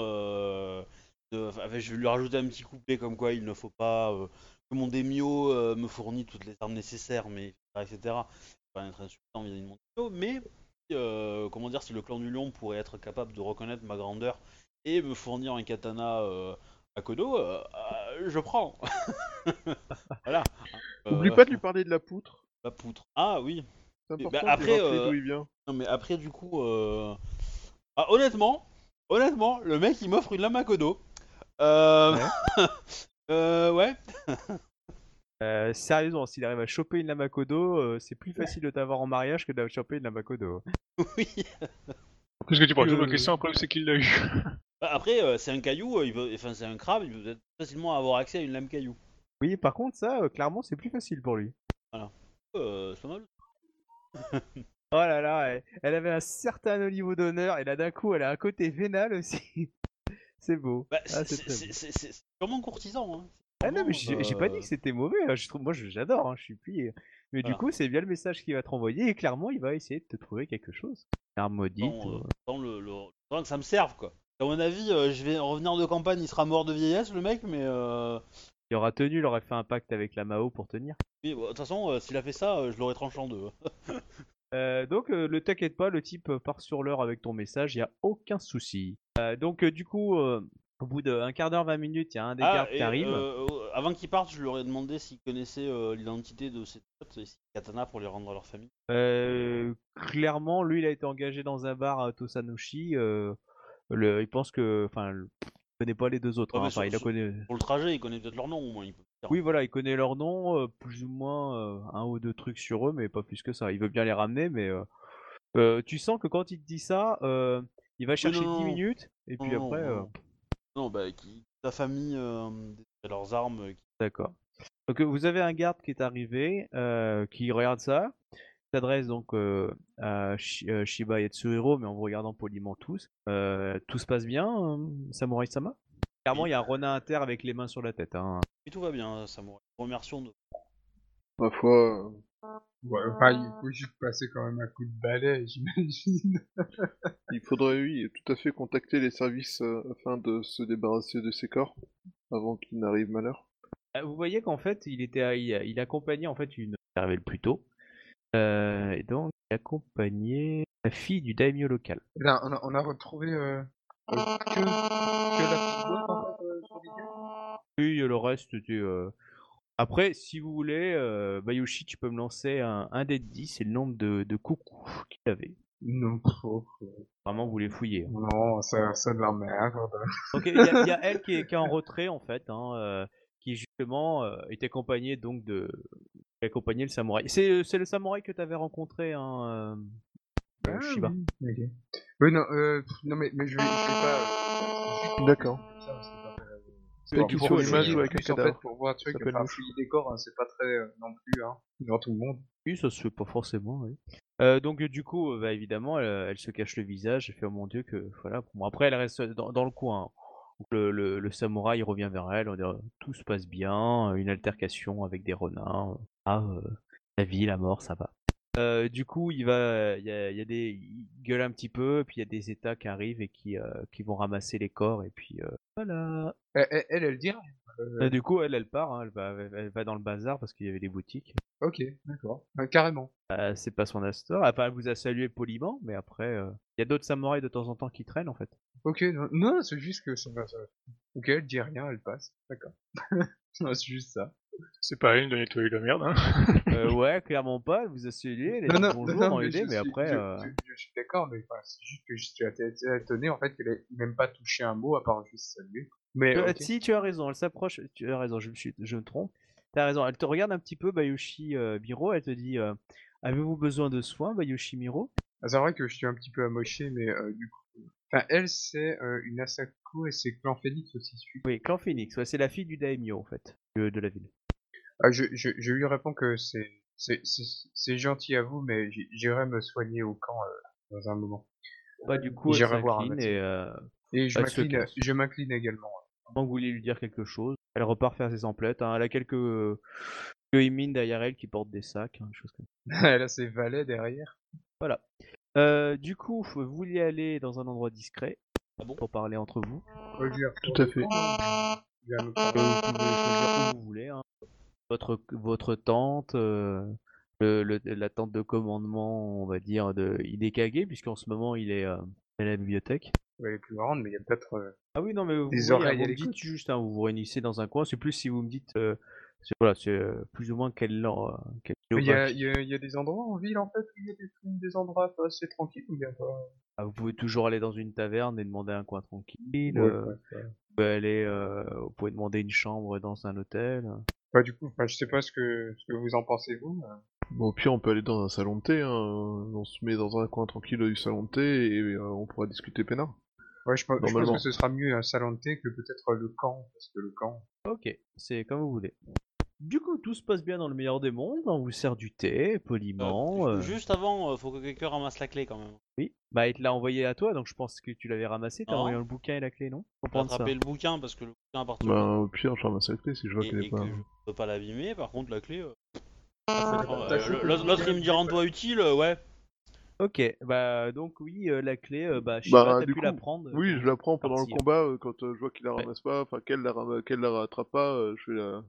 de- enfin, je vais lui rajouter un petit couplet comme quoi il ne faut pas euh, que mon démio euh, me fournit toutes les armes nécessaires, mais etc. va être insuffisant vis-à-vis de mon démio, mais euh, comment dire, si le clan du lion pourrait être capable de reconnaître ma grandeur et me fournir un katana euh, à Kodo, euh, euh, je prends. <laughs> voilà. Oublie Euh, pas de lui parler de la poutre. La poutre. Ah oui. Bah, important après, de euh, d'où il vient. Non mais après du coup, euh... ah, honnêtement, honnêtement, le mec il m'offre une lame à Kodo. Euh... euh, ouais. <laughs> <laughs> Euh, sérieusement, s'il arrive à choper une Lamakodo, euh, c'est plus facile de t'avoir en mariage que de choper une Lamakodo. oui. Qu'est-ce que tu pourrais Euh, ma question après c'est qu'il l'a eu. <laughs> Bah, après, euh, c'est un caillou, euh, il veut... enfin c'est un crabe, il peut facilement avoir accès à une lame caillou. Oui, par contre, ça, euh, clairement, c'est plus facile pour lui. Euh, c'est pas mal. <laughs> Oh là là, elle, elle avait un certain niveau d'honneur, et là d'un coup, elle a un côté vénal aussi. <laughs> c'est beau. Bah, Ah, c'est sûrement courtisan. Hein. Ah non, mais j'ai j'ai pas dit que c'était mauvais, hein, je trouve, moi j'adore, hein, je suis plié. Mais du Voilà. coup, c'est bien le message qu'il va te renvoyer, et clairement, il va essayer de te trouver quelque chose. Une arme maudite. Tant, euh, le, que ça me serve quoi. À mon avis, euh, je vais revenir de campagne, il sera mort de vieillesse le mec, mais euh... Il aura tenu, il aurait fait un pacte avec la Mao pour tenir. oui, bon, de toute façon, euh, s'il a fait ça, euh, je l'aurais tranché en deux. <laughs> Euh, donc, ne t'inquiète pas, le type part sur l'heure avec ton message, il a aucun souci. Donc, du coup, Au bout d'un quart d'heure, 20 minutes, il y a un des Ah, gardes qui arrive. avant qu'ils partent, je leur ai demandé s'ils connaissaient euh, l'identité de ces potes et si katana pour les rendre à leur famille. Clairement, lui, il a été engagé dans un bar à Tosanoshi. euh, le, il pense que, enfin, le- connaît pas les deux autres. Ouais, hein, mais enfin, sur- il a sur- connaît. Pour le trajet, ils connaissent peut-être leur nom au moins. Oui, voilà, il connaît leur nom, euh, plus ou moins euh, un ou deux trucs sur eux, mais pas plus que ça. Il veut bien les ramener, mais euh, euh, tu sens que quand il te dit ça, euh, il va chercher non, 10 non. minutes, et puis Non, après, non, euh, bah, qui, ta famille, euh, leurs armes. euh, qui- d'accord. Donc euh, vous avez un garde qui est arrivé, euh, qui regarde ça, s'adresse donc euh, à euh, Shiba et Tsuhiro, mais en vous regardant poliment tous. Euh, tout se passe bien, euh, Samurai Sama Clairement, il y a un renard inter avec les mains sur la tête. Hein. Et tout va bien, Samouraï. Remercions de. Ma foi, euh, Ouais, enfin, il faut juste passer quand même un coup de balai, <laughs> j'imagine. il faudrait, oui, tout à fait contacter les services euh, afin de se débarrasser de ces corps avant qu'il n'arrive malheur. Euh, Vous voyez qu'en fait, il était, il, il accompagnait en fait une. Il est arrivé le plus tôt. Euh, et donc, il accompagnait la fille du daimyo local. Là, on a, on a retrouvé euh, que, que la petite boîte en fait euh, sur les gars. Oui, le reste euh, Après, si vous voulez, Bayushi, tu peux me lancer un, un dé de 10, c'est le nombre de, de coucous qu'il avait. Non, pff, Vraiment, vous les fouillez. non, ça, ça de la merde. Donc, il y, a- il y a elle qui est, qui est en <laughs> retrait, en fait, hein, qui justement est accompagnée donc de. Qui accompagnait le samouraï. C'est c'est le samouraï que tu avais rencontré, hein, euh, euh, Ah, Shiba. oui, non, euh, non mais, mais je je vais pas. euh, D'accord. ça, c'est pas Pour- l'image ou avec un en fait, pour voir un truc, enfin, des corps, hein, c'est pas très euh, non plus, hein, dans tout le monde. Oui, ça se fait pas forcément, oui. Euh, donc euh, du coup, euh, bah, évidemment, elle, elle se cache le visage, elle fait oh mon dieu que voilà. Bon, après, elle reste dans, dans le coin. hein. Le, samouraï revient vers elle, euh, tout se passe bien, une altercation avec des renards, euh, ah, euh, la vie, la mort, ça va. Euh, du coup, il va, il y a, y a des, il gueule un petit peu, puis il y a des états qui arrivent et qui, euh, qui vont ramasser les corps, et puis euh, voilà. Elle, elle, dit rien. Euh, Euh, du coup, elle, elle part, hein, elle, va, elle, va dans le bazar parce qu'il y avait des boutiques. Ok, d'accord. Euh, carrément. Euh, c'est pas son astor. Enfin, elle vous a salué poliment, mais après, il y a d'autres samouraïs de temps en temps qui traînent en fait. Ok, non, non c'est juste que ça, ça... Ok, elle dit rien, elle passe. D'accord. <laughs> c'est juste ça. C'est pas elle de nettoyer la merde. Hein. <laughs> Euh, ouais, clairement pas. Elle vous a salué, elle a Non, non, bonjour non, dans mais l'idée, je mais suis- après, je, euh, je- je suis d'accord, mais enfin, c'est juste que je suis étonné en fait qu'elle ait même pas touché un mot à part juste saluer. Mais Euh, si tu as raison, elle s'approche. Tu as raison, je me suis, je me trompe. T'as raison. Elle te regarde un petit peu, Bayushi euh, Miro. Elle te dit, euh, avez-vous besoin de soins, Bayushi Miro? Ah, C'est vrai que je suis un petit peu amoché, mais euh, du coup. Enfin, elle, c'est euh, une Asako et c'est Clan Phoenix aussi. Oui, Clan Phoenix. Ouais, c'est la fille du daimyo en fait, de, de la ville. Ah, je, je, je lui réponds que c'est c'est c'est- c'est gentil à vous, mais j'irai me soigner au camp euh, dans un moment. Bah du coup, J'irai voir un et euh, Et je m'incline, casse. je m'incline également. Pendant que vous vouliez lui dire quelque chose, elle repart faire ses emplettes. hein. Elle a quelques euh, quelques derrière elle qui portent des sacs, hein, des choses comme ça. <laughs> elle a ses valets derrière. Voilà. Euh, du coup, vous vouliez aller dans un endroit discret Ah bon? pour parler entre vous? Tout à fait. vous pouvez choisir où vous voulez. hein. Votre votre tente, euh, le, le- la tente de commandement, on va dire de Hidekage, puisqu'en ce moment il est euh, à la bibliothèque. Elle est plus grande, mais il y a peut-être. euh, Ah oui, non, mais vous, Des oreilles vous à me l'écoute. dites juste, hein, vous vous réunissez dans un coin. C'est plus si vous me dites, euh, c'est voilà, c'est euh, plus ou moins quelle, euh, Il y, a, il, y a, il y a des endroits en ville en fait où il y a des, des endroits assez tranquilles ou bien pas? Ah, vous pouvez toujours aller dans une taverne et demander un coin tranquille. Ouais, euh, ouais, ouais. vous, pouvez aller, euh, vous pouvez demander une chambre dans un hôtel. Bah, du coup, enfin, je sais pas ce que, ce que vous en pensez vous. mais- Bon, au pire, on peut aller dans un salon de thé, hein. on se met dans un coin tranquille du salon de thé et euh, on pourra discuter peinard. Ouais, je, pense- je pense Normalement. que ce sera mieux un salon de thé que peut-être le camp, parce que le camp. Ok, c'est comme vous voulez. Du coup, tout se passe bien dans le meilleur des mondes. On vous sert du thé, poliment. Euh, euh, Juste avant, euh, faut que quelqu'un ramasse la clé quand même. Oui, bah il te l'a envoyé à toi, donc je pense que tu l'avais ramassé. T'as envoyé le bouquin et la clé, non? Faut prendre ça. attraper le bouquin parce que le bouquin appartient Bah, au pire, je ramasse la clé si je vois qu'elle est pas. que je peux pas l'abîmer. Par contre, la clé. euh, euh, chopé le L'autre il me dit rends-toi utile, ouais. Ok, bah donc oui, euh, la clé, euh, bah, Bah, Shiva, t'as du pu la coup, prendre. Oui, euh, je la prends pendant le partir. combat euh, quand euh, je vois qu'il la Ouais. ramasse pas, enfin qu'elle la, la rattrape pas, euh, je vais la...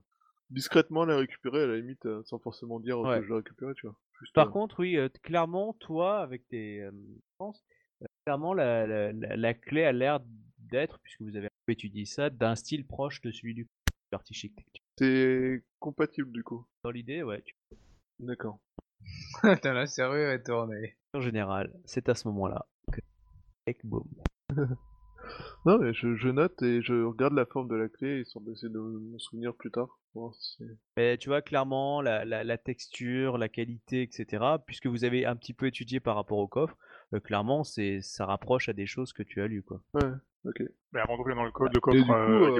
discrètement la récupérer à la limite euh, sans forcément dire euh, Ouais. que je l'ai récupérée, tu vois. Juste, Par euh, contre, oui, euh, clairement, toi, avec tes euh, euh, clairement, la, la, la, la clé a l'air d'être, puisque vous avez un peu étudié ça, d'un style proche de celui du architecture. C'est compatible du coup. Dans l'idée, ouais. tu- D'accord. <laughs> Putain, la serrure est tournée. En général, c'est à ce moment-là que Ec, boum. <laughs> Non mais je, je note et je regarde la forme de la clé histoire d'essayer de m'en souvenir plus tard. Voir si c'est- Mais tu vois clairement la, la- la texture, la qualité, etc. Puisque vous avez un petit peu étudié par rapport au coffre, euh, clairement c'est ça rapproche à des choses que tu as lues quoi. Ouais, ok. Mais avant d'ouvrir dans le code, le Et coffre, il n'y a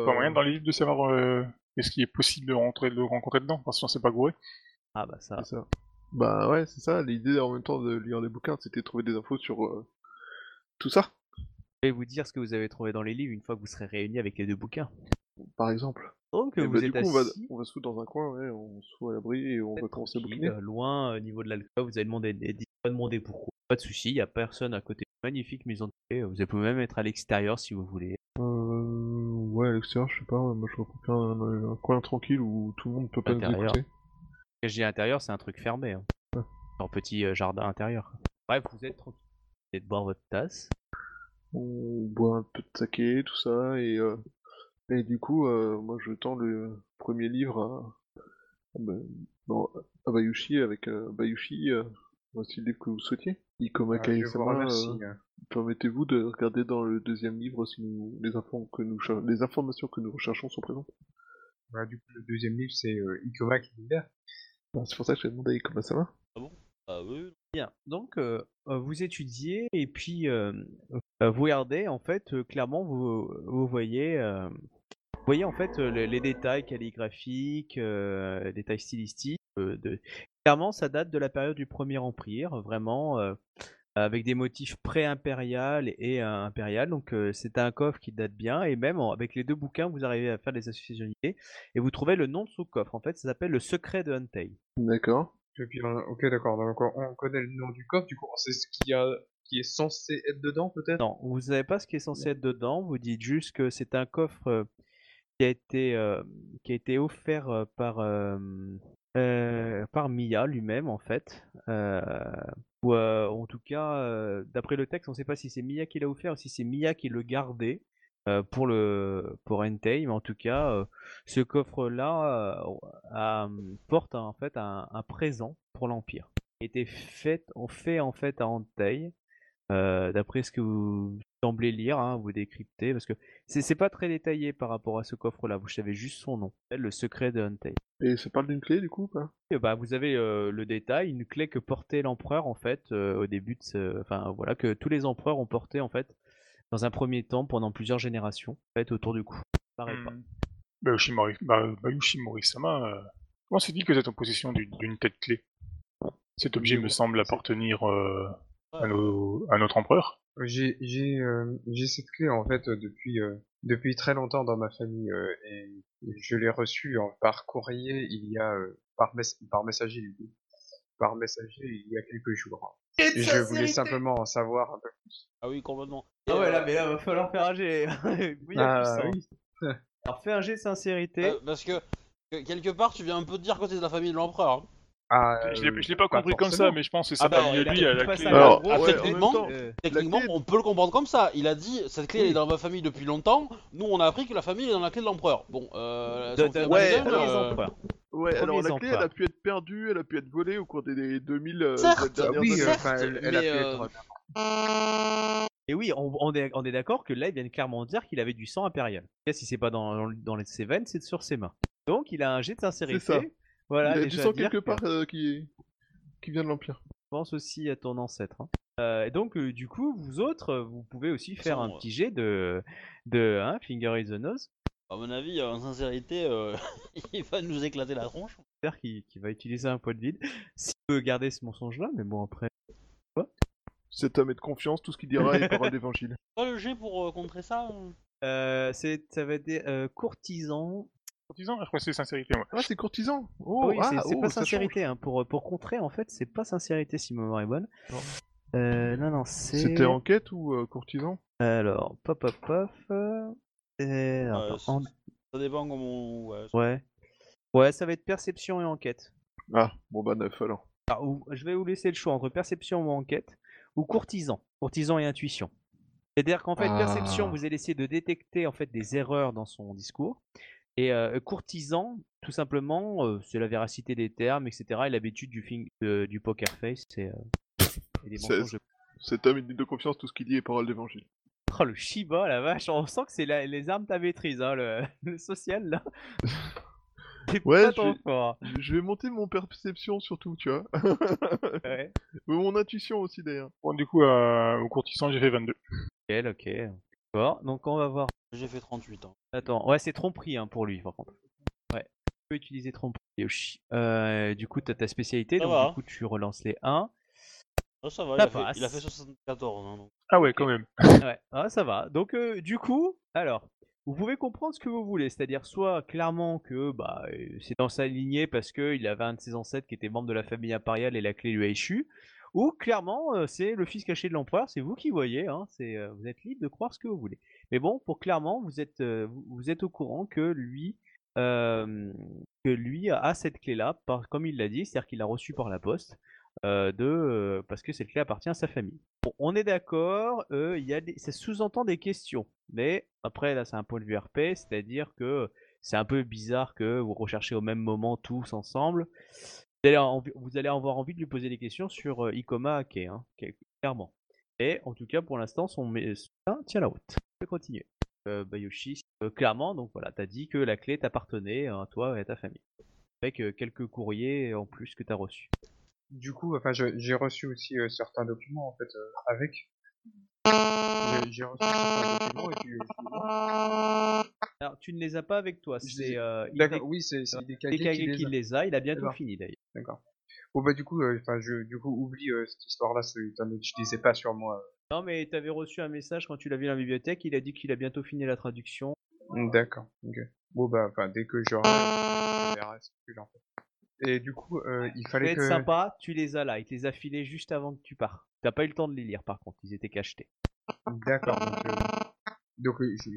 pas euh, moyen dans les livres de savoir euh, est-ce qu'il est possible de rentrer, de le rencontrer dedans, parce qu'on sait pas gouré. Ah bah ça. Bah ouais, c'est ça. L'idée en même temps de lire les bouquins, c'était de trouver des infos sur euh, tout ça, Je vais vous dire ce que vous avez trouvé dans les livres une fois que vous serez réunis avec les deux bouquins. par exemple. Donc Et vous bah, êtes du coup, on va, assis, on va se foutre dans un coin, ouais, on se fout à l'abri et on va commencer à bouquiner. euh, loin au niveau de l'alcool. Vous avez demandé, des- pas demandé pourquoi. Pas de souci, il y a personne à côté. Magnifique maison de. Vous pouvez même être à l'extérieur si vous voulez. Euh, ouais, à l'extérieur, je sais pas, moi je préfère un, un coin tranquille où tout le monde peut pas nous Intérieur. écouter. Quand je dis intérieur, c'est un truc fermé. Hein. Ouais. Un petit euh, jardin intérieur. Bref, vous êtes tranquille. Vous allez boire votre tasse. On boit un peu de saké, tout ça, et, euh, et du coup, euh, moi je tends le premier livre à, non, Bayushi avec euh, Bayushi. Euh, voici le livre que vous souhaitiez. Ikoma Ah, euh, permettez-vous de regarder dans le deuxième livre si nous, les, infos que nous, cher- les informations que nous recherchons sont présentes? Voilà, du coup, le deuxième livre, c'est euh, Ikoma qui. Ah, C'est pour ça que j'ai demandé à Ikoma-sama. Ah oui. Bien. Donc, euh, vous étudiez et puis euh, vous regardez. En fait, euh, clairement, vous, vous voyez, euh, vous voyez en fait euh, les, les détails calligraphiques, euh, les détails stylistiques. euh, de... Clairement, ça date de la période du Premier Empire, vraiment. euh, avec des motifs pré-impérial et euh, impérial. Donc euh, c'est un coffre qui date bien et même en- avec les deux bouquins, vous arrivez à faire des associationnalités et vous trouvez le nom de ce coffre. En fait, ça s'appelle le secret de Huntei. D'accord. Ok, d'accord. Donc, on on connaît le nom du coffre. Du coup, c'est ce qu'il y a, qui est censé être dedans, peut-être? Non, vous savez pas ce qui est censé être dedans. Vous dites juste que c'est un coffre euh, qui a été euh, qui a été offert euh, par euh, par Mia lui-même en fait. Ou en tout cas, d'après le texte, on ne sait pas si c'est Mia qui l'a offert ou si c'est Mia qui le gardait pour le pour Entei. Mais en tout cas, ce coffre-là porte en fait un, un présent pour l'Empire. Été fait, on fait en fait à Entei. Euh, d'après ce que vous semblez lire, hein, vous décryptez, parce que c'est pas très détaillé par rapport à ce coffre-là, vous savez juste son nom, le secret de Huntei. Et ça parle d'une clé du coup ou pas? Et bah, vous avez euh, le détail, une clé que portait l'empereur en fait euh, au début de ce... Enfin voilà, que tous les empereurs ont porté en fait dans un premier temps pendant plusieurs générations, en fait autour du cou. Pareil pas. Hmm. Bayushi Mori- Ba- Bayushi Morisama, euh, comment se dit que vous êtes en possession d'une tête clé? Cet objet me semble appartenir euh, à, nos- à notre empereur? J'ai j'ai euh, j'ai cette clé en fait euh, depuis euh, depuis très longtemps dans ma famille euh, et je l'ai reçue en- par courrier il y a euh, par mess- par messager du coup. par messager il y a quelques jours. Et je voulais simplement en savoir un peu plus. Ah oui, complètement. Ah ouais, là, mais là, va falloir faire un jet. <laughs> oui, Ah, oui. Alors fais un jet de sincérité. Euh, parce que, que quelque part, tu viens un peu te dire que t'es de la famille de l'empereur. hein. Ah, je l'ai euh, je l'ai pas pas compris comme ça, mais je pense que Ah ça bah, parle il de a lui à la clé. Alors, Ah, ouais, techniquement, en même temps, Euh, Techniquement, clé- on peut le comprendre comme ça. Il a dit cette clé elle est dans ma famille depuis longtemps. Nous, on a appris que la famille est dans la clé de l'empereur. Bon, euh, de- de- ouais, premiers euh. Ouais, alors la clé, elle a pu être perdue, elle a pu être volée au cours des, des 2000 euh, Certes, dernières oui, années. euh, certes, enfin, elle, elle a pu euh, être. Et oui, on, on est, on est d'accord que là, il vient clairement dire qu'il avait du sang impérial. Si c'est pas dans, dans, les- ses veines, c'est sur ses mains. Donc, il a un jet de sincérité. Voilà, Il y a du déjà sang dire quelque que part euh, qui, qui vient de l'Empire. pense aussi à ton ancêtre. hein. Euh, et donc, euh, du coup, vous autres, vous pouvez aussi faire un petit jet de, de hein, Finger in the Nose. À mon avis, en sincérité, euh, <laughs> il va nous éclater la tronche. J'espère qu'il qu'il va utiliser un point de vide. S'il peut garder ce mensonge-là, mais bon, après. Cet homme est de confiance, tout ce qu'il dira est parole d'évangile. <laughs> Pas le jet pour euh, contrer ça euh c'est- ça va être des euh, courtisans. Courtisan, je crois que c'est sincérité, moi. Ah, c'est courtisan Oh, oui, ah, c'est c'est oh, pas ça sincérité. Hein. Pour, pour contrer, en fait, c'est pas sincérité si ma mémoire est bonne. Non. Euh, non, non, c'est. C'était enquête ou euh, courtisan? Alors, pop, pop, pop. euh, et- alors, Ouais, attends, en- Ça dépend comment. Ouais. Ouais. Ouais, ça va être perception et enquête. Ah, bon bah neuf alors. Alors, ou- je vais vous laisser le choix entre perception ou enquête ou courtisan. Courtisan et intuition. C'est-à-dire qu'en fait, Ah. perception, vous allez essayer de détecter en fait des erreurs dans son discours. Et euh, courtisan, tout simplement, euh, c'est la véracité des termes, etc. Et l'habitude du, de- poker face, c'est euh, et des C'est- mensonges de- Cet homme est digne de confiance, tout ce qu'il dit est parole d'évangile. Oh le Shiba, la vache, on sent que c'est la- les armes ta maîtrise, hein, le, <laughs> le social là. <laughs> Ouais, pas je trop vais- fort. Je vais monter mon perception surtout, tu vois. Ouais. <laughs> Mon intuition aussi d'ailleurs. Bon, du coup, euh, au courtisan, j'ai fait 22. Ok, ok. Bon, donc on va voir. J'ai fait 38 ans. Attends, ouais, c'est tromperie hein, pour lui par contre. Ouais, tu peux utiliser tromperie, Yoshi. Euh, du coup, t'as ta spécialité, Ça donc va. du coup, tu relances les 1. Ah, ça va, Ça il, a fait, passe. il a fait 74. hein, donc. Ah ouais, quand même. <laughs> Ouais, ah, ça va. Donc, euh, du coup, alors, vous pouvez comprendre ce que vous voulez, c'est-à-dire soit clairement que bah, euh, c'est dans sa lignée parce qu'il avait un de ses ancêtres qui était membre de la famille impériale et la clé lui a échu, ou clairement euh, c'est le fils caché de l'empereur, c'est vous qui voyez, hein, c'est, euh, vous êtes libre de croire ce que vous voulez. Mais bon, pour clairement, vous êtes, euh, vous, êtes au courant que lui, euh, que lui a cette clé-là, comme il l'a dit, c'est-à-dire qu'il l'a reçue par la poste. euh, de, parce que cette clé appartient à sa famille. Bon, on est d'accord, des, ça sous-entend des questions, mais après là c'est un point de vue RP, c'est-à-dire que c'est un peu bizarre que vous recherchez au même moment tous ensemble. Vous allez, avoir envie de lui poser des questions sur Ikoma Ake, hein, clairement. Et en tout cas pour l'instant son son- tient la route. Je vais continuer. Euh, Bayoshi, euh, clairement, donc voilà, t'as dit que la clé t'appartenait à toi et à ta famille. Avec euh, quelques courriers en plus que t'as reçus. Du coup, enfin, j'ai reçu aussi euh, certains documents en fait avec. J'ai- reçu certains documents et puis. Alors tu ne les as pas avec toi, c'est D'accord, oui, c'est des qui qu'il les a. il a bientôt fini d'ailleurs. D'accord. Bon bah du coup, euh, enfin, je, du coup, oublie euh, cette histoire-là, étant donné que je les ai pas sur moi. Non, mais t'avais reçu un message quand tu l'as vu dans la bibliothèque, il a dit qu'il a bientôt fini la traduction. D'accord. Ok. Bon bah, enfin, dès que j'aurai, ce que j'en fais. Et du coup, euh, il fallait être que. sympa, tu les as là, il te les a filés juste avant que tu pars. T'as pas eu le temps de les lire par contre, ils étaient cachetés. D'accord. Donc, euh, donc euh, je,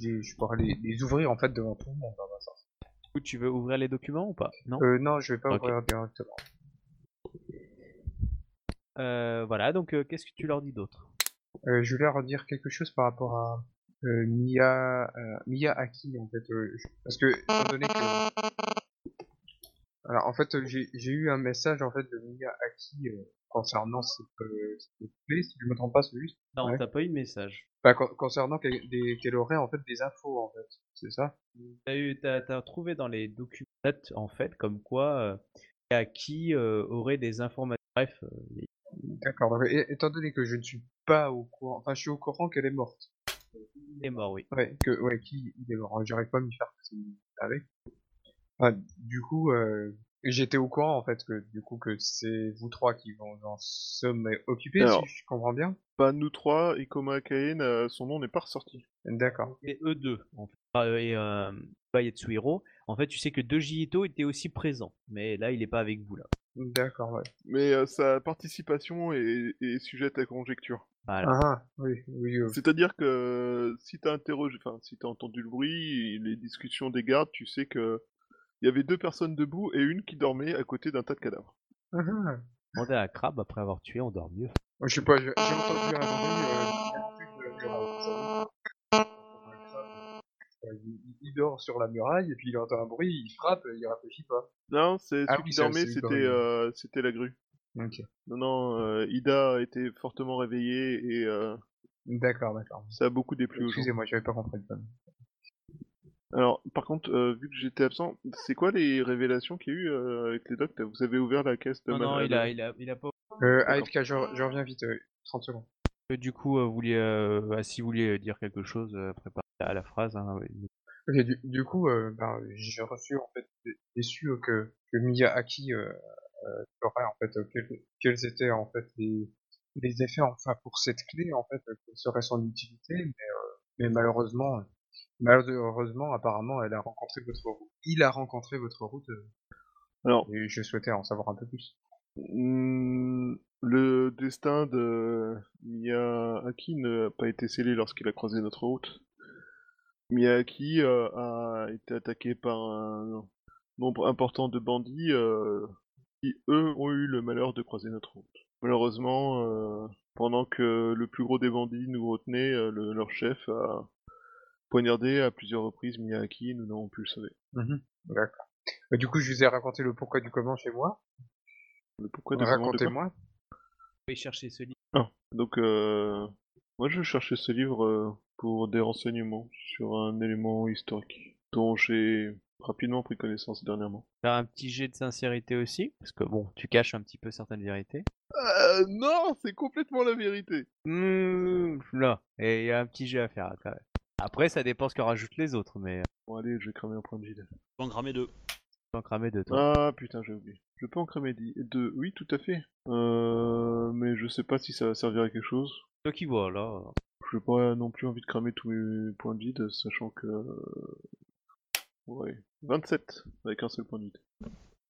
je, je pourrais les, les ouvrir en fait devant tout le monde. dans coup, tu veux ouvrir les documents ou pas? Non? Euh, non, je vais pas ouvrir directement. Euh, Voilà, donc euh, qu'est-ce que tu leur dis d'autre? Euh, je voulais redire quelque chose par rapport à Mia, Mia Aki en fait, parce que étant donné que, alors en fait j'ai eu un message en fait de Mia Aki euh, concernant cette, euh, cette clé, si je me trompe pas, c'est juste, Non, Ouais. t'as pas eu de message. Con- concernant qu'elle aurait en fait des infos en fait, c'est ça? T'as eu, t'as, t'as trouvé dans les documents en fait, comme quoi euh, à qui euh, aurait des informations. Bref, euh, D'accord. Étant donné que je ne suis pas au courant, enfin je suis au courant qu'elle est morte. il est mort, oui. Ouais, que ouais, qui il est mort. J'arrive pas à m'y faire avec. Enfin, du coup, euh, j'étais au courant en fait que du coup que c'est vous trois qui vont en sommes occupés, Alors. si je comprends bien. Pas nous trois, et Koma Kaen, euh, son nom n'est pas ressorti. D'accord. Et eux deux, en fait. Ah, euh, et euh, bah, Yatsuhiro. En fait, tu sais que Doji Ito était aussi présent, mais là, il est pas avec vous là. D'accord, ouais. Mais euh, sa participation est, est sujette à conjecture. Voilà. Ah, ah, oui, oui. euh, C'est-à-dire que si t'as interrogé, enfin si t'as entendu le bruit, les discussions des gardes, tu sais que il y avait deux personnes debout et une qui dormait à côté d'un tas de cadavres. ah. Demander à Crab, après avoir tué, on dort mieux. Je sais pas, j'ai j'ai entendu un bruit. Euh, euh, il, il dort sur la muraille et puis il entend un bruit, il frappe, il réfléchit pas. Non, c'est Ah celui oui, qui c'est- dormait, c'est c'était euh, c'était la grue. Ok. Non, non, euh, Ida a été fortement réveillée et euh, D'accord, d'accord. ça a beaucoup déplu aux gens. Excusez-moi, j'avais pas compris le. Alors, par contre, euh, vu que j'étais absent, c'est quoi les révélations qu'il y a eu euh, avec les docs? Vous avez ouvert la caisse de Non, non, malade il a, il a, il a pas. Euh, AFK, je, je reviens vite, euh, 30 secondes. Euh, Du coup, euh, vous vouliez, euh, bah, si vous vouliez dire quelque chose, euh, préparez à la phrase. Hein, ouais. Ok, du, du coup, euh, bah, j'ai reçu en fait des- déçu euh, que, que Miyaki euh, euh, aurait en fait euh, quels, quels étaient en fait les, les effets enfin pour cette clé en fait euh, quelle serait son utilité, mais, euh, mais malheureusement euh, malheureusement apparemment elle a rencontré votre route. Il a rencontré votre route euh, Alors, et je souhaitais en savoir un peu plus. Hmm, le destin de Miyaki n'a pas été scellé lorsqu'il a croisé notre route. Miyaki euh, a été attaqué par un nombre important de bandits euh, qui, eux, ont eu le malheur de croiser notre route. Malheureusement, euh, pendant que le plus gros des bandits nous retenait, le- leur chef a poignardé à plusieurs reprises Miyaki, nous n'avons pu le sauver. D'accord. Bah, du coup, je vous ai raconté le pourquoi du comment chez moi. Le pourquoi quoi Racontez-moi. vais chercher ce livre. Donc, euh, moi je cherchais ce livre euh, pour des renseignements sur un élément historique dont j'ai rapidement pris connaissance dernièrement. Faire un petit jet de sincérité aussi, parce que bon, tu caches un petit peu certaines vérités. Euh, non, c'est complètement la vérité. Mmh, là, et il y a un petit jet à faire quand même. Après, ça dépend ce que rajoutent les autres, mais Bon, allez, je vais cramer un point de vide. Je vais en cramer deux. tu en cramer deux, toi. Ah putain, j'ai oublié. Je peux en cramer dix- deux. Oui, tout à fait. Euh, mais je sais pas si ça va servir à quelque chose. Toi qui vois, là. J'ai pas non plus envie de cramer tous mes points de vide, sachant que. Ouais. 27 avec un seul point de vide.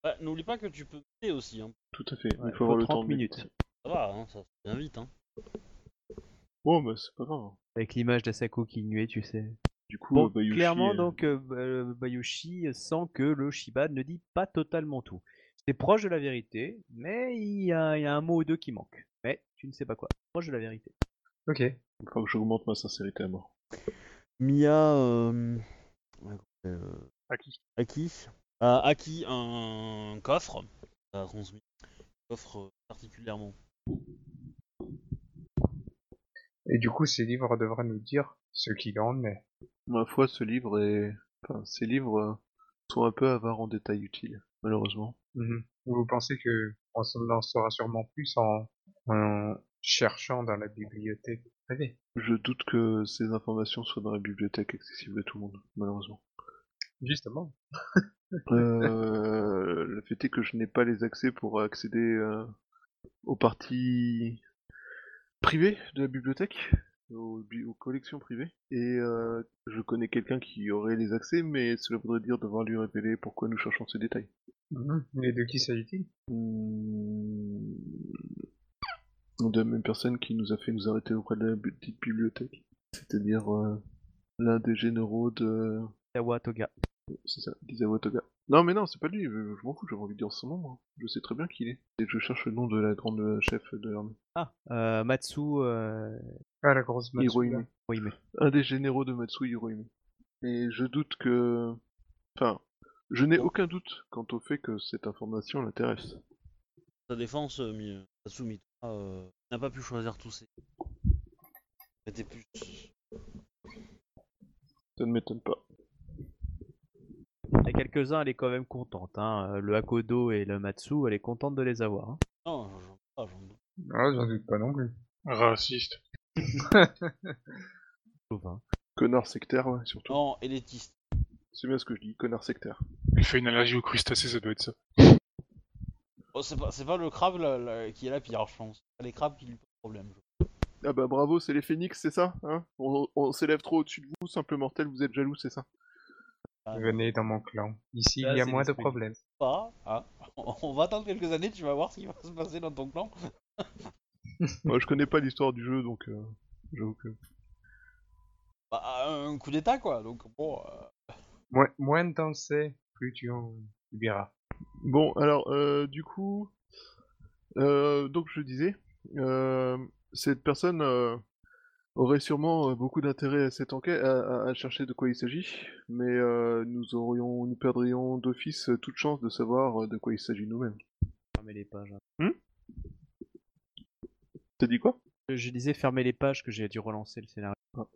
Ouais, N'oublie pas que tu peux payer aussi. Hein. Tout à fait. Ouais, Il faut avoir le 30 temps minutes. Ça va, hein, ça vient vite. Hein. Bon, bah c'est pas grave. Avec l'image d'Asako qui nuait, tu sais. Du coup, Bon, euh, Bayushi, clairement, euh, donc, euh, Bayushi sent que le Shiba ne dit pas totalement tout. C'est proche de la vérité, mais il y, a, il y a un mot ou deux qui manque. Mais tu ne sais pas quoi. Proche de la vérité. Ok. il faut que j'augmente ma sincérité à mort. Mia. Euh... euh, Aki. Aki a acquis un coffre. Un coffre particulièrement. Et du coup, ces livres devraient nous dire ce qu'il en est. Ma foi, ce livre est. Enfin, ces livres euh, sont un peu avares en détails utiles, malheureusement. Mhm. Vous pensez que on en saura sûrement plus en, en cherchant dans la bibliothèque privée? Je doute que ces informations soient dans la bibliothèque accessible à tout le monde, malheureusement. Justement. <laughs> Euh, le fait est que je n'ai pas les accès pour accéder euh, aux parties privées de la bibliothèque, aux, bi- aux collections privées. Et euh, je connais quelqu'un qui aurait les accès, mais cela voudrait dire devoir lui révéler pourquoi nous cherchons ces détails. Mhm. Et de qui s'agit-il? Hmm, De la même personne qui nous a fait nous arrêter auprès de la petite bibliothèque. C'est-à-dire euh, l'un des généraux de... Toga. C'est ça, d'Isawa Toga. Non mais non, c'est pas lui, je, m'en fous, j'avais envie de dire son nom, moi. Je sais très bien qui il est. Et je cherche le nom de la grande chef de l'armée. Ah, euh, Matsu euh, Ah, la grosse Matsuda. Hirohime. Un des généraux de Matsu Hirohime. Et je doute que... Enfin, je n'ai aucun doute quant au fait que cette information l'intéresse. Sa défense, euh, Mi- Tatsumi euh, n'a pas pu choisir tous ses. C'était plus. Ça ne m'étonne pas. Il y a quelques-uns, elle est quand même contente. Hein. Euh, Le Hakodo et le Matsu, elle est contente de les avoir. hein. Non, j'en pas, j'en doute. Ah, j'en doute pas non plus. Raciste. <laughs> Connard sectaire, ouais, surtout. Non, élitiste. C'est bien ce que je dis, connard sectaire. Il fait une allergie aux crustacés, ça doit être ça. Oh, c'est pas, c'est pas le crabe qui est la pire, je pense. C'est les crabes qui lui posent problème. je- Ah bah bravo, c'est les phénix, c'est ça hein? On, on s'élève trop au-dessus de vous, simple mortel, vous êtes jaloux, c'est ça? Venez dans mon clan. Ici, Ah, il y a c'est moins de problèmes. Pas, hein. <laughs> On va attendre quelques années, tu vas voir ce qui va se passer dans ton clan. <laughs> Moi je connais pas l'histoire du jeu, donc euh, j'avoue que... Bah, un coup d'état, quoi. Donc, bon. euh, Moins, moins t'en sais, plus tu en verras. Bon, alors, euh, du coup... euh, donc je disais, euh, cette personne euh, aurait sûrement euh, beaucoup d'intérêt à cette enquête, à, à- à chercher de quoi il s'agit, mais euh, nous aurions, nous perdrions d'office euh, toute chance de savoir euh, de quoi il s'agit nous-mêmes. Fermez les pages. hein. T'as dit quoi? Je- Je disais fermer les pages que j'ai dû relancer le scénario. Ah,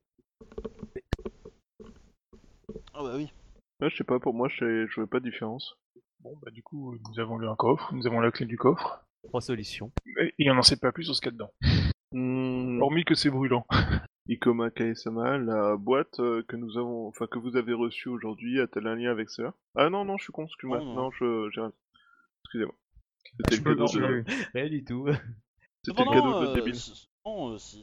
bah oui. Ouais, je sais pas, pour moi, je je vois pas de différence. Bon, bah du coup, nous avons lu un coffre, nous avons la clé du coffre, Trois solutions. et, et on n'en sait pas plus sur ce qu'il y a dedans. Hmm, Hormis que c'est brûlant. <laughs> Ikoma Kaesama, la boîte euh, que nous avons, enfin que vous avez reçue aujourd'hui, a-t-elle un lien avec cela? Ah non, non, je suis con, excuse-moi. Non, Non, non. je, j'ai rien. Excusez-moi. C'était Je le cadeau de. <laughs> Rien du tout. c'était le cadeau de euh, débile. cependant, euh, si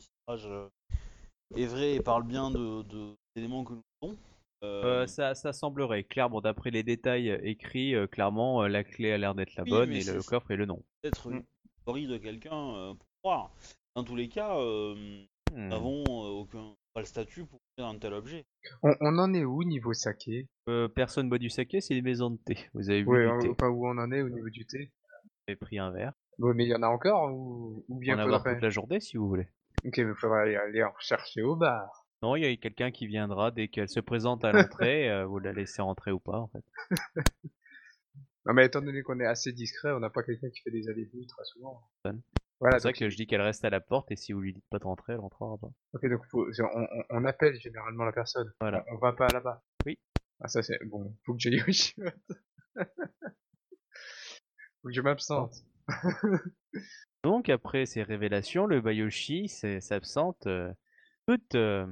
est vrai et parle bien de, de- d'éléments que nous avons, euh, Euh, ça, ça semblerait. Clairement, d'après les détails écrits, euh, clairement, euh, la clé a l'air d'être la Oui, bonne et le coffre est le nom. peut-être une théorie de quelqu'un euh, pour croire. Dans tous les cas, euh, Hmm. nous n'avons euh, aucun pas le statut pour faire un tel objet. On, on en est où niveau saké? Euh, personne boit du saké, c'est les maisons de thé. <laughs> Vous avez bu Ouais, du thé. pas où on en est au niveau du thé? Avez pris un verre. Bon, mais il y en a encore ou, ou On bien en avoir toute la journée si vous voulez. Ok, mais faudrait aller, aller en chercher au bar. Non, il y a quelqu'un qui viendra dès qu'elle se présente à l'entrée. <laughs> euh, vous la laissez rentrer ou pas en fait. Non, mais étant donné qu'on est assez discret, on n'a pas quelqu'un qui fait des allées-venues très souvent. Voilà, C'est vrai que je dis qu'elle reste à la porte et si vous lui dites pas de rentrer, elle rentrera pas. ok, donc faut- on, on- on appelle généralement la personne. Voilà. On, on va pas là-bas. Oui. Ah, ça c'est bon. Faut que j'aille au <laughs> faut que je m'absente. <laughs> Donc après ces révélations, le Bayoshi s'absente euh, toute. euh,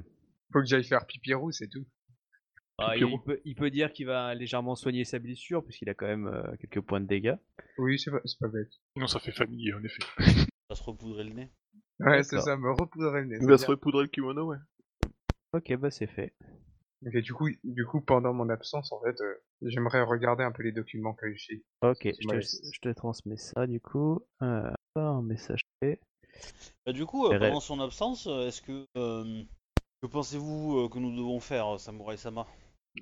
Faut que j'aille faire pipi roux, c'est tout. ah, il, peut, il peut dire qu'il va légèrement soigner sa blessure puisqu'il a quand même euh, quelques points de dégâts. Oui, c'est pas, pas bête. Sinon, ça fait famille, en effet. <laughs> Ça se repoudrer le nez. Ouais, c'est ça, me repoudrer le nez. Il va se repoudrer le kimono, ouais. Ok, bah c'est fait. Ok, du coup, du coup, pendant mon absence, en fait, euh, j'aimerais regarder un peu les documents que j'ai. Ok, je te, je te transmets ça du coup. Euh, un message fait. Bah, du coup, euh, pendant son absence, est-ce que euh, que pensez-vous euh, que nous devons faire, Samurai Sama?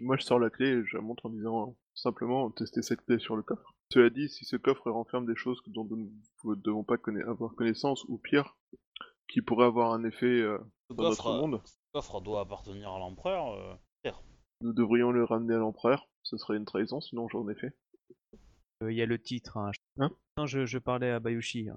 Moi, je sors la clé et je la montre en disant euh, simplement tester cette clé sur le coffre. Cela dit, si ce coffre renferme des choses dont nous ne devons pas conna- avoir connaissance, ou pire, qui pourraient avoir un effet euh, dans notre euh, monde, ce coffre doit appartenir à l'empereur. euh, nous devrions le ramener à l'empereur. Ce serait une trahison, sinon j'en ai fait. Euh, Il y a le titre. Hein. Hein? Non, je, je parlais à Bayushi. hein.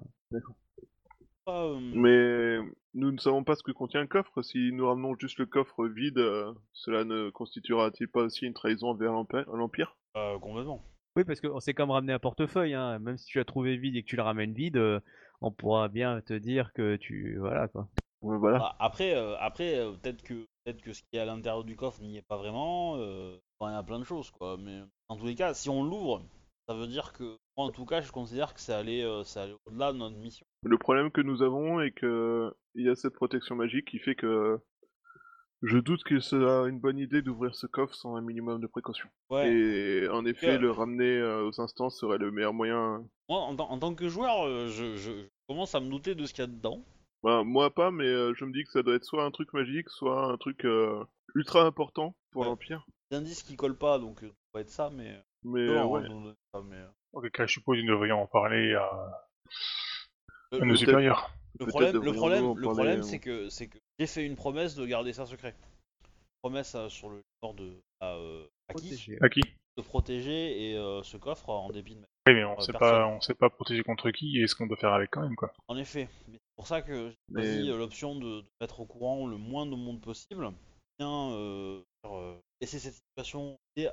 euh, Mais nous ne savons pas ce que contient le coffre. Si nous ramenons juste le coffre vide, euh, cela ne constituera-t-il pas aussi une trahison envers l'Empire? Euh, complètement. Oui, parce que c'est comme ramener un portefeuille. Hein. Même si tu l'as trouvé vide et que tu le ramènes vide, euh, on pourra bien te dire que tu. Voilà quoi. Ouais, Voilà. Bah, après, euh, après euh, peut-être que peut-être que ce qui est à l'intérieur du coffre n'y est pas vraiment. Euh, enfin, il y a plein de choses, quoi. Mais en tous les cas, si on l'ouvre, ça veut dire que moi, en tout cas, je considère que c'est allé, euh, c'est allé au-delà de notre mission. Le problème que nous avons est que il y a cette protection magique qui fait que je doute que ce soit une bonne idée d'ouvrir ce coffre sans un minimum de précaution. Ouais. Et en effet, Ouais. le ramener euh, aux instances serait le meilleur moyen. Moi, en, tant- en tant que joueur, euh, je, je- je commence à me douter de ce qu'il y a dedans. Ben, moi pas, mais euh, je me dis que ça doit être soit un truc magique, soit un truc euh, ultra important pour Ouais. l'Empire. Des indices qui collent pas, donc ça doit être ça, mais. Mais Non, ouais. mais, cas, je suppose que nous devrions en parler à, nos supérieurs. Le problème, le problème, en le parler, problème, c'est que, c'est que j'ai fait une promesse de garder ça secret. Promesse euh, sur le sort de à, euh. À qui de protéger et euh, ce coffre en dépit de ma. Oui, mais on Euh, sait personne. pas, on sait pas protéger contre qui et ce qu'on doit faire avec quand même, quoi. En effet, mais c'est pour ça que j'ai Mais- choisi l'option de, de mettre au courant le moins de monde possible. Bien euh, faire, euh, laisser cette situation et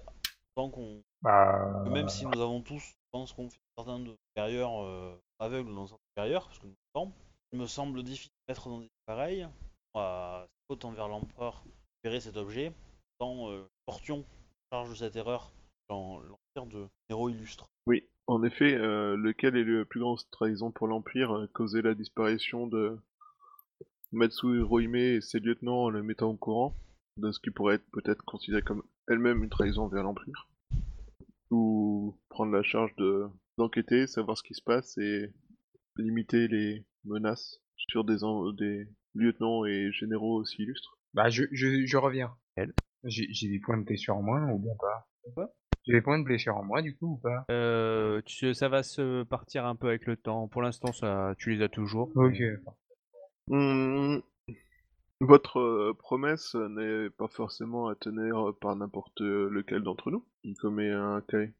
tant qu'on, Bah, même si nous avons tous, je pense qu'on fait certains de supérieurs euh, aveugles dans un supérieur, parce que nous le sommes, il me semble difficile de mettre dans des pareils. Euh, faute envers l'empereur récupérer cet objet, tant euh, portions charge de cette erreur dans l'empire de héros illustre. Oui, en effet, euh, lequel est le plus grand trahison pour l'Empire euh, Causer la disparition de Matsu Hirohime et ses lieutenants en le mettant au courant de ce qui pourrait être peut-être considéré comme elle-même une trahison vers l'Empire? Ou prendre la charge de d'enquêter, savoir ce qui se passe et limiter les menaces sur des lieutenants et généraux aussi illustres. Bah, je, je, je reviens. Elle. J'ai j'ai des points de blessure en moins ou bien pas J'ai des points de blessure en moins du coup ou pas Euh, tu, ça va se partir un peu avec le temps. Pour l'instant, ça, tu les as toujours. Ok. Hmm, Votre euh, promesse n'est pas forcément à tenir par n'importe lequel d'entre nous. Il commet un cahier.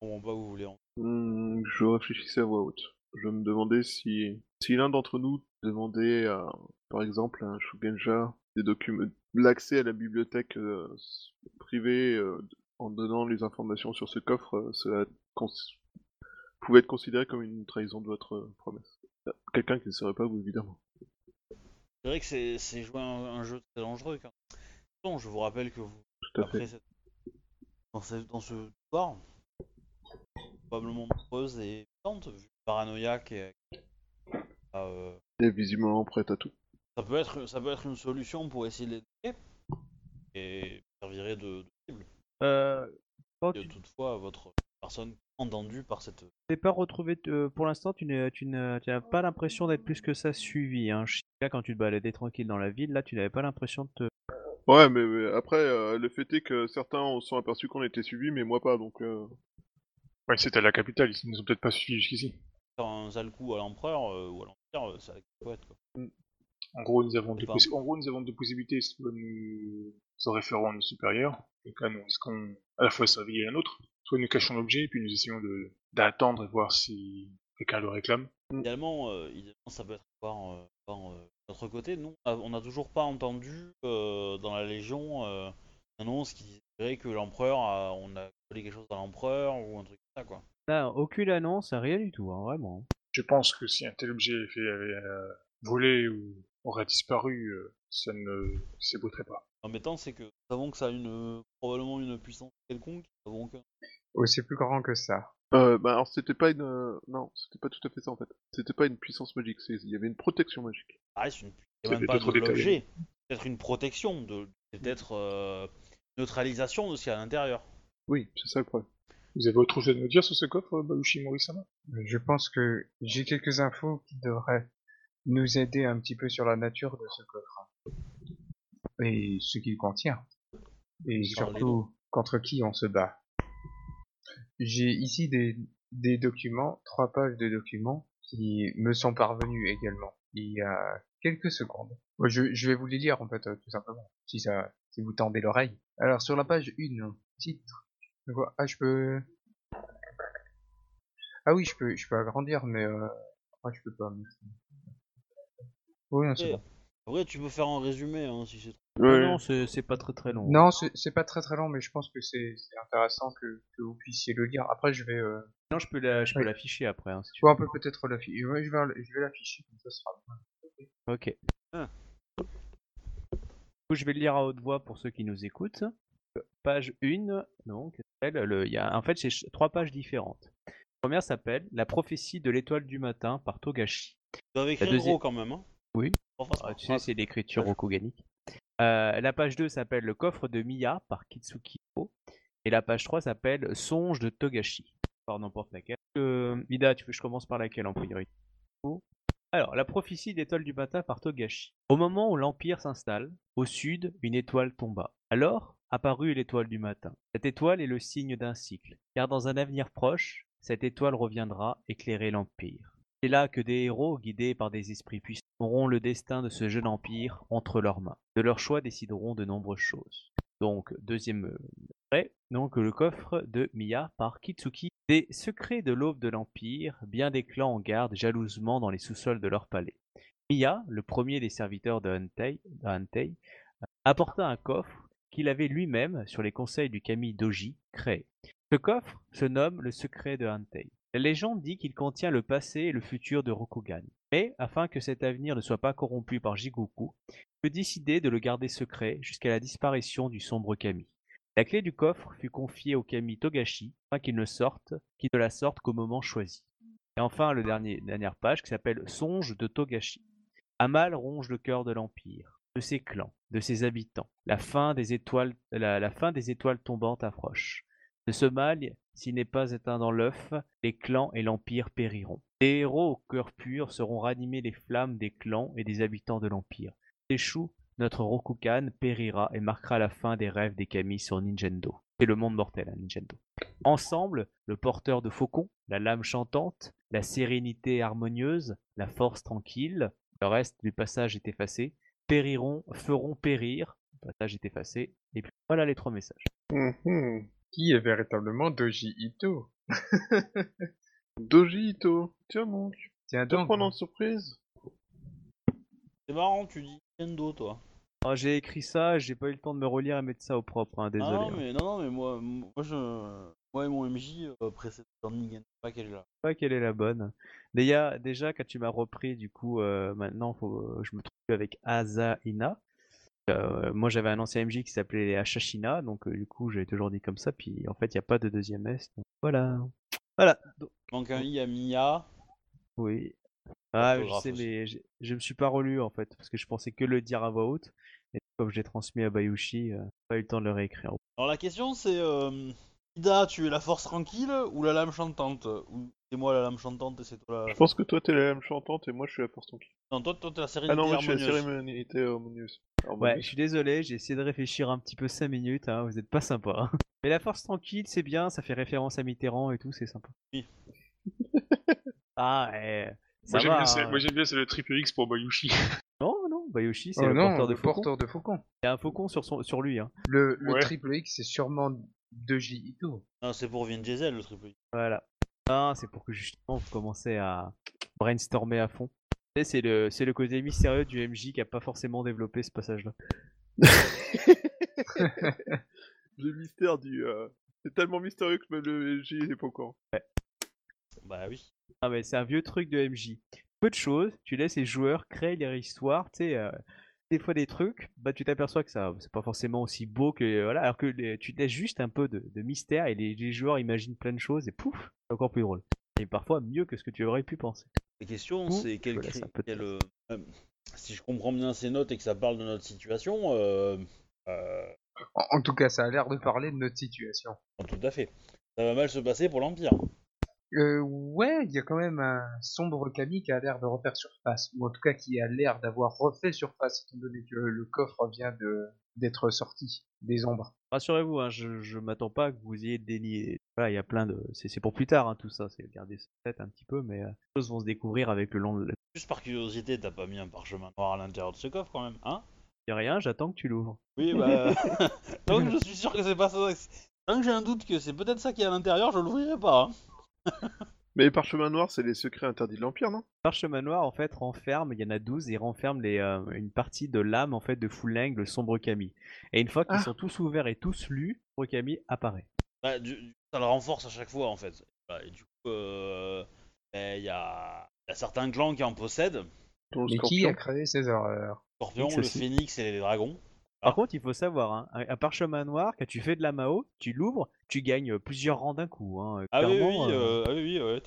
Je comprends pas où vous voulez en Hmm, je réfléchissais à voix haute. Je me demandais si, si l'un d'entre nous demandait à, par exemple, à un Shugenja des documents, l'accès à la bibliothèque euh, privée euh, en donnant les informations sur ce coffre, euh, cela pouvait être considéré comme une trahison de votre euh, promesse. Euh, Quelqu'un qui ne serait pas vous, évidemment. C'est vrai que c'est jouer un, un jeu très dangereux. Quand... Bon, je vous rappelle que vous, Tout à fait. cette... dans, ce, dans ce soir, probablement nombreuses et puissantes, vu paranoïaque et euh, Et visiblement prête à tout. ça peut être ça peut être une solution pour essayer de l'aider et servirait de, de cible. Euh, quand Et tu toutefois, votre personne entendue par cette t'es pas retrouvé, euh, pour l'instant, tu n'as tu n'as pas l'impression d'être plus que ça suivi. Hein. Quand tu te baladais tranquille dans la ville, là, tu n'avais pas l'impression de te. Ouais, mais, mais après, euh, le fait est que certains se sont aperçus qu'on était suivis, mais moi pas, donc... Euh... ouais, c'était à la capitale, ils nous ont peut-être pas suivis jusqu'ici. Un sale coup à l'empereur euh, ou à l'empire, euh, c'est la capote quoi. En gros, nous avons deux, possi- en gros, nous avons deux possibilités. Soit nous en référons à nos supérieurs, donc là, nous risquons à la fois de servir l'un l'autre, soit nous cachons l'objet et puis nous essayons de d'attendre et voir si quelqu'un le réclame. Idéalement, euh, idéalement, ça peut être voir, euh, euh, notre côté. Nous, on n'a toujours pas entendu euh, dans la Légion euh, une annonce qui dirait que l'empereur, a- on a volé quelque chose à l'empereur ou un truc comme ça quoi. Là, aucune annonce, rien du tout, hein, vraiment. Je pense que si un tel objet fait euh, voler ou aurait disparu, euh, ça ne s'ébauterait pas. L'embêtant, c'est que nous savons que ça a une probablement une puissance quelconque. Que Oh, c'est plus grand que ça. Euh, bah alors c'était pas une... euh, Non, c'était pas tout à fait ça en fait. C'était pas une puissance magique, c'est- il y avait une protection magique. ça reste une, c'est C'est même pas trop de détaillé. l'objet, peut-être une protection, de peut-être euh, neutralisation de ce qu'il y a à l'intérieur. Oui, c'est ça le problème. Vous avez autre chose à nous dire sur ce coffre, Balushi Morisama Je pense que j'ai quelques infos qui devraient nous aider un petit peu sur la nature de ce coffre. Et ce qu'il contient. Et surtout, contre qui on se bat. J'ai ici des, des documents, trois pages de documents, qui me sont parvenus également, il y a quelques secondes. Je, je vais vous les lire, en fait, euh, tout simplement, si ça, si vous tendez l'oreille. Alors, sur la page 1, titre, ah, je peux, ah oui, je peux, je peux agrandir, mais euh... ah, je peux pas. mais- Oui, non, c'est bon. En vrai, tu peux faire un résumé hein, si c'est. Non, non, c'est c'est pas très très long. Non, c'est c'est pas très très long, mais je pense que c'est c'est intéressant que, que vous puissiez le lire. Après, je vais, euh... Non, je peux la- je peux Oui. l'afficher après. hein, si on peut peut-être l'afficher. Ouais, je vais, je vais l'afficher, comme ça sera. Ok. Ah. Du coup, je vais le lire à haute voix pour ceux qui nous écoutent. Page 1, donc, le- il y a, en fait, c'est trois pages différentes. La première s'appelle La prophétie de l'étoile du matin par Togashi. Tu dois écrire deuxième- gros quand même. Hein. Oui. Ah, tu sais, c'est l'écriture rokuganique. Euh, la page 2 s'appelle Le coffre de Miya par Kitsuki Ito. Et la page 3 s'appelle Songe de Togashi. Par n'importe laquelle. Euh, Ida, tu veux que je commence par laquelle en priorité Alors, la prophétie d'étoile du matin par Togashi. Au moment où l'Empire s'installe, au sud, une étoile tomba. Alors apparut l'étoile du matin. Cette étoile est le signe d'un cycle, car dans un avenir proche, cette étoile reviendra éclairer l'Empire. C'est là que des héros, guidés par des esprits puissants, auront le destin de ce jeune empire entre leurs mains. De leur choix décideront de nombreuses choses. Donc, deuxième euh, extrait, donc le coffre de Miya par Kitsuki. Des secrets de l'aube de l'Empire, bien des clans en garde jalousement dans les sous-sols de leur palais. Miya, le premier des serviteurs de Hantei, de Hantei, euh, apporta un coffre qu'il avait lui-même, sur les conseils du kami Doji, créé. Ce coffre se nomme le secret de Hantei. La légende dit qu'il contient le passé et le futur de Rokugan. Mais, afin que cet avenir ne soit pas corrompu par Jigoku, il décidé de le garder secret jusqu'à la disparition du sombre Kami. La clé du coffre fut confiée au Kami Togashi afin qu'il ne sorte, qu'il ne la sorte qu'au moment choisi. Et enfin, le dernier, dernière page qui s'appelle Songe de Togashi. Amal ronge le cœur de l'Empire, de ses clans, de ses habitants. La fin des étoiles, la, fin des étoiles tombantes approche. De ce mal, s'il n'est pas éteint dans l'œuf, les clans et l'Empire périront. Les héros au cœur pur seront ranimés les flammes des clans et des habitants de l'Empire. Échoue, notre Rokugan périra et marquera la fin des rêves des Kami sur Nintendo. C'est le monde mortel, hein, Nintendo. Ensemble, le porteur de faucon, la lame chantante, la sérénité harmonieuse, la force tranquille, le reste du passage est effacé, périront, feront périr, le passage est effacé, et puis voilà les trois messages. Mhm. Qui est véritablement Doji Ito? <laughs> Doji Ito, tiens donc, Tiens te donc. prendre en surprise. C'est marrant, tu dis Nintendo toi. Oh, j'ai écrit ça, j'ai pas eu le temps de me relire et mettre ça au propre, hein, désolé. Ah non, hein. mais, non, non, mais moi, moi, je, moi et mon MJ euh, précédent pas qu'elle est là. pas quelle est la bonne. Déjà, déjà quand tu m'as repris, du coup, euh, maintenant, faut, je me trouve avec Azaina. Euh, moi, j'avais un ancien MJ qui s'appelait Ashashina, donc euh, du coup, j'avais toujours dit comme ça. Puis, en fait, il n'y a pas de deuxième S. donc voilà. Voilà. Donc, un I à Mia. oui. Ah, je sais, aussi. mais j'ai- je me suis pas relu en fait, parce que je pensais que le dire à voix haute. Et comme je l'ai transmis à Bayushi, euh, pas eu le temps de le réécrire. Alors la question c'est euh, Ida, tu es la force tranquille ou la lame chantante? Ou c'est moi la lame chantante et c'est toi la. Je pense que toi t'es la lame chantante et moi je suis la force tranquille. Non, toi, toi t'es la sérénité Ah non, moi je suis la harmonieuse. cérémonie harmonieuse. Ouais, Harmonieuse. je suis désolé, j'ai essayé de réfléchir un petit peu 5 minutes, hein, vous êtes pas sympa. hein. Mais la force tranquille, c'est bien, ça fait référence à Mitterrand et tout, c'est sympa. Oui. Ah, ça Moi j'aime va. bien, c'est- hein. moi, j'aime bien, c'est le triple X pour Bayushi. <laughs> Non, non, Bayoshi, c'est Oh le non, porteur de le faucon. porteur de faucon. Il y a un faucon sur, son, sur lui. Hein. Le, le Ouais. triple X, c'est sûrement de J Ito. Non, c'est pour Vin Diesel le triple. Voilà. Ah, c'est pour que justement vous commencez à brainstormer à fond. Tu sais, C'est le, c'est le côté mystérieux du MJ qui a pas forcément développé ce passage-là. <laughs> Le mystère du. euh, C'est tellement mystérieux que même le MJ n'est pas au courant. Bah oui. Ah mais c'est un vieux truc de MJ. Peu de choses, tu laisses les joueurs créer leur histoire, tu sais, euh, des fois des trucs, bah tu t'aperçois que ça c'est pas forcément aussi beau que voilà, alors que les- tu laisses juste un peu de, de mystère et les, les joueurs imaginent plein de choses et pouf, c'est encore plus drôle. Et parfois mieux que ce que tu aurais pu penser. La question, c'est quel, euh, euh, si je comprends bien ces notes et que ça parle de notre situation, euh, euh, En, en tout cas, ça a l'air de parler de notre situation. tout à fait. Ça va mal se passer pour l'Empire. Euh, ouais, il y a quand même un sombre Kami qui a l'air de refaire surface, ou en tout cas qui a l'air d'avoir refait surface, étant donné que le coffre vient de d'être sorti des ombres. Rassurez-vous, hein, je, je m'attends pas que vous ayez dénié. Voilà, il y a plein de. C'est c'est pour plus tard hein, tout ça, c'est garder ça en tête un petit peu, mais euh, les choses vont se découvrir avec le long. de- Juste par curiosité, t'as pas mis un parchemin noir à l'intérieur de ce coffre quand même, hein? Y a rien, j'attends que tu l'ouvres. Oui, bah. <laughs> <laughs> Donc je suis sûr que c'est pas ça. Tant que j'ai un doute que c'est peut-être ça qui est à l'intérieur, je l'ouvrirai pas. hein. <laughs> Mais les parchemins noirs, c'est les secrets interdits de l'Empire, non? Parchemin noir en fait renferme, il y en a 12 et il renferme les, euh, une partie de l'âme en fait de Fulang, le sombre Kami. Et une fois qu'ils Ah. sont tous ouverts et tous lus, le sombre Kami apparaît. Bah, du- du- ça le renforce à chaque fois en fait. Voilà, et du coup, euh, ben, il y, a, y a certains clans qui en possèdent. Mais qui scorpion. a créé ces horreurs? Scorpion, le phénix et les dragons. Par contre, il faut savoir, hein, un, un parchemin noir, quand tu fais de la Mao, tu l'ouvres, tu gagnes plusieurs rangs d'un coup. Hein. Ah oui, oui, euh, euh, ah oui, oui, ouais,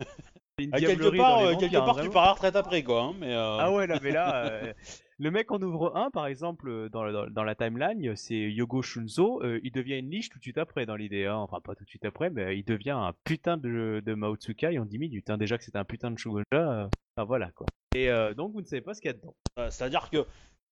<laughs> une Ah, quelque part, dans les vampires, quelque part tu pars à la retraite après quoi. Hein, mais euh, Ah ouais, là, mais là, <laughs> euh, le mec en ouvre un, par exemple, dans, dans, dans la timeline, c'est Yogo Shunzo, euh, il devient une liche tout de suite après dans l'idée, hein. enfin pas tout de suite après, mais il devient un putain de, de Mao Tsukai en 10 minutes, hein. déjà que c'était un putain de Shogunja, enfin voilà quoi. Et donc vous ne savez pas ce qu'il y a dedans. c'est-à-dire que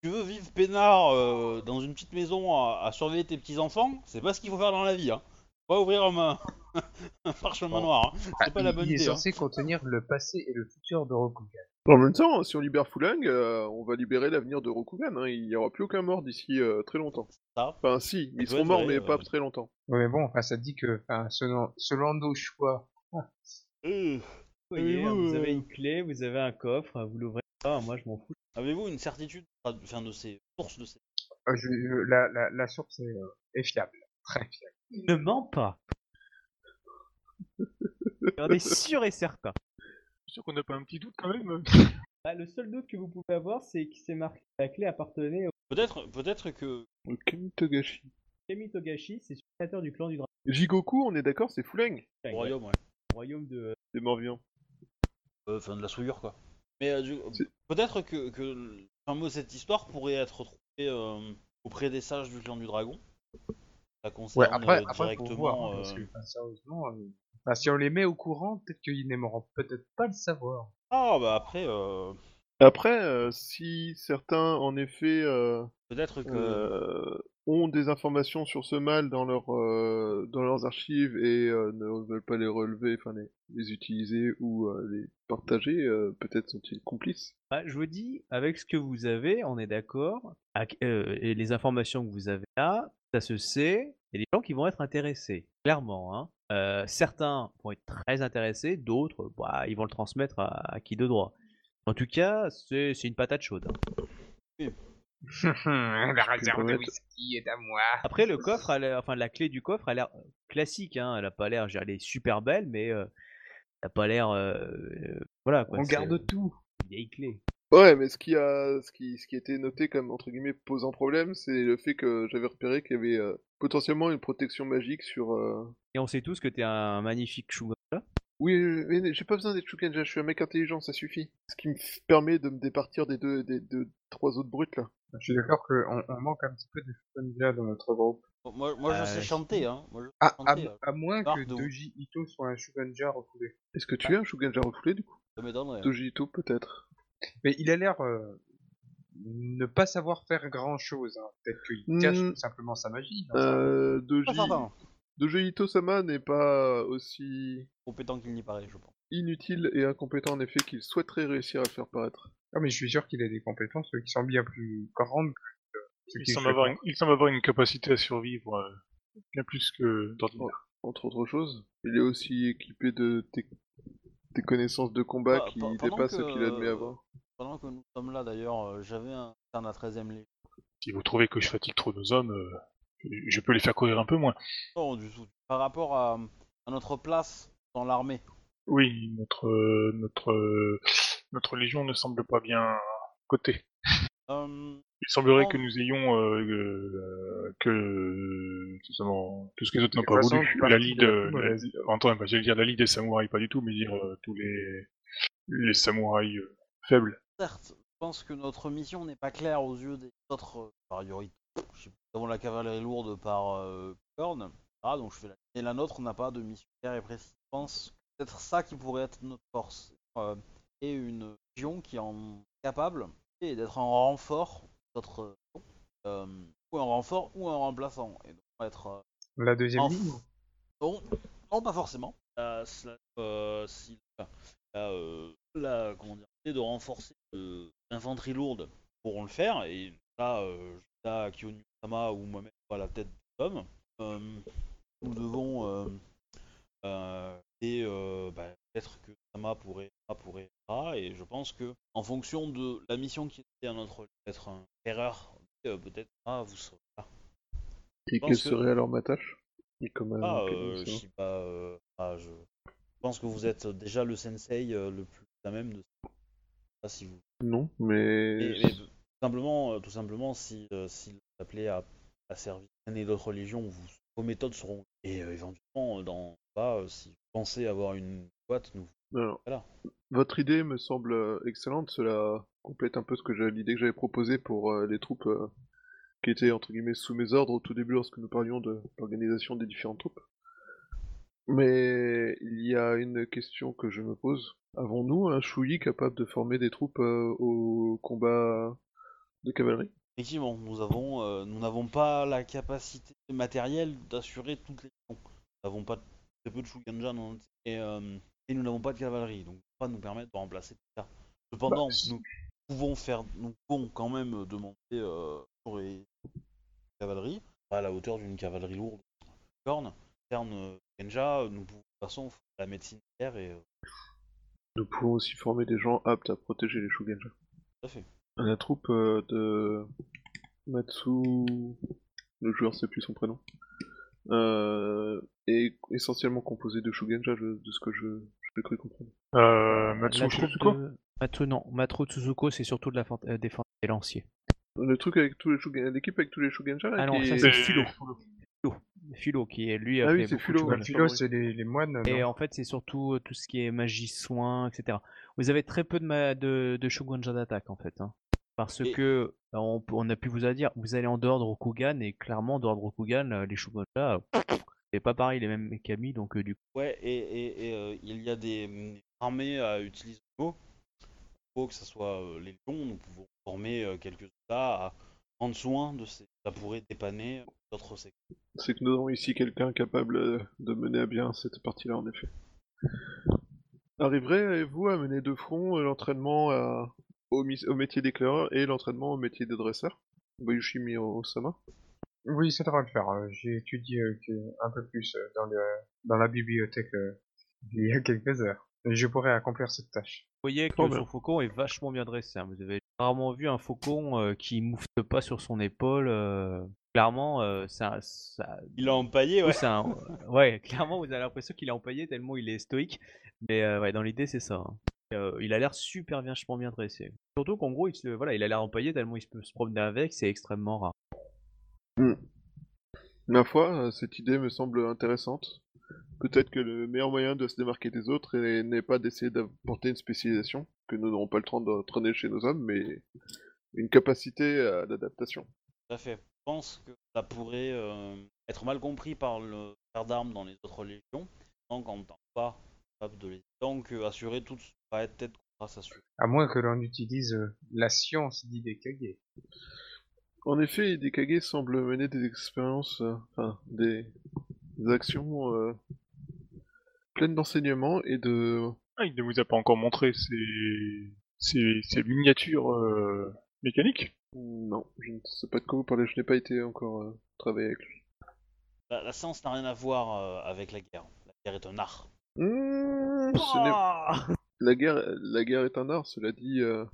tu veux vivre peinard euh, dans une petite maison à, à surveiller tes petits enfants, c'est pas ce qu'il faut faire dans la vie. Hein. Pas ouvrir un, <laughs> un parchemin Bon. noir. hein. Ah, C'est pas il, la bonne il est idée. hein. censé contenir le passé et le futur de Rokugan. En même temps, si on libère Fulang, euh, on va libérer l'avenir de Rokugan. Hein. Il n'y aura plus aucun mort d'ici euh, très longtemps. Enfin, si, ils seront morts, mais euh. pas très longtemps. Ouais, mais bon, enfin, ça dit que, enfin, selon, selon nos choix, Euh, Vous voyez, hein, vous avez une clé, vous avez un coffre, vous l'ouvrez pas, moi je m'en fous. Avez-vous une certitude enfin, de ces sources de ces... euh, je- je- la, la, la source est, euh, est fiable, très fiable. Ne mens pas On est sûr et certain. Je suis sûr qu'on n'a pas un petit doute quand même. Bah, le seul doute que vous pouvez avoir, c'est que c'est marqué la clé appartenait au Peut-être, peut-être que Le Kamitogashi. Kami Togashi, c'est créateur du clan du dragon, Jigoku, on est d'accord, c'est Fulang. au royaume, ouais. royaume de Des morts vivants. Euh, Enfin, de la souillure, quoi. Mais euh, du- peut-être que, que le fameux cette histoire pourrait être retrouvée euh, auprès des sages du clan du dragon. Ça concerne Ouais, après, euh, après, directement. voir, parce que, enfin, sérieusement, euh, enfin, si on les met au courant, peut-être qu'ils n'aimeront peut-être pas le savoir. Ah, bah après, euh, Après, euh, si certains, en effet, euh, peut-être que. Ont des informations sur ce mal dans, leur, euh, dans leurs archives et euh, ne veulent pas les relever, enfin les, les utiliser ou euh, les partager, euh, peut-être sont-ils complices. Ah, je vous dis, avec ce que vous avez, on est d'accord, euh, et les informations que vous avez là, ça se sait, il y a des gens qui vont être intéressés, clairement. Hein. Euh, certains vont être très intéressés, d'autres, bah, ils vont le transmettre à, à qui de droit. En tout cas, c'est c'est une patate chaude. hein. <laughs> la réserve de whisky est à moi. Après, le coffre, a enfin la clé du coffre a l'air classique. Hein. Elle a pas l'air, elle est super belle, mais euh, elle a pas l'air, euh, euh, voilà quoi. On garde tout. une vieille clé. Ouais, mais ce qui a, ce qui, ce qui était noté comme entre guillemets posant problème, c'est le fait que j'avais repéré qu'il y avait euh, potentiellement une protection magique sur. euh, Et on sait tous que t'es un magnifique Shuga. Oui, mais j'ai pas besoin d'être Shukenja, je suis un mec intelligent, ça suffit. Ce qui me permet de me départir des deux, des deux, trois autres brutes là. Je suis d'accord qu'on on manque un petit peu de Shugenja dans notre groupe. Moi, moi je Euh, sais chanter, hein. Moi, je sais Ah, chanter, euh, à moins que Doji Ito soit un Shugenja refoulé. Est-ce que tu es un Shukenja refoulé du coup? Ça m'étonnerait. hein. Doji Ito peut-être. Mais il a l'air euh, ne pas savoir faire grand chose. Hein. Peut-être qu'il cache Hmm. tout simplement sa magie. hein. Euh, Doji... Pas certain. Doji Ito Sama n'est pas aussi. Compétent qu'il n'y paraît, je pense. Inutile et incompétent en effet qu'il souhaiterait réussir à faire paraître. Ah, mais je suis sûr qu'il a des compétences qui sont bien plus grandes que ce Il semble, avoir une, il semble avoir une capacité à survivre euh, bien plus que d'ordinaire. Entre autres choses, il est aussi équipé de des connaissances de combat Bah, qui dépassent ce qu'il admet avoir. Pendant que nous sommes là d'ailleurs, euh, j'avais un à la 13ème Légion. Si vous trouvez que je fatigue trop nos hommes, euh, je peux les faire courir un peu moins. Non, du tout. Par rapport à, à notre place dans l'armée. Oui, notre notre notre légion ne semble pas bien cotée. Euh, Il semblerait que nous ayons euh, euh, que justement, tout ce que les autres n'ont pas voulu. La ligue, de la euh. Antoine, bah, j'allais dire la ligue des samouraïs, pas du tout, mais dire euh, tous les les samouraïs euh, faibles. certes, je pense que notre mission n'est pas claire aux yeux des autres priorités. Je sais pas, Nous avons la cavalerie lourde par euh, Korn, ah, donc je fais la... Et la nôtre n'a pas de mission claire et précise. Je pense peut-être ça qui pourrait être notre force. Euh, et une région qui est en capable et d'être en renfort d'autres euh, ou un renfort ou un remplaçant. Et donc être euh, La deuxième en- ligne Non, non, pas forcément. Cela- euh, si la, la- comment dire, l'idée de renforcer l'infanterie lourde pourront le faire, et là, là Kyonu Sama ou moi-même à la tête de l'homme, nous devons et euh, bah, peut-être que Sama pourrait, Sama pourrait, ah, et je pense que en fonction de la mission qui était à notre être un erreur, euh, peut-être ah vous serez là. Et quelle que- serait alors ma tâche? Et comme, euh, Ah, euh, je pas. euh, ah, je pense que vous êtes déjà le sensei euh, le plus à même de. Pas si vous. Non, mais... Et, mais, tout simplement, tout simplement, si euh, si vous appelez à, à servir une et d'autres vous, vos méthodes seront. Et éventuellement, dans pas, euh, si vous pensez avoir une boîte, nous. Alors, Voilà. votre idée me semble euh, excellente, cela complète un peu ce que j'ai- l'idée que j'avais proposée pour euh, les troupes euh, qui étaient entre guillemets sous mes ordres au tout début lorsque nous parlions de l'organisation des différentes troupes. Mais il y a une question que je me pose. Avons-nous un Shui capable de former des troupes euh, au combat de cavalerie? Effectivement, nous avons, euh, nous n'avons pas la capacité matérielle d'assurer toutes les missions. Nous n'avavons pas très peu de Shugenja dans notre- et, euh, et nous n'avons pas de cavalerie, donc pas nous permettre de remplacer tout ça. Cependant, Bah, nous pouvons faire, nous pouvons quand même demander euh, pour les cavaleries à la hauteur d'une cavalerie lourde. Corne, euh, Genja, nous pouvons de toute façon faire la médecine guerre et euh, Nous pouvons aussi former des gens aptes à protéger les Shugenja. tout à fait. La troupe euh, de Matsu, le joueur sait plus son prénom, euh, est essentiellement composée de Shugenja, je- de ce que je j'ai cru comprendre. Euh, Matsu La troupe Shizuko? de... Matsu, non. Matsu Tsuzuko, c'est surtout de la fant- euh, défense des lanciers. Le truc avec tous les Shugenja, l'équipe avec tous les Shugenja là, Ah non, qui ça est- c'est Philo. Philo. Philo, qui est lui a Ah oui, c'est Philo, de philo, c'est les, les moines. Et non en fait, c'est surtout euh, tout ce qui est magie, soins, etc. Vous avez très peu de, ma... de, de Shogunja d'attaque, en fait. hein. Parce Et- que, euh, on, a pu vous a dire, vous allez en dehors de Rokugan, et clairement, en dehors de Rokugan, euh, les Shogunja, euh, c'est pas pareil, les mêmes Kami, donc euh, du coup. Ouais, et, et, et, euh, il y a des hum, armées à utiliser le mot. Il faut que ce soit euh, les lions, nous pouvons former euh, quelques soldats à prendre soin de ces. Ça pourrait dépanner d'autres secteurs. c'est que nous avons ici quelqu'un capable de mener à bien cette partie-là, en effet. Arriverez-vous à mener de front l'entraînement à- au, mis- au métier d'éclaireur et l'entraînement au métier de dresseur? Bayushi Mio-sama Oui, ça devrait le faire. Euh, J'ai étudié euh, un peu plus euh, dans, le, dans la bibliothèque euh, il y a quelques heures. Je pourrais accomplir cette tâche. Vous voyez que bien. son faucon est vachement bien dressé. hein. Vous avez rarement vu un faucon euh, qui moufte pas sur son épaule. euh, Clairement, euh, ça, ça, Il a empaillé, Oui, ouais. un- <laughs> ouais, clairement, vous avez l'impression qu'il est empaillé tellement il est stoïque. Mais euh, ouais, dans l'idée, c'est ça. hein. Euh, il a l'air super bien, vachement bien dressé. Surtout qu'en gros, il, se- voilà, il a l'air empaillé tellement il se peut se promener avec, c'est extrêmement rare. Ma foi, euh, cette idée me semble intéressante. Peut-être que le meilleur moyen de se démarquer des autres est- n'est pas d'essayer d'apporter une spécialisation, que nous n'aurons pas le temps d'entraîner chez nos hommes, mais une capacité à d'adaptation. Tout à fait. Je pense que ça pourrait euh, être mal compris par le frère d'armes dans les autres légions. Donc, en tant pas capable de les. Donc, euh, assurer tout va être peut-être qu'on va s'assurer. À moins que l'on utilise euh, la science d'Hidekage. En effet, Dekage semble mener des expériences, euh, enfin, des, des actions euh, pleines d'enseignements et de Ah, il ne vous a pas encore montré ses, ses, ses miniatures euh, mécaniques? Non, je ne sais pas de quoi vous parlez, je n'ai pas été encore euh, travailler avec lui. La, la science n'a rien à voir euh, avec la guerre. La guerre est un art. Mmh, ce n'est- Ah la, guerre, la guerre est un art, cela dit, euh,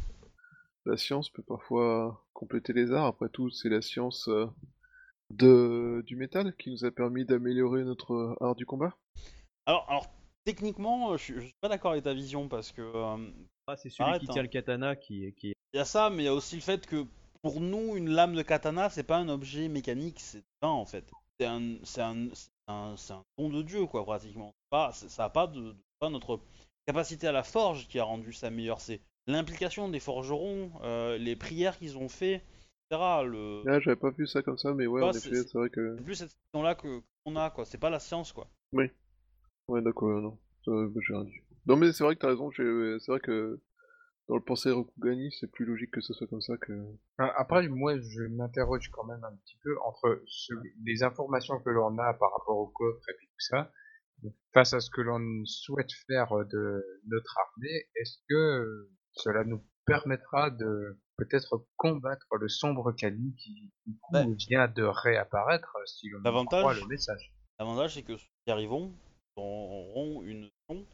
la science peut parfois compléter les arts. Après tout, c'est la science euh, de, du métal qui nous a permis d'améliorer notre art du combat. Alors, alors techniquement, euh, je, suis- je suis pas d'accord avec ta vision parce que euh, Ah, c'est celui Arrête, qui hein. tient le katana qui, qui... il y a ça, mais il y a aussi le fait que pour nous, une lame de katana, c'est pas un objet mécanique, c'est divin en fait. C'est un, c'est un, un, un don de Dieu quoi, pratiquement. Pas, ça a pas de, de- pas notre capacité à la forge qui a rendu ça meilleur. C'est l'implication des forgerons, euh, les prières qu'ils ont fait, etc. Le, Là, j'avais pas vu ça comme ça, mais ouais, Ouais, en c'est- effet, c'est vrai que. c'est plus cette vision-là que qu'on a quoi. C'est pas la science quoi. Ouais, d'accord, non. Ça, bah, j'ai rien dit. Non, mais c'est vrai que t'as raison, c'est vrai que dans le pensée Rokugani, c'est plus logique que ce soit comme ça que. Ah, Après, moi, je m'interroge quand même un petit peu entre ce- les informations que l'on a par rapport au coffre et puis tout ça, face à ce que l'on souhaite faire de notre armée, est-ce que cela nous permettra de peut-être combattre le sombre Kali qui, du coup, Ouais. vient de réapparaître si l'on L'avantage- croit le message L'avantage, c'est que ceux qui arriveront auront une mission,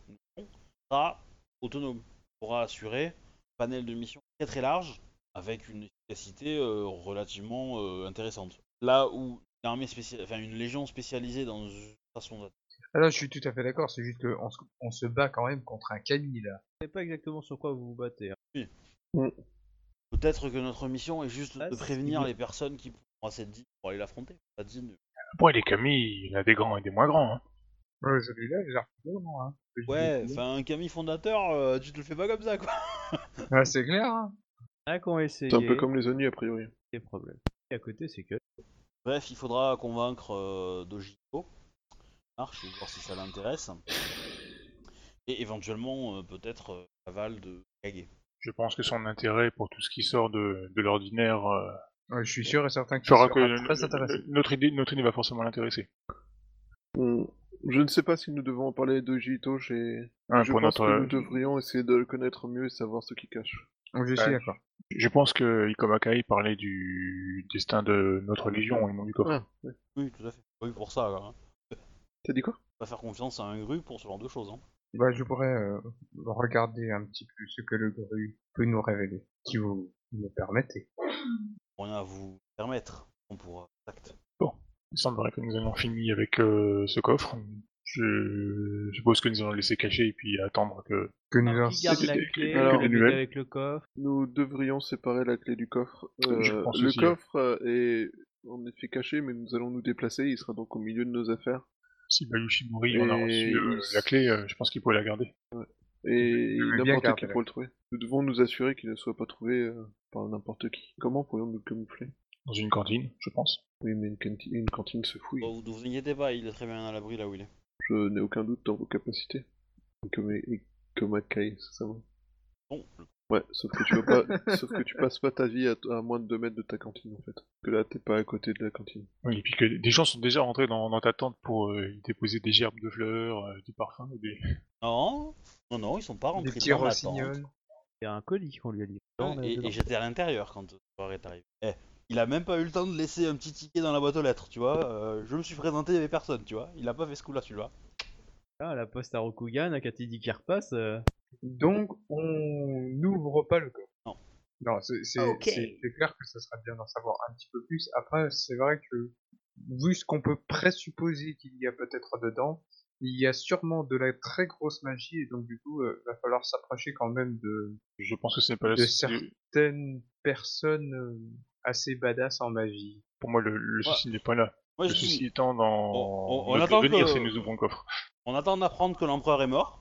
sera autonome, pourra assurer un panel de missions très très large avec une efficacité euh, relativement euh, intéressante. Là où une armée spéciale, enfin une légion spécialisée dans une façon d'attaque. Alors, je suis tout à fait d'accord, c'est juste qu'on se, on se bat quand même contre un Kali là. Je sais pas exactement sur quoi vous vous battez. hein. Peut-être que notre mission est juste Ah, de c'est prévenir les personnes qui pourront cette dit pour aller l'affronter. Cette dit, Bon, les Kami, il y en a des grands et des moins grands. Hein. Ouais, celui-là, j'ai l'air plus grand, hein. Ouais, enfin un Camille fondateur, euh, tu te le fais pas comme ça quoi. Ouais, <laughs> c'est clair, hein. Il y en a qui ont essayé. C'est un peu comme les Oni, a priori. des problèmes. Et à côté, c'est que. Bref, il faudra convaincre euh, Dojito, marche, et voir si ça l'intéresse. Et éventuellement, euh, peut-être, euh, l'aval de Kage. Je pense que son intérêt pour tout ce qui sort de, de l'ordinaire euh, Ouais, je suis sûr et certain que fera tu que très intéressé. notre idée, notre idée va forcément l'intéresser. On- Je ne sais pas si nous devons en parler de Jito, j'ai. Hein, je pour pense notre, que nous devrions essayer de le connaître mieux et savoir ce qu'il cache. Je suis Ouais. d'accord. Je pense que Ikomakai parlait du destin de notre légion et non du coffre. Ah, ouais. Oui, tout à fait. Oui, pour ça, quoi, hein. T'as dit quoi Pas faire confiance à un gru pour ce genre de choses. Hein. Bah, je pourrais euh, regarder un petit peu ce que le gru peut nous révéler, si vous me permettez. Rien à vous permettre. On pourra. Exact. Il semblerait que nous ayons fini avec euh, ce coffre. Je suppose que nous allons le laisser cacher et puis attendre que. Que nous Alors, en... qui garde la clé Alors, que les vous nouvelles. avec le coffre Nous devrions séparer la clé du coffre. Euh, Je pense le aussi, coffre est en effet caché, mais nous allons nous déplacer, il sera donc au milieu de nos affaires. Si Bayushi Mori en a Et reçu euh, la clé, euh, je pense qu'il pourrait la garder. Et veux bien n'importe qui la pourra le trouver. Nous devons nous assurer qu'il ne soit pas trouvé euh, par n'importe qui. Comment pourrions-nous le camoufler? Dans une cantine, je pense. Oui, mais une, canti- une cantine se fouille. Bon, vous ne vous inquiétez pas, il est très bien à l'abri là où il est. Je n'ai aucun doute dans vos capacités. Comme, et, comme Akai, c'est ça va Bon, Ouais, sauf que tu vas pas, <laughs> sauf que tu passes pas ta vie à, à moins de 2 mètres de ta cantine en fait. Que là, t'es pas à côté de la cantine. Oui, et puis que des gens sont déjà rentrés dans, dans ta tente pour euh, y déposer des gerbes de fleurs, euh, du parfum, et des... non, non, non, ils sont pas Des rentrés petits dans ma tente. Il y a un colis qu'on lui a dit. Ouais, Et, et j'étais à l'intérieur quand le soir est arrivé. Eh, il a même pas eu le temps de laisser un petit ticket dans la boîte aux lettres, tu vois. euh, je me suis présenté, il y avait personne, tu vois. Il a pas fait ce coup-là, tu vois. Ah, la poste à Rokugan, à Katidi qui repasse. euh, Donc, on n'ouvre pas le coffre. Non. Non, c'est c'est- Ok. c'est- c'est clair que ça serait bien d'en savoir un petit peu plus. Après, c'est vrai que, vu ce qu'on peut présupposer qu'il y a peut-être dedans, il y a sûrement de la très grosse magie, et donc du coup, il va falloir s'approcher quand même de Je pense que ce n'est pas la... de certaines personnes euh, assez badass en magie. Pour moi, le, le souci n'est pas là. Moi, Le je souci dis, étant dans on- on notre attend devenir que- si nous ouvrons le coffre. On attend d'apprendre que l'empereur est mort,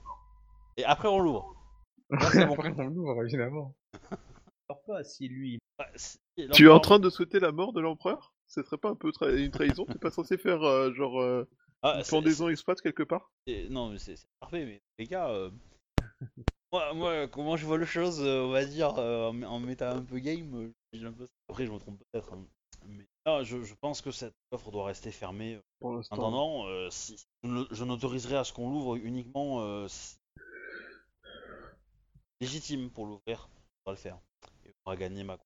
et après on l'ouvre. <laughs> Là, c'est bon. Après, on l'ouvre, évidemment. <laughs> Alors pas si lui. Ouais, si Tu es en train de souhaiter la mort de l'empereur? Ce serait pas un peu tra- une trahison? T'es pas censé faire euh, genre euh, Ah, une c'est- pendaison express quelque part? C'est- Non, mais c'est c'est parfait, mais les gars. euh, <laughs> moi, moi, comment je vois les choses, euh, on va dire, euh, en, en méta un peu game, euh, j'ai un peu... Après, je me trompe peut-être. hein. Non, je, je pense que cette offre doit rester fermée. pour En l'instant attendant, euh, si, je n'autoriserai à ce qu'on l'ouvre uniquement euh, si, légitime pour l'ouvrir, on va le faire. Et on va gagner ma.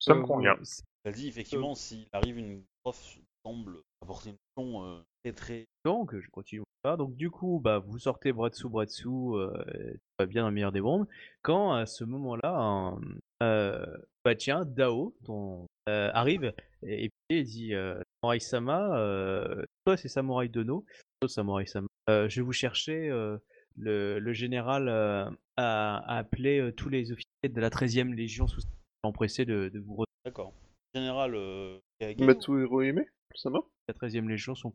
Ça me Euh, convient. Elle dit effectivement, s'il arrive une offre qui semble apporter une option euh, très très. Donc, je continue. pas. Donc, du coup, bah, vous sortez bras dessous, bras dessous, euh, bien dans le meilleur des mondes. Quand, à ce moment-là, un- euh, bah, tiens, Dao ton, euh, arrive et, et puis il dit euh, Samurai Sama, euh, toi c'est Samurai Dono, toi Samurai Sama, euh, je vais vous chercher. euh, le, le général euh, a, a appelé euh, tous les officiers de la 13e Légion sous empressés de, de vous retrouver. D'accord. Général euh, Kage, Matsuhiro Hime Ça va? La 13e Légion sont.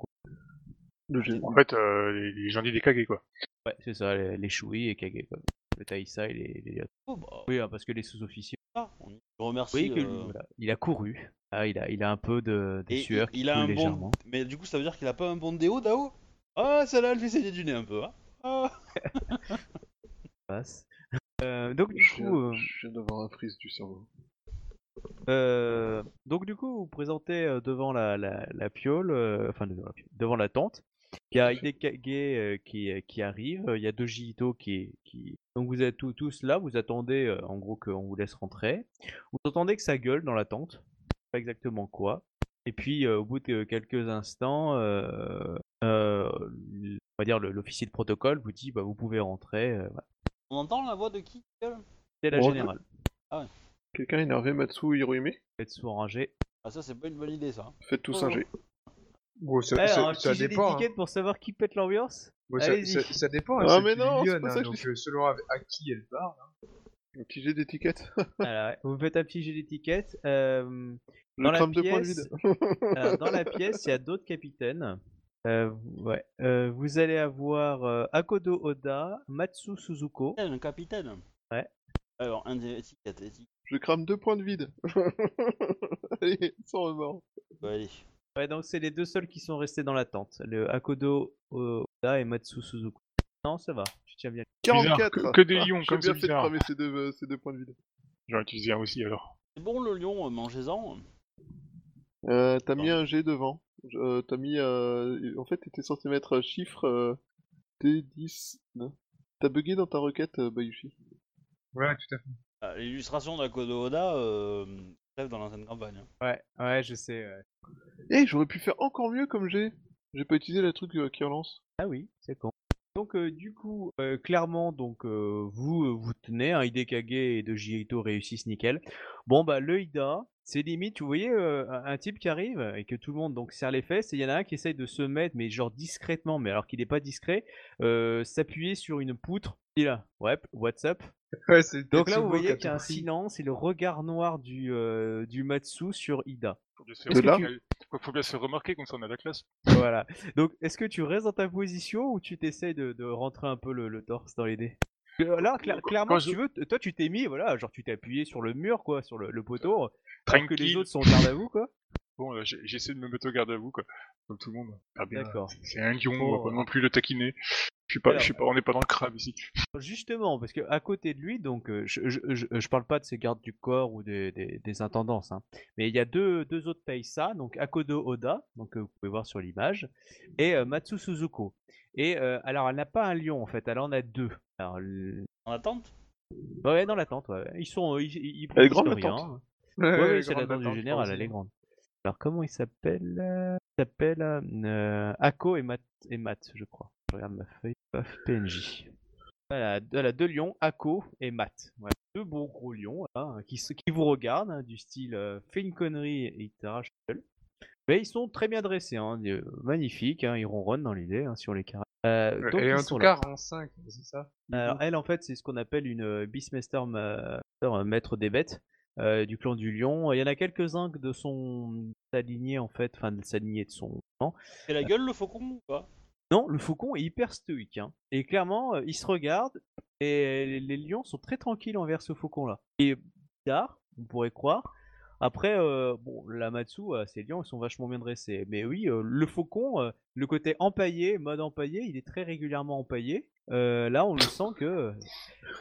En fait, euh, les, les gens disent des cagués, quoi. Ouais, c'est ça, les, les Shui et Kage, quoi. Le Taïsa et les, les... oh, bah, Oui, hein, parce que les sous-officiers. ah, on y remercie. Oui, que, euh, voilà, il a couru. Ah, il, a, il a un peu de, de et sueur il, qui il a coule un légèrement. bon. Mais du coup, ça veut dire qu'il a pas un bon déo, Dao? Ah, celle-là, elle fait saigner du nez un peu. Hein ah. <laughs> passe. Euh, donc du Je coup, viens, euh, je viens d'avoir un frise du cerveau. euh, donc du coup, vous vous présentez devant la, la, la piole, euh, enfin devant la, piole, devant la tente. Il y a Hidekage euh, qui, qui arrive, il y a Ito qui, qui... Donc vous êtes tous, là, vous attendez euh, en gros qu'on vous laisse rentrer. Vous entendez que ça gueule dans la tente, pas exactement quoi. Et puis euh, au bout de quelques instants, euh, euh, on va dire l'officier de protocole vous dit bah, vous pouvez rentrer. euh, voilà. On entend la voix de qui gueule? C'est la Oh, générale. Quelqu'un énervé Matsuhiro Hime Faites sous rangé. Ah, ça, c'est pas une bonne idée, ça. Faites tous Oh. Bon, ça, Alors, ça, un ça petit dépend. hein. d'étiquette pour savoir qui pète l'ambiance Bon, ça, Allez-y. ça, ça dépend. hein, Ah, mais non, c'est pas hein, ça que donc je euh, selon à, à qui elle parle. hein. Un petit jet d'étiquette. <laughs> Ouais. Vous faites un petit jet d'étiquette. Euh, Dans la crame deux points de pièce- vide. <laughs> alors, dans la <laughs> pièce, il y a d'autres capitaines. Euh, ouais. Euh, vous allez avoir euh, Akodo Oda, Matsu Suzuko. Un capitaine. Ouais. Alors, un des étiquettes, étiquette. Je crame deux points de vide. Allez, sans remords. Bah, allez. Ouais, donc c'est les deux seuls qui sont restés dans la tente. Le Akodo Oda et Matsu Suzuko. Non, ça va. Tu tiens bien. Bizarre, 44 que- que des Ah, lions, J'ai comme bien c'est fait de cramer ces deux, euh, ces deux points de vide. J'aurais utilisé un aussi, alors. C'est bon, le lion, euh, mangez-en. Euh, t'as mis un G devant. Euh, t'as mis... Euh... En fait, t'étais censé mettre un chiffre euh, D10. Non. T'as bugué dans ta requête, euh, Bayushi. Ouais, tout à fait. Ah, L'illustration d'Akodo Oda, euh, rêve dans l'ancienne campagne. Ouais, ouais, je sais. ouais. Eh, j'aurais pu faire encore mieux comme G. J'ai pas utilisé le truc euh, qui relance. Ah oui, c'est con. Donc euh, du coup, euh, clairement, donc vous vous tenez, hein, Hidekage et Doji Ito réussissent nickel. Bon bah le Ida, c'est limite, vous voyez un un type qui arrive et que tout le monde donc serre les fesses et il y en a un qui essaye de se mettre, mais genre discrètement, mais alors qu'il n'est pas discret, s'appuyer sur une poutre. Il là, ouais, what's up? Ouais, Donc là vous voyez qu'il y a un silence et le regard noir du, euh, du Matsu sur Ida. Faut bien se, remarquer- faut bien se remarquer comme ça on a la classe. voilà. Donc, est-ce que tu restes dans ta position ou tu t'essayes de, de rentrer un peu le, le torse dans les dés? Euh, Là, cla- Quand- clairement, si tu veux, toi, tu t'es mis, voilà, genre tu t'es appuyé sur le mur, quoi, sur le, le poteau, alors que les Tranquille. autres sont garde à vous, quoi. Bon, j'essaie de me mettre au garde à vous, quoi. Comme tout le monde. Ah, bien, D'accord. C'est un lion, on va pas non plus le taquiner. Je suis pas, Alors- je suis pas, on n'est pas dans le crabe ici. Justement, parce que à côté de lui, donc, euh, je, je, je, je parle pas de ses gardes du corps ou des, des, des intendances, hein, mais il y a deux, deux autres Taisa, donc Akodo Oda, donc euh, vous pouvez voir sur l'image, et euh, Matsu Suzuko. Et euh, alors, elle n'a pas un lion en fait, elle en a deux. Alors, le- En attente Ouais, dans la tente, ouais. Ils sont. Ils, ils, ils Elle est grande, la tente Ouais, Ouais, ouais, ouais, c'est la tente du général, elle est grande. Alors, comment il s'appelle Il s'appelle euh, Ako et Matt, je crois. Je regarde ma feuille. Paf, PNJ. Voilà, voilà, deux lions, Ako et Matt. Voilà, deux beaux gros lions qui, vous regardent, hein, du style euh, fais une connerie et il t'arrache la gueule. Mais ils sont très bien dressés, hein, euh, magnifiques, hein, ils ronronnent dans l'idée hein, sur les carrés. Euh, donc Et ils en sont tout là. cas, rang 5, c'est ça? Alors elle en fait c'est ce qu'on appelle une euh, Beastmaster ma- euh, maître des bêtes euh, du clan du lion. Il y en a quelques-uns de son sa lignée en fait, enfin de sa lignée de son clan. Et la gueule, le faucon ou pas? Le faucon est hyper stoïque hein. et clairement euh, il se regarde et les, lions sont très tranquilles envers ce faucon là. Et tard, on pourrait croire. Après, euh, bon, la Matsu, euh, ces lions, ils sont vachement bien dressés. Mais oui, le faucon, le côté empaillé, mode empaillé, il est très régulièrement empaillé. Là, on le sent que.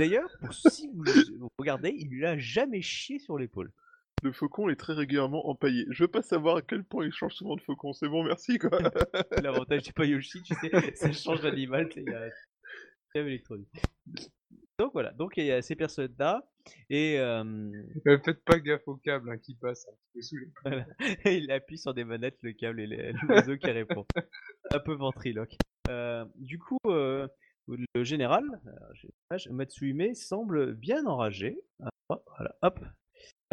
D'ailleurs, si vous, vous regardez, il lui a jamais chié sur l'épaule. Le faucon est très régulièrement empaillé. Je veux pas savoir à quel point il change souvent de faucon. C'est bon, merci quoi. <laughs> L'avantage du Payoshi, tu sais, <laughs> ça change d'animal, a système électronique. Donc voilà, donc il y a ces personnes-là, et euh, Euh, Faites pas gaffe au câble hein, qui passe un petit peu sous les... <laughs> il appuie sur des manettes, le câble et le- l'oiseau qui répond. Un peu ventriloque. Euh, du coup, euh, le général, Matsuhime, semble bien enragé. Hop, voilà, hop.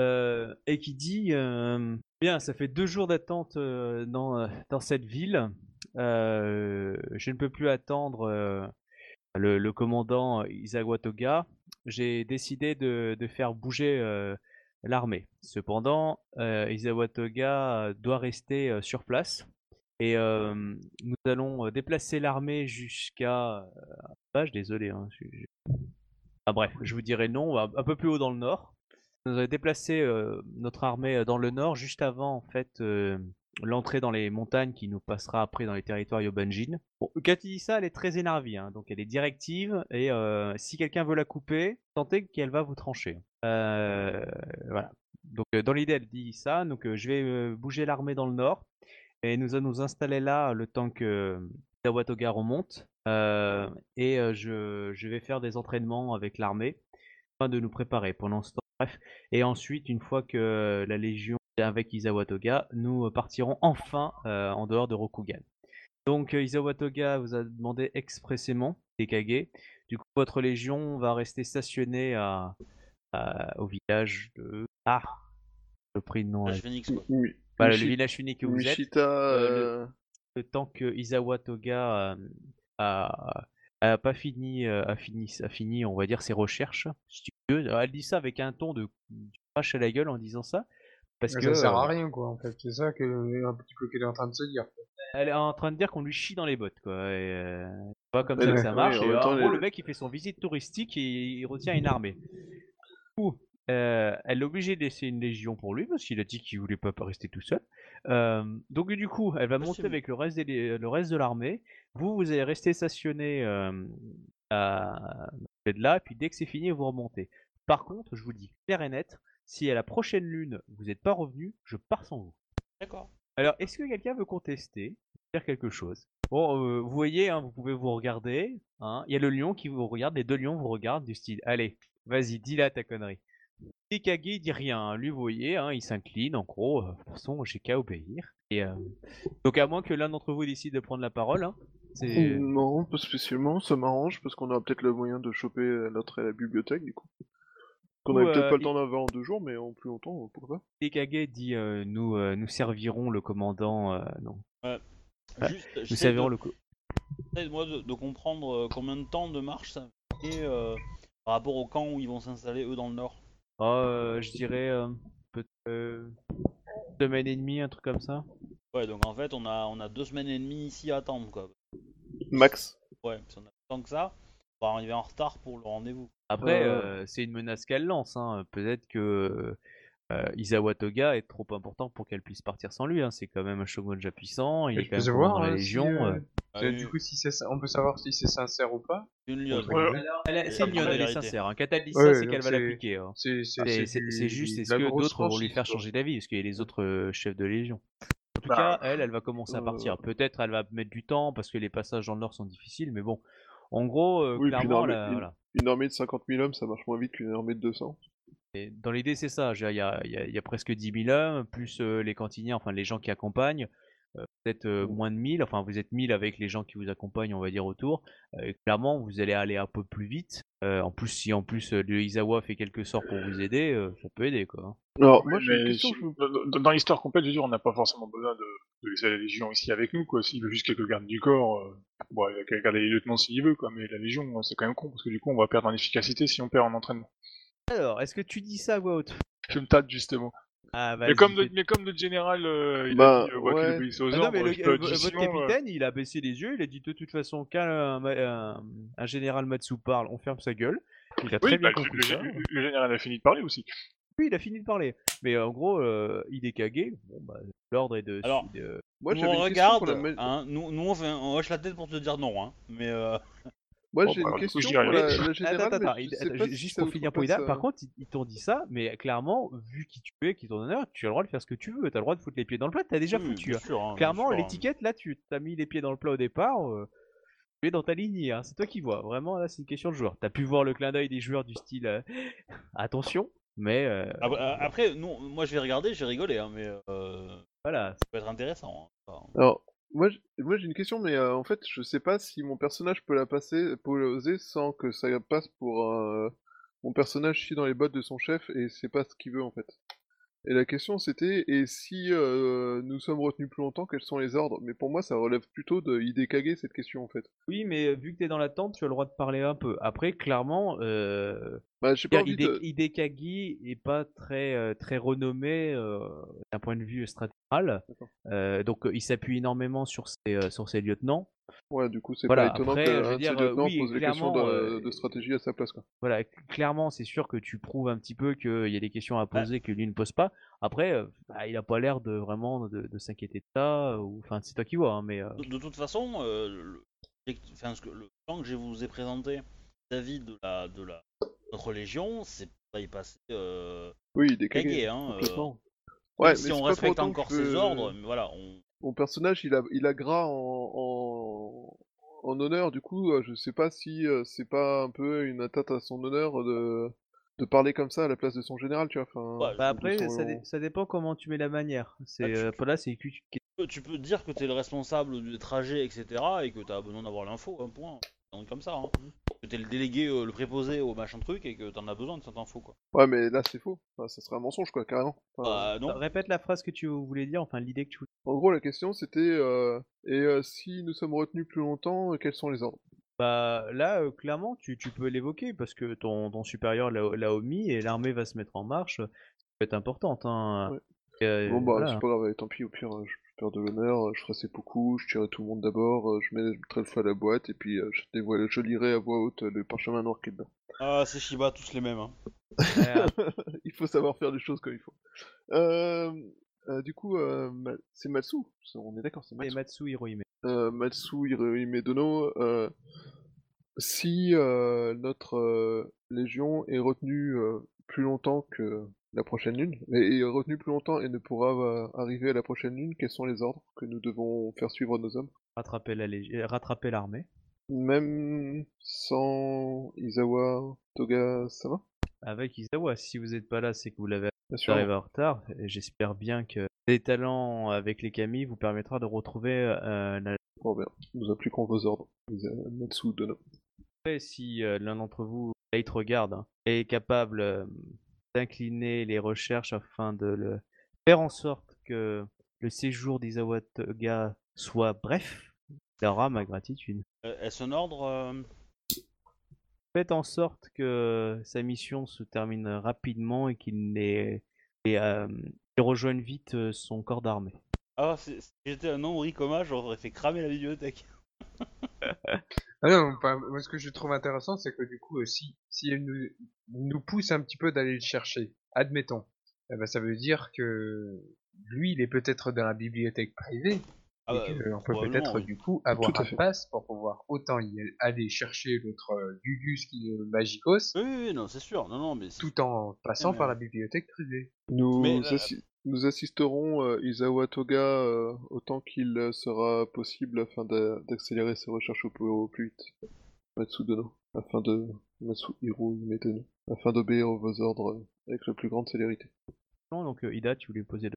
Euh, et qui dit euh, Bien, ça fait deux jours d'attente euh, dans, dans cette ville. Je ne peux plus attendre le, commandant Izawa Toga. J'ai décidé de, de faire bouger l'armée. Cependant, Izawa Toga doit rester sur place. Et nous allons déplacer l'armée jusqu'à. Ah, désolé. Hein, je- Ah, bref, je vous dirai non, un peu plus haut dans le nord. Nous allons déplacer euh, notre armée euh, dans le nord, juste avant en fait euh, l'entrée dans les montagnes qui nous passera après dans les territoires Yobanjin. Bon, ça, elle est très énervée, hein, donc elle est directive et si quelqu'un veut la couper, sentez qu'elle va vous trancher. Voilà. Donc dans l'idée, elle dit ça. Donc je vais bouger l'armée dans le nord et nous allons nous installer là le temps que Tawatoga remonte. Et je, je vais faire des entraînements avec l'armée afin de nous préparer pendant ce temps. Bref. Et ensuite, une fois que la Légion est avec Izawa Toga, nous euh, partirons enfin euh, en dehors de Rokugan. Donc euh, Izawa Toga vous a demandé expressément, Tekage, du coup votre Légion va rester stationnée à, à- au village de... Ah Le prix de nom. Flash là. Phoenix, quoi. Le village unique que vous êtes Euh, euh, le temps que Izawa Toga euh, a, a pas fini, euh, a fini, a fini, on va dire, ses recherches. si tu veux. Alors, Elle dit ça avec un ton de crache à la gueule en disant ça. Parce Mais que ça sert euh, à rien, quoi, en fait. C'est ça que, un petit peu qu'elle est en train de se dire. elle est en train de dire qu'on lui chie dans les bottes, quoi. Et, euh, c'est pas comme ça que ça marche. en et gros, les- le mec, il fait son visite touristique et il retient une armée. Du coup, euh, elle est obligée de laisser une légion pour lui parce qu'il a dit qu'il voulait pas rester tout seul. Euh, donc du coup, elle va monter Possible. avec le reste, des lé- le reste de l'armée. Vous, vous allez rester stationné euh, à de là, et puis dès que c'est fini, vous remontez. Par contre, je vous dis clair et net, si à la prochaine lune vous n'êtes pas revenu, je pars sans vous. D'accord. Alors, est-ce que quelqu'un veut contester Faire quelque chose? Bon, euh, vous voyez, hein, vous pouvez vous regarder. hein. Il y a le lion qui vous regarde, les deux lions vous regardent du style Allez, vas-y, dis là ta connerie. Il dit rien. hein. Lui, vous voyez, hein, il s'incline. En gros, euh, de toute façon, j'ai qu'à obéir. Et, euh, Donc, à moins que l'un d'entre vous décide de prendre la parole, hein, c'est. Non, pas spécialement, ça m'arrange parce qu'on aura peut-être le moyen de choper l'autre à la bibliothèque du coup. Qu'on Ou, avait peut-être euh, pas le temps d'avoir en deux jours, mais en plus longtemps, pourquoi pas Ikage dit euh, nous, euh, nous servirons le commandant. euh, non, Ah, Juste, nous servirons de, le. co- moi, de, de comprendre euh, combien de temps de marche ça fait euh, par rapport au camp où ils vont s'installer eux dans le nord. Oh, euh, je dirais euh, peut-être euh, semaine et demie, un truc comme ça. Ouais, donc en fait, on a, on a deux semaines et demie ici à attendre, quoi. Max. Ouais, si on a tant que ça, on va arriver en retard pour le rendez-vous. Après, Euh. euh, c'est une menace qu'elle lance. Hein. Peut-être que euh, Izawa Toga est trop important pour qu'elle puisse partir sans lui. Hein. C'est quand même un shogun déjà puissant. Il est quand même de la hein, Légion. si, euh, euh. Ah Du coup, si on peut savoir si c'est sincère ou pas. une lionne. Ouais. Ouais, Elle a- c'est une lionne, elle est sincère. hein. Quand elle dit Ouais, ça, c'est qu'elle va l'appliquer. hein. C'est, juste, est-ce que d'autres vont lui faire changer d'avis Parce qu'il y a les autres euh, chefs de Légion. En tout Bah, cas, elle, elle va commencer à euh, partir. Peut-être elle va mettre du temps parce que les passages dans le nord sont difficiles, mais bon. En gros, euh, Oui, clairement, non, mais la- une- voilà. Une armée de 50 000 hommes, ça marche moins vite qu'une armée de 200. Et dans l'idée, c'est ça. Il y a, y y presque 10 000 hommes, plus euh, les cantiniers, enfin les gens qui accompagnent. euh, Peut-être euh, moins de 1000, enfin vous êtes 1000 avec les gens qui vous accompagnent, on va dire, autour. Euh, clairement, vous allez aller un peu plus vite. Euh, en plus, si en plus euh, le Izawa fait quelques sorts pour vous aider, euh, ça peut aider quoi. Alors, moi j'ai une question. je vous- dans- l'histoire complète, je veux dire, on n'a pas forcément besoin de, de laisser la Légion ici avec nous, quoi. S'il veut juste quelques gardes du corps, euh, bon, il a qu'à garder les lieutenants s'il veut, quoi. Mais la Légion, c'est quand même con, parce que du coup, on va perdre en efficacité si on perd en entraînement. Alors, est-ce que tu dis ça à voix haute Je me tâte, justement. Ah, Mais comme, fais- le, mais comme le général, euh, il Bah, a dit, euh, ouais, qu'il ouais. obéissait aux Ah non, ordres, mais le- je te euh, dis votre sinon, euh, capitaine, il a baissé les yeux, il a dit de toute façon, quand un, ma- un- un général Matsu parle, on ferme sa gueule. Il a très Oui, bien bah, le, compris le- ça. le- le général a fini de parler aussi. Oui, il a fini de parler. Mais en gros, euh, il est cagué. Bon, bah, l'ordre est de. Alors, de- Moi nous j'avais on une question regarde, pour la ma- hein, nous, nous on, fait, on hoche la tête pour te dire non, hein. Mais euh, Moi Bon, j'ai bah, une coup, question pour la, la Attends, générale, attends, mais attends, si juste pour finir pas Poida, par contre, ils, t'ont dit ça, mais clairement, vu qui tu es, qui est ton honneur, tu as le droit de faire ce que tu veux. Tu as le droit de foutre les pieds dans le plat, t'as déjà oui, foutu. hein. sûr, hein, Clairement, hein. l'étiquette, là, tu t'as mis les pieds dans le plat au départ. euh, Tu es dans ta lignée, hein, c'est toi qui vois. Vraiment, là, c'est une question de joueur. T'as pu voir le clin d'œil des joueurs du style euh, <laughs> attention, mais euh, Après, après, non, moi je vais regarder, j'ai rigolé, hein, mais euh, voilà. ça peut être intéressant. hein. Enfin, Alors, moi, j'ai une question, mais euh, en fait, je sais pas si mon personnage peut la passer, poser sans que ça passe pour euh, mon personnage chie dans les bottes de son chef et c'est pas ce qu'il veut en fait. Et la question c'était, et si euh, nous sommes retenus plus longtemps, quels sont les ordres? Mais pour moi, ça relève plutôt de Hidekage cette question en fait. Oui, mais euh, vu que t'es dans la tente, tu as le droit de parler un peu. Après, clairement, euh, Bah, j'ai pas envie Hide- de... Hidekagi est pas très euh, très renommé euh, d'un point de vue stratégique. Euh, donc il s'appuie énormément sur ses euh, sur ses lieutenants. Ouais, du coup, c'est Voilà, pas étonnant après, qu'un je veux de dire, ses lieutenants oui, pose des questions clairement, de, de stratégie à sa place quoi. Voilà, cl- clairement, c'est sûr que tu prouves un petit peu qu'il y a des questions à poser que lui ne pose pas. Après, bah, il a pas l'air de vraiment de, de s'inquiéter de ça. Ou enfin, c'est toi qui vois, hein, mais euh, de, de toute façon, euh, le, enfin, ce que, le plan que je vous ai présenté vis-à-vis de la, de la notre légion, c'est pas y passer euh, Oui, Hidekage, cagué, hein. euh, Ouais, si mais on c'est pas respecte encore que ses ordres, mais voilà, on, Mon personnage, il a, il a gras en, en, en honneur, du coup, euh, je sais pas si euh, c'est pas un peu une atteinte à son honneur de, de parler comme ça à la place de son général, tu vois. Enfin, bah, après, son- ça, dé- ça dépend comment tu mets la manière. C'est Ah, tu- euh, là, c'est tu peux dire que t'es le responsable du trajet, etc., et que t'as besoin d'avoir l'info, un point. Donc, comme ça, hein. Que t'es le délégué, euh, le préposé au machin truc, et que t'en as besoin de cette info, quoi. Ouais, mais là, c'est faux. Enfin, ça serait un mensonge, quoi, carrément. Enfin, Bah, non. Répète la phrase que tu voulais dire, enfin l'idée que tu voulais. En gros, la question, c'était euh, et euh, si nous sommes retenus plus longtemps, euh, quels sont les ordres? Bah là, euh, clairement, tu, tu peux l'évoquer parce que ton, ton supérieur l'a l'a omis et l'armée va se mettre en marche. Ça peut être importante. Hein. Ouais. Euh, Bon, bah, voilà. c'est pas grave, tant pis, au pire, je perds de l'honneur, euh, je ferai beaucoup, je tirerai tout le monde d'abord, euh, je, mets, je mettrai le feu à la boîte, et puis euh, je, dévoile, je lirai à voix haute le parchemin noir qui est dedans. Ah, c'est Shiba, tous les mêmes, hein. <laughs> Il faut savoir faire les choses comme il faut. Euh, euh, du coup, euh, Ma- c'est Matsu, on est d'accord, c'est et Matsu. Matsu Hirohime. Euh, Matsu Hirohime Dono, euh, si euh, notre euh, légion est retenue euh, plus longtemps que la prochaine lune, et est retenue plus longtemps et ne pourra euh, arriver à la prochaine lune, quels sont les ordres que nous devons faire suivre à nos hommes? Rattraper la lég- euh, rattraper l'armée. Même sans Izawa Toga Sama Avec Isawa, si vous n'êtes pas là, c'est que vous l'avez arrivé en retard. Et J'espère bien que les talents avec les Kami vous permettra de retrouver euh, la Bon, bien. Nous appliquons vos ordres. Matsu Dono. Après, si euh, l'un d'entre vous, Light regarde, hein, est capable d'incliner les recherches afin de le faire en sorte que le séjour d'Isawa Toga soit bref, il aura ma gratitude. Euh, Est-ce un ordre euh, Faites en sorte que sa mission se termine rapidement et qu'il n'ait- et, euh, rejoigne vite son corps d'armée. Ah, si j'étais un homme Ricoma, j'aurais fait cramer la bibliothèque. <laughs> Ah non, pas- moi ce que je trouve intéressant, c'est que du coup, euh, si, si elle nous, nous pousse un petit peu d'aller le chercher, admettons, eh ben, ça veut dire que lui, il est peut-être dans la bibliothèque privée, Ah, bah, et qu'on peut peut-être oui. du coup avoir un fait. pass pour pouvoir autant y aller chercher l'autre euh, Gugus qui est le Magicos, Oui, oui, oui, non, c'est sûr. Non, non, mais tout en passant mais par la bibliothèque privée. Nous, Mais nous assisterons euh, Izawa Toga euh, autant qu'il euh, sera possible afin d'a- d'accélérer ses recherches au, plus- au plus vite. Matsu Dono. Afin de... Matsu Hirohime Dono. Afin d'obéir vos ordres avec la plus grande célérité. Non, Donc Ida, tu voulais poser.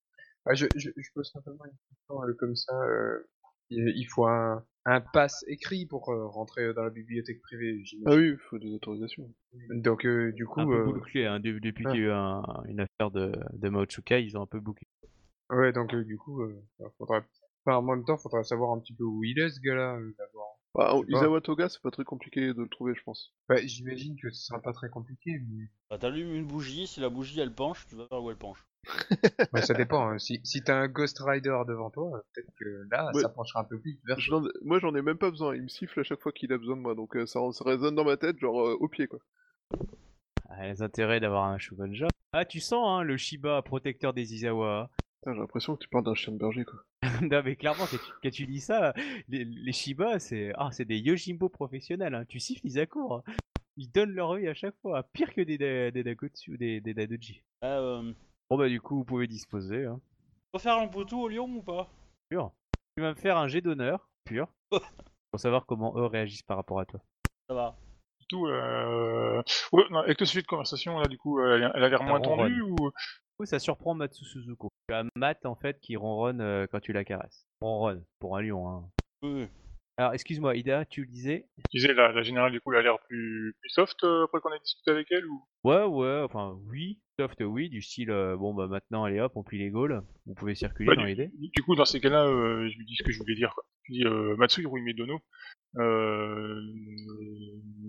Ah, je, je, je pose simplement une question euh, comme ça. euh, il, il faut un, un pass écrit pour euh, rentrer dans la bibliothèque privée, j'imagine. Ah oui, il faut des autorisations. Donc euh, du coup, un peu euh, bouclé, hein, de- depuis ah. qu'il y a eu un- une affaire de, de Mao Tsukai, ils ont un peu bouclé. ouais, donc euh, du coup, euh, faudrait, enfin, en même temps, faudrait savoir un petit peu où il est ce gars-là euh, d'abord. Bah, pas. Izawa Toga, c'est pas très compliqué de le trouver, je pense. Bah, j'imagine que ce sera pas très compliqué, mais Bah, t'allumes une bougie, si la bougie elle penche, tu vas vers où elle penche. Ouais, ça dépend. hein. Si, si t'as un Ghost Rider devant toi, euh, peut-être que là, Ouais. ça penchera un peu plus vers. J'en- Moi, j'en ai même pas besoin. Il me siffle à chaque fois qu'il a besoin de moi, donc euh, ça, ça résonne dans ma tête, genre euh, au pied, quoi. Ah, les intérêts d'avoir un Shogunja. Ah, tu sens, hein, le Shiba protecteur des Izawa. Putain, j'ai l'impression que tu parles d'un chien de berger, quoi. <laughs> non, mais clairement, quand tu, quand tu dis ça, les, les Shiba, c'est ah, c'est des Yojimbo professionnels. Hein. Tu siffles, ils accourent. hein. Ils donnent leur vie à chaque fois. Pire que des, da- des Dakotsu ou des, des Dadoji. Ah, euh, Bon, bah, du coup, vous pouvez disposer. Hein. faut faire un poteau au lion ou pas? Pur. Tu vas me faire un jet d'honneur, pur. <laughs> pour savoir comment eux réagissent par rapport à toi. Ça va. Du tout, euh... ouais, non, avec le sujet de conversation, là, du coup, elle, elle a l'air moins ronronne. tendue ou... Du coup, ça surprend Matsu Suzuko. Tu as Matt en fait qui ronronne euh, quand tu la caresses. Ronronne pour un lion. Hein. Oui. Alors excuse-moi, Ida, tu le disais? Tu disais, la, la générale, du coup, elle a l'air plus, plus soft euh, après qu'on ait discuté avec elle ou... Ouais, ouais, enfin oui, soft oui, du style euh, bon bah maintenant allez hop, on plie les gaules, vous pouvez circuler Bah, dans du, l'idée. du coup, dans ces cas-là, euh, je lui dis ce que je voulais dire. Quoi. Je dis, euh, Matsuhiro Umedono, euh,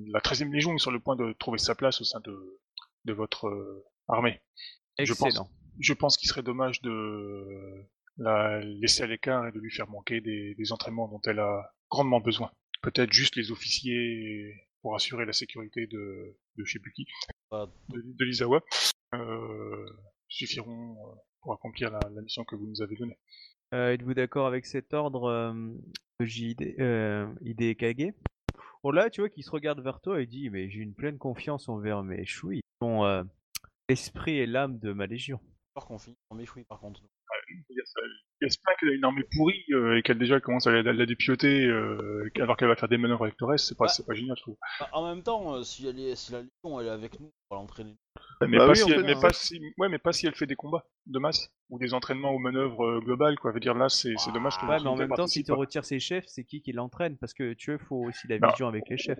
la 13e Légion est sur le point de trouver sa place au sein de, de votre armée. Je pense- Excellent. Je pense qu'il serait dommage de la laisser à l'écart et de lui faire manquer des, des entraînements dont elle a grandement besoin. Peut-être juste les officiers pour assurer la sécurité de, de je sais plus qui, Pas- de, de l'Izawa, euh, suffiront euh, pour accomplir la, la mission que vous nous avez donnée. Euh, Êtes-vous d'accord avec cet ordre euh, de JID, euh, ID Kage Bon là, tu vois qu'il se regarde vers toi et dit mais j'ai une pleine confiance envers mes chouilles. Ils sont euh, l'esprit et l'âme de ma légion. Alors qu'on finit en méchoui par contre. A ce plein qu'elle a une armée pourrie euh, et qu'elle déjà commence à la, à la dépioter euh, alors qu'elle va faire des manœuvres avec le reste, c'est pas, Ah. c'est pas génial, je trouve. Bah, en même temps, euh, si, elle est, si la Légion elle est avec nous, on va l'entraîner. Mais, Bah pas oui, si elle, fait, mais hein. pas si, ouais, mais pas si elle fait des combats de masse ou des entraînements aux manœuvres globales, quoi. Je veux dire, là, c'est c'est dommage que Ouais, mais en même temps, si tu pas. retires ses chefs, c'est qui qui l'entraîne? Parce que tu vois, il faut aussi la vision avec les chefs.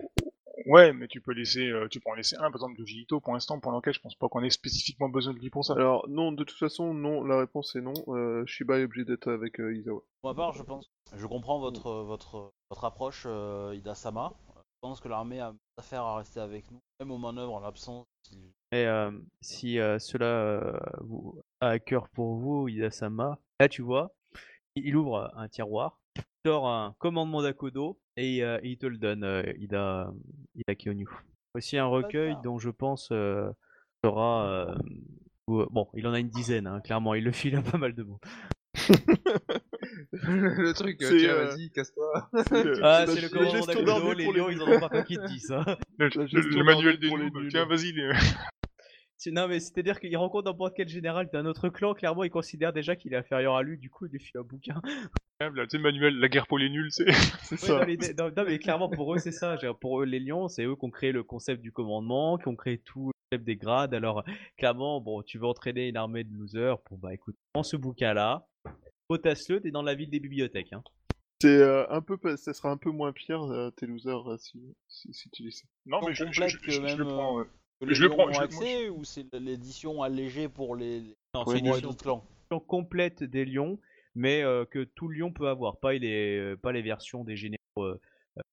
Ouais, mais tu peux laisser, euh, tu peux en laisser un, par exemple, de Gito pour l'instant, pour l'enquête, je pense pas qu'on ait spécifiquement besoin de lui pour ça. Alors, non, de toute façon, non, la réponse est non. Euh, Shiba est obligé d'être avec euh, Izawa. Pour ma part, je pense. Je comprends votre, votre, votre approche, euh, Ida-sama. Je pense que l'armée a affaire à rester avec nous, même aux manœuvres en l'absence. si- Et euh, si euh, cela euh, vous a à cœur pour vous, Ida-sama, là tu vois, il il ouvre un tiroir, il sort un commandement d'Akodo et euh, il te le donne, euh, Ida, Ida Kionyu. Aussi un recueil dont je pense euh, sera... euh, bon, il en a une dizaine, hein, clairement, il le file à pas mal de monde. <laughs> le truc, C'est, tiens, euh, vas-y, casse-toi. <laughs> Ah, c'est le d'Akodo, d'armée les lions, ils en ont pas te disent. Hein. Le, manuel des nuls, tiens, vas-y, Non, mais c'est-à-dire qu'il rencontre n'importe quel général d'un autre clan, clairement, il considère déjà qu'il est inférieur à lui, du coup, il lui file un bouquin. là, tu sais, manuel, la guerre pour les nuls, c'est... <laughs> Ça. non, les- non, non, mais clairement, pour eux, c'est ça. Pour eux, les lions, c'est eux qui ont créé le concept du commandement, qui ont créé tout le concept des grades. Alors, clairement, bon, tu veux entraîner une armée de losers. Bon, bah écoute, prends ce bouquin-là, potasse-le, t'es dans la ville des bibliothèques. Hein. C'est euh, un peu, ça sera un peu moins pire, euh, tes losers, euh, si, si, si tu dis ça. Non, mais je, je, le prends, euh, ouais. Que les Je le lions prends, le- accès ou c'est l'édition allégée pour les, Non, édition autres clans complète des lions, mais euh, que tout lion peut avoir, pas les, euh, pas les versions des généraux. euh,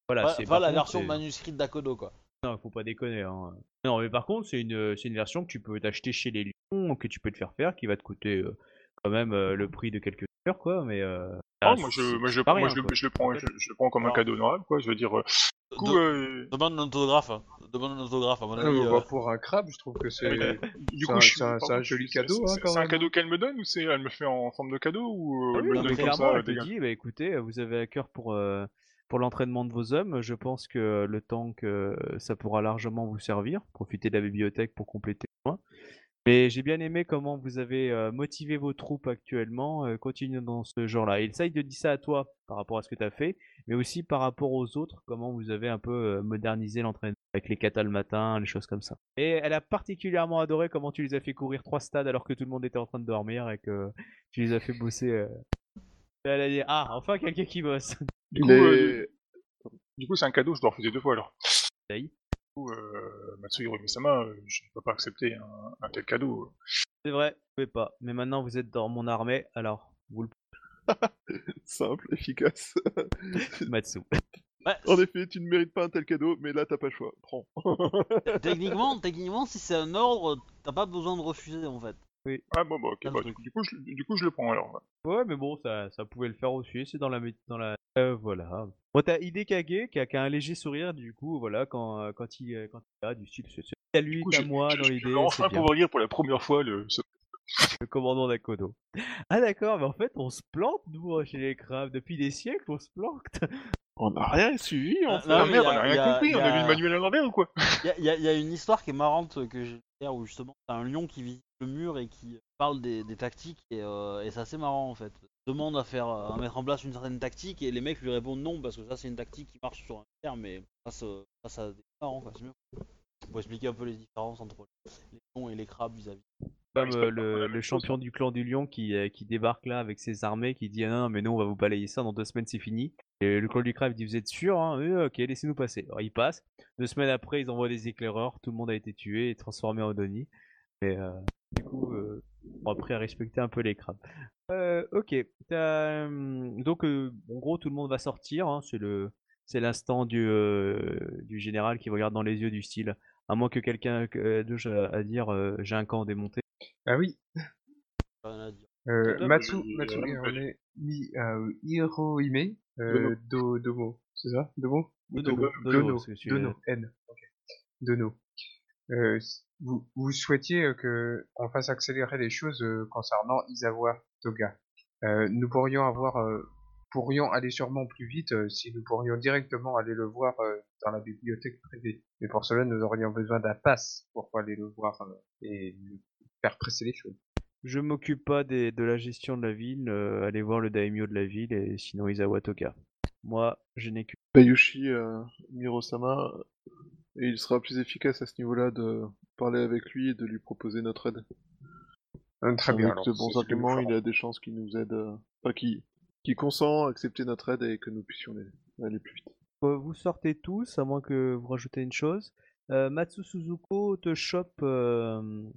voilà, Pas, c'est pas la contre, version c'est- manuscrite d'Akodo quoi. Non, faut pas déconner. Hein. Non, mais par contre, c'est une, c'est une version que tu peux t'acheter chez les lions, que tu peux te faire faire, qui va te coûter euh, quand même euh, le prix de quelques heures, quoi. Mais euh, Ah, ah, moi, je, moi, je, c'est pas moi, rien, je, le- quoi. je le prends, je, je le prends comme un Alors- cadeau honorable, quoi. Je veux dire, euh, du coup, De- euh, Demande un autographe. hein. Demande un autographe à mon Ah, avis. mais euh, bah, pour un crabe, je trouve que c'est. euh, du coup, je c'est un- c'est joli cadeau, c'est- hein, c'est- quand C'est un même. cadeau qu'elle me donne ou c'est, elle me fait en forme de cadeau ou euh, Ah elle oui, me non, le mais donne comme clairement, ça, elle te dit, bah, écoutez, vous avez à cœur pour, euh, pour l'entraînement de vos hommes. Je pense que le temps que ça pourra largement vous servir. Profitez de la bibliothèque pour compléter le point. Mais j'ai bien aimé comment vous avez euh, motivé vos troupes actuellement. Euh, continuez dans ce genre-là. Et essaye de dire ça à toi par rapport à ce que tu as fait, mais aussi par rapport aux autres, comment vous avez un peu euh, modernisé l'entraînement avec les katas le matin, les choses comme ça. Et elle a particulièrement adoré comment tu les as fait courir trois stades alors que tout le monde était en train de dormir et que tu les as fait bosser. euh. Elle a dit Ah, enfin quelqu'un qui bosse. <laughs> Du Il coup, est- euh, du coup, c'est un cadeau, je dois refuser deux fois alors. Du coup, euh, Matsuhiro Misama, euh, je ne peux pas accepter un, un tel cadeau. C'est vrai, vous pouvez pas. Mais maintenant vous êtes dans mon armée, alors vous le <laughs> Simple, efficace. <laughs> Matsu. Bah, en effet, tu ne mérites pas un tel cadeau, mais là, t'as pas le choix. Prends. techniquement, techniquement, si c'est un ordre, t'as pas besoin de refuser en fait. Ah bon, bah ok, bah, du, coup, je, du coup, je le prends alors. ouais. Ouais, mais bon, ça, ça pouvait le faire aussi. C'est dans la, dans la. Euh, voilà. Bon, t'as Hidekage qui a, qui a un léger sourire, du coup, voilà, quand, euh, quand il, euh, quand il a du style. C'est c'est à lui, moi, je- dans je l'idée. vais enfin pouvoir lire pour la première fois le, ce- <laughs> Le commandant d'Akodo. Ah d'accord, mais en fait, on se plante, nous, hein, chez les crabes. Depuis des siècles, on se plante. <laughs> On n'a rien suivi, en Ah, fait. non, Ah merde, a- on a rien a- compris, on a lu le manuel à l'envers ou quoi? Il <laughs> y a, y a- y a une histoire qui est marrante que j'ai hier où justement t'as un lion qui visite le mur et qui parle des, des tactiques et, euh, et c'est assez marrant en fait. demande à faire à mettre en place une certaine tactique et les mecs lui répondent non parce que ça c'est une tactique qui marche sur un terme mais face, euh, face à des marrants quoi, c'est mieux. Pour expliquer un peu les différences entre les lions et les crabes vis-à-vis. Comme c'est euh, le, champion du clan du lion qui, euh, qui débarque là avec ses armées, qui dit ah non mais non on va vous balayer ça, dans deux semaines c'est fini. Et le clan du crabe dit vous êtes sûr hein Oui, ok laissez-nous passer. Alors ils passent, deux semaines après ils envoient des éclaireurs, tout le monde a été tué et transformé en Donnie. Et euh, du coup euh, on a appris à respecter un peu les crabes. Euh, ok, donc en gros tout le monde va sortir, hein, c'est le c'est l'instant du, du général qui regarde dans les yeux du style à moins que quelqu'un euh, à dire euh, j'ai un camp démonté. Ah oui, euh, Peut-être, Matsu, Matsu, euh, Hirohime, euh, Do, Domo, c'est ça? Domo? Dono, Domo Dono, Dono, N, ok. Dono. Euh, vous, vous souhaitiez euh, que on fasse accélérer les choses euh, concernant Izawa Toga. Euh, nous pourrions avoir, euh, pourrions aller sûrement plus vite euh, si nous pourrions directement aller le voir euh, dans la bibliothèque privée. Mais pour cela, nous aurions besoin d'un pass pour aller le voir euh, et faire presser les choses. Je m'occupe pas des, de la gestion de la ville, euh, allez voir le daimyo de la ville et sinon Isawa Toka. Moi, je n'ai que... Bayushi euh, Mirosama, et il sera plus efficace à ce niveau-là de parler avec lui et de lui proposer notre aide. Euh, très bien. Avec de bons arguments, il a des chances qu'il nous aide, euh, enfin, qui, qui consent à accepter notre aide et que nous puissions aller, aller plus vite. Euh, Vous sortez tous, à moins que vous rajoutez une chose. Euh, Matsu Suzuko te chope... euh,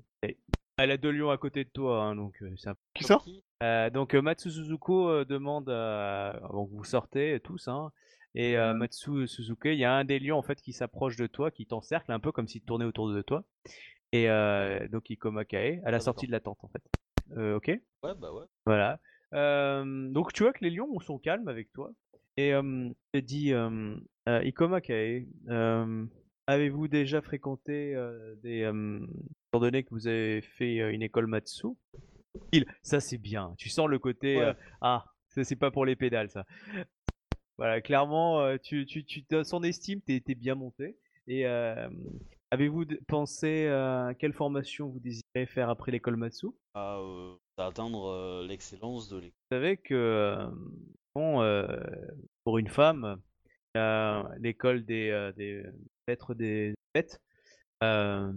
Elle a deux lions à côté de toi, hein, donc euh, c'est un Qui ça? Euh, donc euh, Matsu Suzuko euh, demande à... Donc vous sortez tous, hein, et euh, Matsu Suzuki, il y a un des lions en fait qui s'approche de toi, qui t'encercle un peu comme s'il tournait autour de toi. Et donc Ikoma Kae, à la Ah, sortie de la tente en fait. Ok? Ouais bah ouais. Voilà. Donc tu vois que les lions sont calmes avec toi. Et il te dit Ikoma Kae, avez-vous déjà fréquenté des... Étant donné que vous avez fait euh, une école Matsu il, ça c'est bien. Tu sens le côté Ouais. euh, ah, ça c'est pas pour les pédales ça. Voilà, clairement, euh, tu, tu, tu son estime, t'es t'es bien monté. Et euh, avez-vous pensé à quelle formation vous désirez faire après l'école Matsu? Vous À, euh, à atteindre euh, l'excellence de l'école. savez que euh, bon, euh, pour une femme, l'école des, euh, des maîtres des bêtes euh,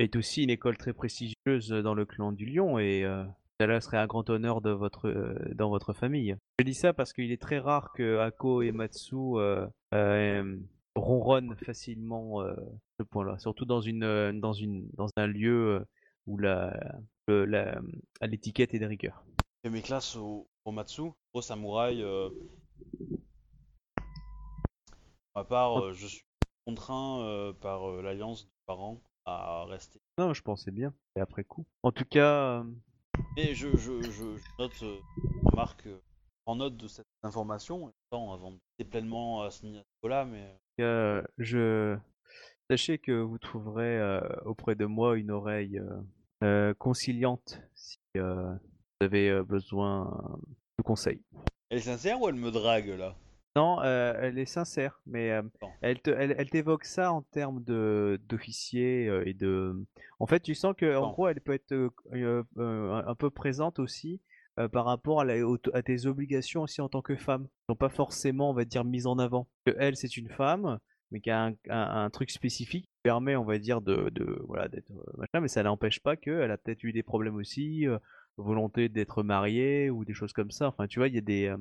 est aussi une école très prestigieuse dans le clan du lion et euh, cela serait un grand honneur de votre, euh, dans votre famille. Je dis ça parce qu'il est très rare que Ako et Matsu euh, euh, ronronnent facilement euh, ce point-là, surtout dans une, euh, dans une, dans un lieu euh, où la, l'étiquette est de rigueur. J'ai mes classes au, au Matsu, au samouraï. euh, À part, euh, je suis contraint euh, par euh, l'alliance de parents à rester. Non, je pensais bien. Et après coup. En tout cas, euh, Et je, je, je, je note, euh, remarque, euh, en note de cette information, avant de pleinement à ce niveau-là, mais euh, je sachez que vous trouverez euh, auprès de moi une oreille euh, euh, conciliante si euh, vous avez euh, besoin de conseils. elle est sincère ou elle me drague là? Non, euh, elle est sincère, mais euh, Bon. elle te, elle, elle t'évoque ça en termes de d'officier euh, et de. En fait, tu sens que en Bon. gros, elle peut être un peu présente aussi par rapport à, la- au- à tes obligations aussi en tant que femme. Sont pas forcément, on va dire, mises en avant. Que elle, c'est une femme, mais qui a un, un- un truc spécifique qui permet, on va dire, de, de voilà, d'être machin, mais ça n'empêche pas qu'elle a peut-être eu des problèmes aussi. Volonté d'être mariée ou des choses comme ça enfin tu vois il y a des euh,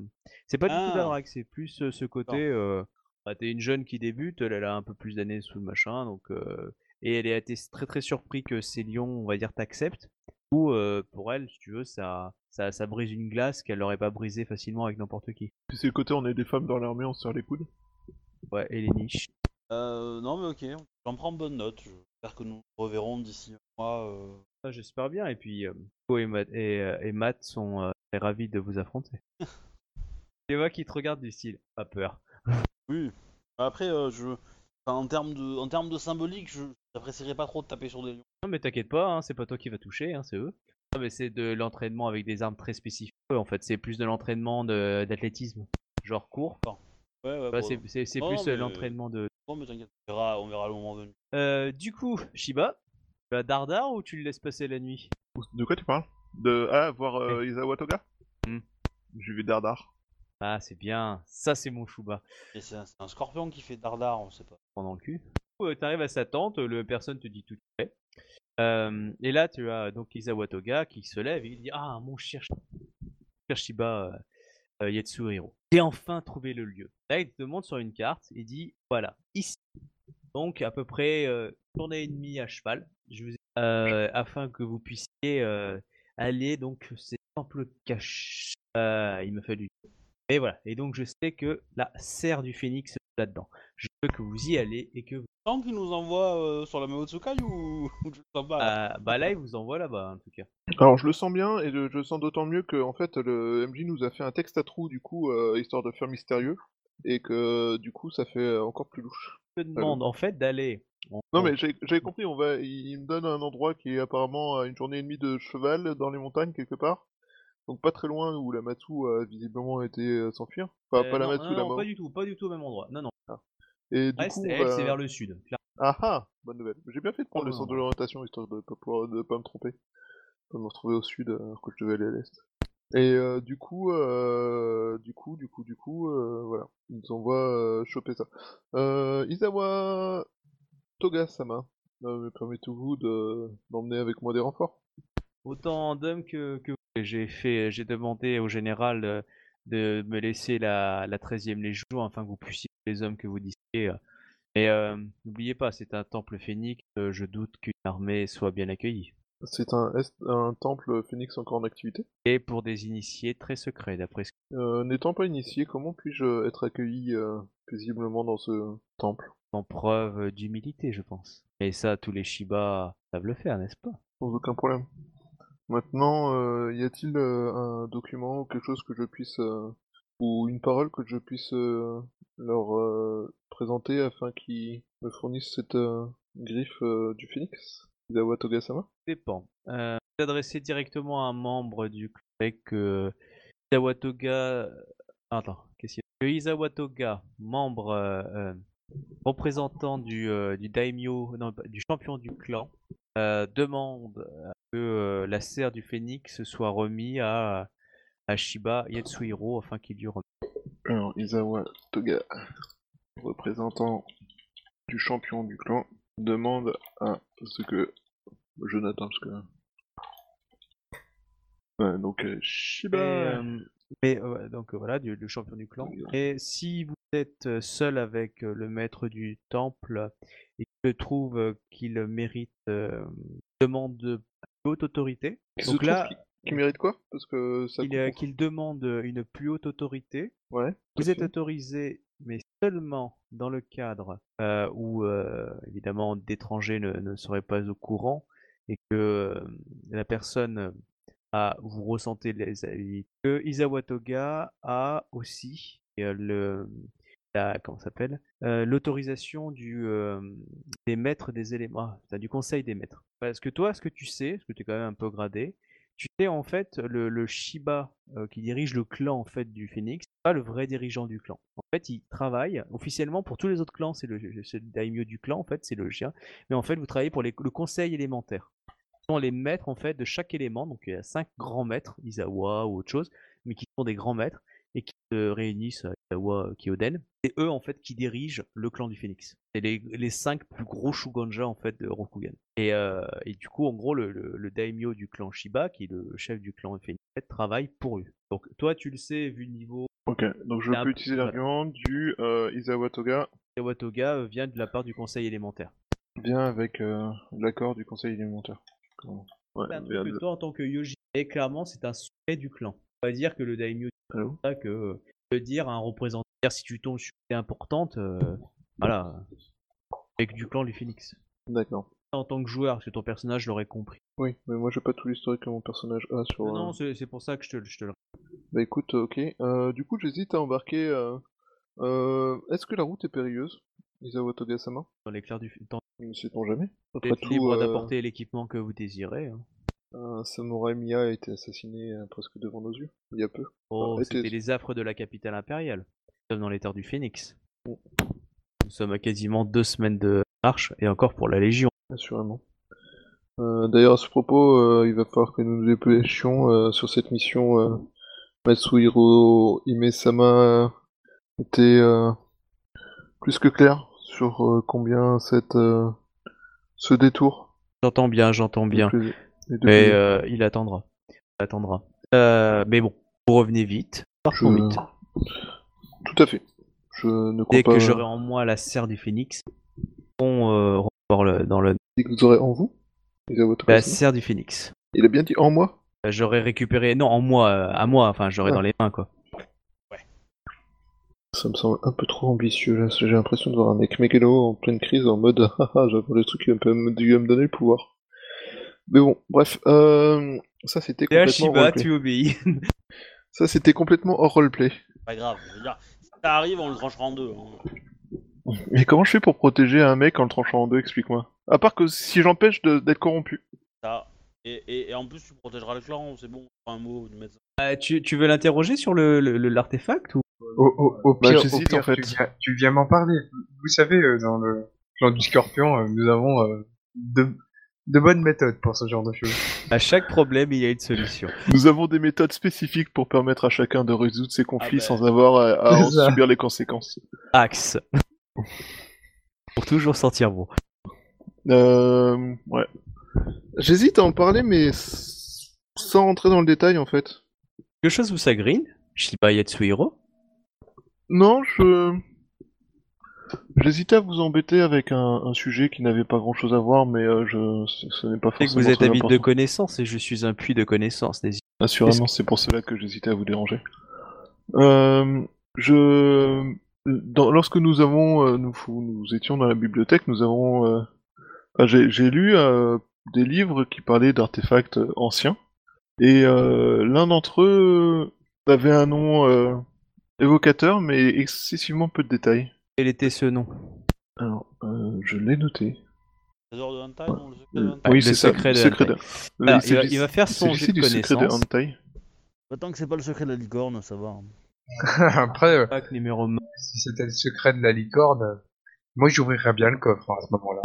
c'est pas du tout de la Ah. drague c'est plus euh, ce côté euh, bah, t'es une jeune qui débute elle, elle a un peu plus d'années sous le machin donc euh, et elle a été très très surpris que ces lions on va dire t'acceptent ou euh, pour elle si tu veux ça ça, ça brise une glace qu'elle n'aurait pas brisée facilement avec n'importe qui Puis c'est le côté on est des femmes dans l'armée, on se serre les coudes. ouais et les niches euh, Non, mais ok, j'en prends bonne note. J'espère que nous nous reverrons d'ici un mois. euh. Ah, j'espère bien et puis euh, Ko et, Matt, et, euh, et Matt sont euh, très ravis de vous affronter <laughs> les vois qui te regardent du style pas peur <laughs> Oui. Après, euh, je. enfin, en termes de, en termes de symbolique, je n'apprécierais pas trop de taper sur des lions. Non mais t'inquiète pas, hein, c'est pas toi qui va toucher, hein, c'est eux. Non mais c'est de l'entraînement avec des armes très spécifiques. En fait, c'est plus de l'entraînement de- d'athlétisme, genre court. Ouais, ouais, Bah, bon, c'est c'est- c'est Non, plus euh, mais- l'entraînement de. bon, mais t'inquiète, on verra, on verra le moment venu. Euh, du coup, Shiba, tu vas dardar ou tu le laisses passer la nuit? De quoi tu parles? De ah voir euh, Isawa Toga Hmm. Je vais dardar. Ah, c'est bien. Ça, c'est mon chouba. Et c'est un, c'est un scorpion qui fait dardar, on sait pas. Prends dans le cul. Tu arrives à sa tente, le personne te dit tout est fait. Euh, et là, tu as donc Isawa Toga qui se lève et il dit Ah, mon cher, cher Shiba euh, euh, Yatsuhiro, j'ai enfin trouvé le lieu. Là, il te montre sur une carte et dit Voilà, ici. Donc, à peu près euh, journée et demie à cheval, je vous ai- euh, afin que vous puissiez euh, aller. Donc, c'est temple caché. Euh, il me fait du. Et voilà. Et donc, je sais que la serre du phénix est là-dedans. Je veux que vous y allez et que vous. Tant qu'il nous envoie euh, sur la Maotsukai ou, <laughs> ou je sais pas. là? Ah, bah là, il vous envoie là-bas, en tout cas. Alors je le sens bien et je, je le sens d'autant mieux que en fait le MJ nous a fait un texte à trous du coup euh, histoire de faire mystérieux et que du coup ça fait encore plus louche. Je te demande en fait d'aller. Non mais j'ai- j'avais compris, on va, il, me donne un endroit qui est apparemment à une journée et demie de cheval dans les montagnes quelque part. Donc pas très loin où la Matsu a visiblement été euh, s'enfuir. Enfin Euh, pas la Matsu, non, la non, pas du tout, pas du tout au même endroit. Non, non. Et du Reste, coup, elle, bah, c'est vers le sud. clairement. Ah ah, bonne nouvelle. J'ai bien fait de prendre Oh, le sens de l'orientation histoire de pas pouvoir, de pas me tromper, pas me retrouver au sud alors que je devais aller à l'est. Et euh, du coup, euh, du coup, du coup, du coup, euh, voilà, ils nous envoient euh, choper ça. Euh, Isawa Toga-sama, euh, me permettez-vous de d'emmener avec moi des renforts Autant d'hommes que, que j'ai fait, j'ai demandé au général euh, de me laisser la, la 13e Légion afin que vous puissiez les hommes que vous disiez. Mais euh, n'oubliez pas, c'est un temple phénix. je doute qu'une armée soit bien accueillie. C'est un, temple phénix encore en activité? Et pour des initiés très secrets, d'après ce que Euh, N'étant pas initié, comment puis-je être accueilli euh, paisiblement dans ce temple? En preuve d'humilité, je pense. Et ça, tous les Shiba savent le faire, n'est-ce pas? Sans aucun problème. Maintenant, euh, y a-t-il euh, un document ou quelque chose que je puisse, euh, ou une parole que je puisse leur présenter afin qu'ils me fournissent cette griffe du phénix Izawa Toga-sama? Dépend. Euh, vous adressez directement à un membre du clan avec Isawatoga. Attends, qu'est-ce qu'il y a? Que Isawatoga, membre euh, euh, représentant du, euh, du daimyo, non, du champion du clan, euh, demande à que euh, la serre du phénix soit remis à, à Shiba Yatsuhiro afin qu'il lui remet. Alors, Izawa Toga, représentant du champion du clan, demande à ce que Jonathan, parce que... Ouais, donc euh, Et, Shiba euh, mais euh, donc euh, voilà, du, le champion du clan. Et si vous êtes euh, seul avec euh, le maître du temple et qu'il trouve euh, qu'il mérite euh, demande de plus haute autorité, donc là, qui, qui mérite quoi? Parce que ça qu'il euh, qu'il demande une plus haute autorité, Ouais. vous êtes autorisé, mais seulement dans le cadre euh, où évidemment d'étrangers ne, ne seraient pas au courant et que la personne a, vous ressentez les avis. Que Isawa Toga a aussi le Euh, l'autorisation du des maîtres des éléments, ah, du conseil des maîtres. Parce que toi, ce que tu sais, parce que tu es quand même un peu gradé, tu sais en fait le, Shiba euh, qui dirige le clan en fait du Phoenix, pas le vrai dirigeant du clan. En fait, il travaille officiellement pour tous les autres clans, c'est le, daimyo du clan en fait, c'est le chien. Mais en fait, vous travaillez pour le conseil élémentaire. Ce sont les maîtres en fait de chaque élément. Donc il y a cinq grands maîtres, Isawa ou autre chose, mais qui sont des grands maîtres et qui se réunissent à Isawa Kyoden. C'est eux en fait qui dirigent le clan du Phoenix. C'est les, les cinq plus gros Shugonja en fait de Rokugan. Et, euh, et du coup, en gros, le, le, le daimyo du clan Shiba, qui est le chef du clan Phoenix, travaille pour eux. Donc toi, tu le sais, vu le niveau Ok, donc je un peux peu- utiliser voilà. l'argument du euh, Izawa Toga Yawatoga euh, vient de la part du conseil élémentaire. bien avec euh, l'accord du conseil élémentaire. Comment Ouais, vient de- toi, en tant que Yoji, et clairement, c'est un secret du clan. On va dire que le daimyo ça que euh, veut dire un représentant. Si tu tombes sur une importante, euh, voilà, avec du clan du Phoenix. D'accord. En tant que joueur, parce que ton personnage l'aurait compris. Oui, mais moi j'ai pas tout l'historique que mon personnage a sur. Non, euh, non, c'est c'est pour ça que je te, le- je te le. Bah écoute, ok. Euh, du coup, j'hésite à embarquer. Euh... Euh... Est-ce que la route est périlleuse Izawa Toga-sama? Dans l'éclair du temps. Ne sait-on jamais. Vous êtes libre euh, d'apporter l'équipement que vous désirez. hein. Un samouraï Mia a été assassiné euh, presque devant nos yeux, il y a peu. Oh, c'était était- les affres de la capitale impériale. Nous sommes dans les terres du Phénix. Nous sommes à quasiment deux semaines de marche, et encore pour la Légion. Assurément. Euh, D'ailleurs, à ce propos, euh, il va falloir que nous nous dépêchions euh, sur cette mission Matsuhiro Hime-sama était plus que clair sur combien cette, ce détour. J'entends bien, j'entends bien. Mais euh, il attendra. Il attendra. Euh, mais bon, vous revenez vite. Je- vite. Tout à fait. Je ne Dès pas que j'aurai en moi la serre du phénix, on euh, le, dans le Dès que vous aurez en vous la serre du phénix. Il a bien dit en moi J'aurais récupéré, non, en moi, à moi, enfin, j'aurais Ah. dans les mains, quoi. Ça me semble un peu trop ambitieux là. J'ai l'impression de voir un mec mégalo en pleine crise en mode haha, <laughs> j'avais le truc qui va me, qui va me donner le pouvoir. Mais bon, bref, euh, ça c'était Et complètement Shiba, tu obéis. <laughs> Ça c'était complètement hors roleplay. Pas grave, je veux dire, si ça arrive, on le tranchera en deux. hein. Mais comment je fais pour protéger un mec en le tranchant en deux, explique-moi. À part que si j'empêche d'être corrompu. Ça. Et, et, et en plus, tu protégeras le clan, c'est bon, un mot du médecin. Euh, tu, tu veux l'interroger sur le le- le- l'artefact ou? Au, au, au Bah, au pire, en fait. tu, viens, tu viens m'en parler. Vous savez, euh, dans le clan du Scorpion, euh, nous avons euh, de, bonnes méthodes pour ce genre de choses. À chaque problème, il y a une solution. Nous avons des méthodes spécifiques pour permettre à chacun de résoudre ses conflits Ah ben. sans avoir à, à <laughs> en ça. subir les conséquences. Axe. <laughs> Pour toujours sentir bon. Euh, ouais. J'hésite à en parler, mais sans rentrer dans le détail en fait. Quelque chose vous sagrine Shiba Yatsuhiro Non, je. J'hésitais à vous embêter avec un, un sujet qui n'avait pas grand chose à voir, mais euh, je... ce, ce n'est pas C'est que forcément vous êtes avide de connaissances et je suis un puits de connaissances. n'hésitez Assurément, c'est pour cela que j'hésitais à vous déranger. Euh, je, dans- lorsque nous avons, euh, nous, nous étions dans la bibliothèque, nous avons, euh, enfin, j'ai lu des livres qui parlaient d'artefacts anciens, et l'un d'entre eux avait un nom évocateur, mais excessivement peu de détails. Quel était ce nom? Alors, euh, je l'ai noté. Trésor de Hentai, non, le secret de Hentai Ouais, oui, le c'est ça, secret le de secret de. Alors, il il, va, s'agit- il va faire son jet de du secret de connaissances. Hentai. Bah, Tant que c'est pas le secret de la licorne, ça va. <laughs> Après, euh, Pack numéro si c'était le secret de la licorne, euh, moi j'ouvrirais bien le coffre hein, à ce moment-là.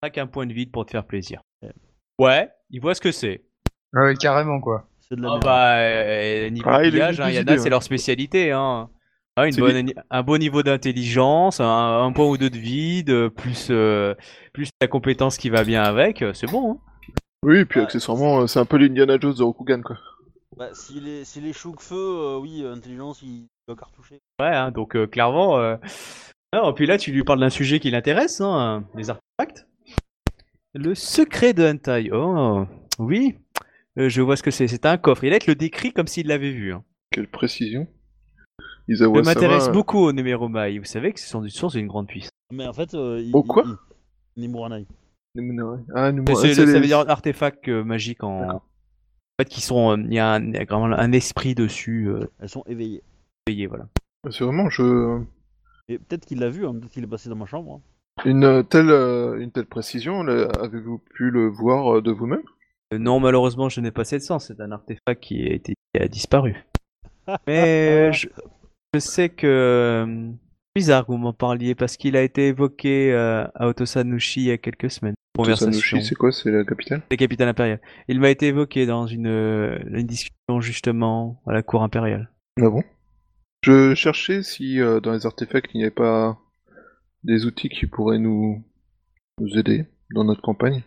Pack un point de vide pour te faire plaisir. Ouais, il voit ce que c'est. Ouais, carrément quoi. C'est de la Ah merde. bah, euh, niveau Ah, il a pillage, une hein, il y en idée, a, c'est ouais. leur spécialité. Hein. Ah, une C'est bonne, un bon niveau d'intelligence, un, un point ou deux de vide, plus, euh, plus la compétence qui va bien avec, euh, c'est bon. Hein. Oui, et puis accessoirement, euh, c'est un peu l'Indiana Jones de Rokugan, quoi. Bah, s'il est, s'il est chou que feu, euh, oui, euh, intelligence, il doit cartoucher. Ouais, hein, donc euh, clairement. Euh... Alors, puis là, tu lui parles d'un sujet qui l'intéresse, hein, les artefacts. Le secret de Hentai. Oh, oui, Euh, je vois ce que c'est. C'est un coffre. Il a le décrit comme s'il l'avait vu. Hein. Quelle précision. Je Isawa m'intéresse Sama, beaucoup au numéro Mai. Vous savez que ce sont du source d'une grande puissance. Mais en fait, euh, il, Oh, quoi il- Nimuranai. Ah, c'est- Ah, c'est ça les- veut dire artefact euh, magique en. D'accord. En fait, qui sont. euh, Il y a, un, il y a vraiment un esprit dessus. Euh, Elles sont éveillées. payé, voilà. C'est vraiment, je... Et peut-être qu'il l'a vu, hein, peut-être qu'il est passé dans ma chambre. hein. Une euh, telle, euh, une telle précision, là, avez-vous pu le voir euh, de vous-même? Euh, non, malheureusement, je n'ai pas cette sens. C'est un artefact qui a, été, qui a disparu. <laughs> Mais euh, je, je sais que. euh, Bizarre que vous m'en parliez parce qu'il a été évoqué euh, à Otosanushi il y a quelques semaines. Conversation. Tosanushi, c'est quoi? C'est la capitale? Les capitaines impériales. Il m'a été évoqué dans une, euh, une discussion justement à la cour impériale. Ah bon? Je cherchais si euh, dans les artefacts il n'y avait pas des outils qui pourraient nous, nous aider dans notre campagne.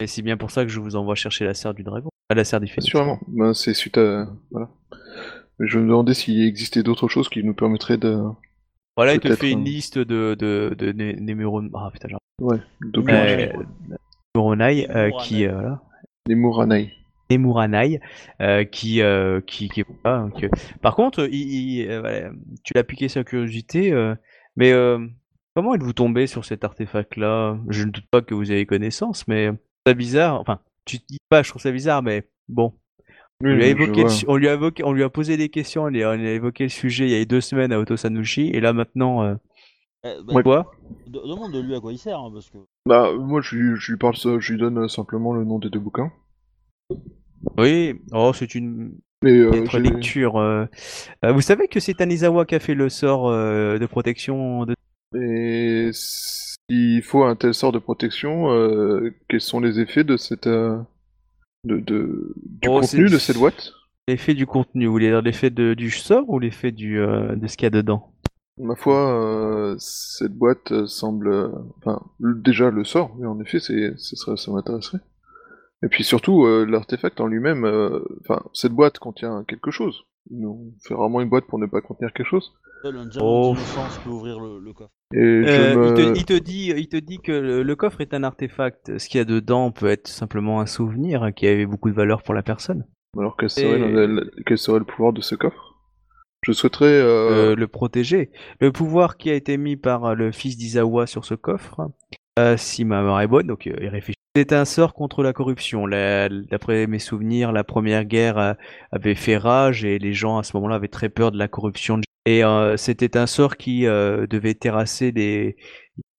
Et c'est bien pour ça que je vous envoie chercher la serre du dragon. Ah, la serre du phénix. Assurément. Ben, c'est suite à. Voilà. Mais je me demandais s'il existait d'autres choses qui nous permettraient de. Voilà, il te fait une euh, liste de, de, de, numéros. Ah putain, j'ai Ouais, Euh. Nemuranai, euh, Nemuranai. qui euh, voilà. Nemuranai, euh, qui, euh, qui, qui, donc, euh, Par contre, il, il- euh, voilà, tu l'as piqué sa curiosité, euh, mais euh, comment êtes-vous tombé sur cet artefact-là? Je ne doute pas que vous avez connaissance, mais euh, c'est bizarre. Enfin, tu te dis pas, je trouve ça bizarre, mais bon. Oui, On lui, a je évoqué le vois. su- on, lui a évoqué- on lui a posé des questions, on lui a, on lui a évoqué le sujet il y a deux semaines à Otosanushi, et là maintenant, euh, Eh, bah, Ouais. quoi? de- demande de lui à quoi il sert, hein, parce que. Bah, moi, je lui, je lui parle ça, je lui donne euh, simplement le nom des deux bouquins. Oui, oh, c'est une Mais euh, lecture. euh. Euh, vous savez que c'est Anizawa qui a fait le sort euh, de protection de... Et s'il faut un tel sort de protection, euh, quels sont les effets de cette euh, de, de- du Oh, contenu de cette boîte L'effet du contenu, vous voulez dire l'effet du sort ou l'effet du euh, de ce qu'il y a dedans? Ma foi, euh, cette boîte euh, semble... Enfin, le- déjà le sort, mais en effet, c'est, serait, ça m'intéresserait. Et puis surtout, euh, l'artefact en lui-même, enfin, cette boîte contient quelque chose. Nous, on fait vraiment une boîte pour ne pas contenir quelque chose. Seul un diamant Oh. d'innocence peut ouvrir le, le coffre. Et je Euh, me... il, te, il te dit, il te dit que le, le coffre est un artefact. Ce qu'il y a dedans peut être simplement un souvenir qui avait beaucoup de valeur pour la personne. Alors quel serait, Et- le, le- quel serait le pouvoir de ce coffre? Je souhaiterais... euh, Euh, le protéger. Le pouvoir qui a été mis par euh, le fils d'Izawa sur ce coffre, euh, si ma mémoire est bonne, donc euh, il réfléchit. C'est un sort contre la corruption. D'après mes souvenirs, la première guerre euh, avait fait rage et les gens à ce moment-là avaient très peur de la corruption. Et euh, c'était un sort qui euh, devait terrasser les,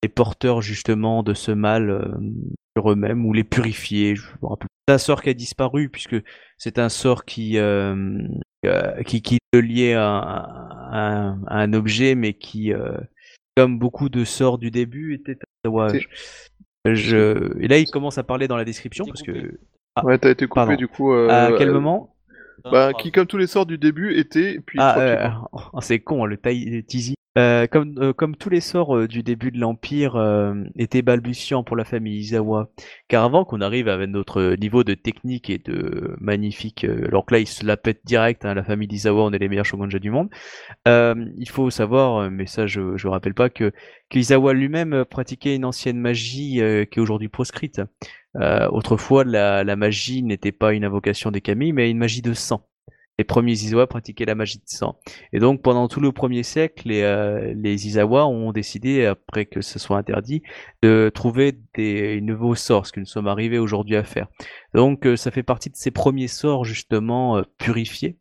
les porteurs justement de ce mal euh, sur eux-mêmes ou les purifier. Je me rappelle. C'est un sort qui a disparu puisque c'est un sort qui qui, qui le liait à, à- à un objet, mais qui, comme beaucoup de sorts du début, était un tatouage. Je... Et là, il commence à parler dans la description parce que Ah, Ouais, t'as été coupé pardon. du coup. euh, à quel euh, moment Bah, Ah, qui comme tous les sorts du début était, puis Ah, euh, <laughs> oh, c'est con, hein, le teasing. Euh, comme, euh, comme tous les sorts euh, du début de l'Empire étaient balbutiants pour la famille Izawa, car avant qu'on arrive avec notre niveau de technique et de magnifique, alors que là ils se la pètent direct, hein, la famille d'Izawa, on est les meilleurs shogunja du monde, il faut savoir, mais ça je je rappelle pas, que, que Izawa lui-même pratiquait une ancienne magie qui est aujourd'hui proscrite. Autrefois, la, la magie n'était pas une invocation des kami, mais une magie de sang. Les premiers Izawa pratiquaient la magie de sang. Et donc, pendant tout le premier siècle, les, euh, les Izawa ont décidé, après que ce soit interdit, de trouver des nouveaux sorts, ce que nous sommes arrivés aujourd'hui à faire. Donc, euh, ça fait partie de ces premiers sorts, justement, euh, purifiés,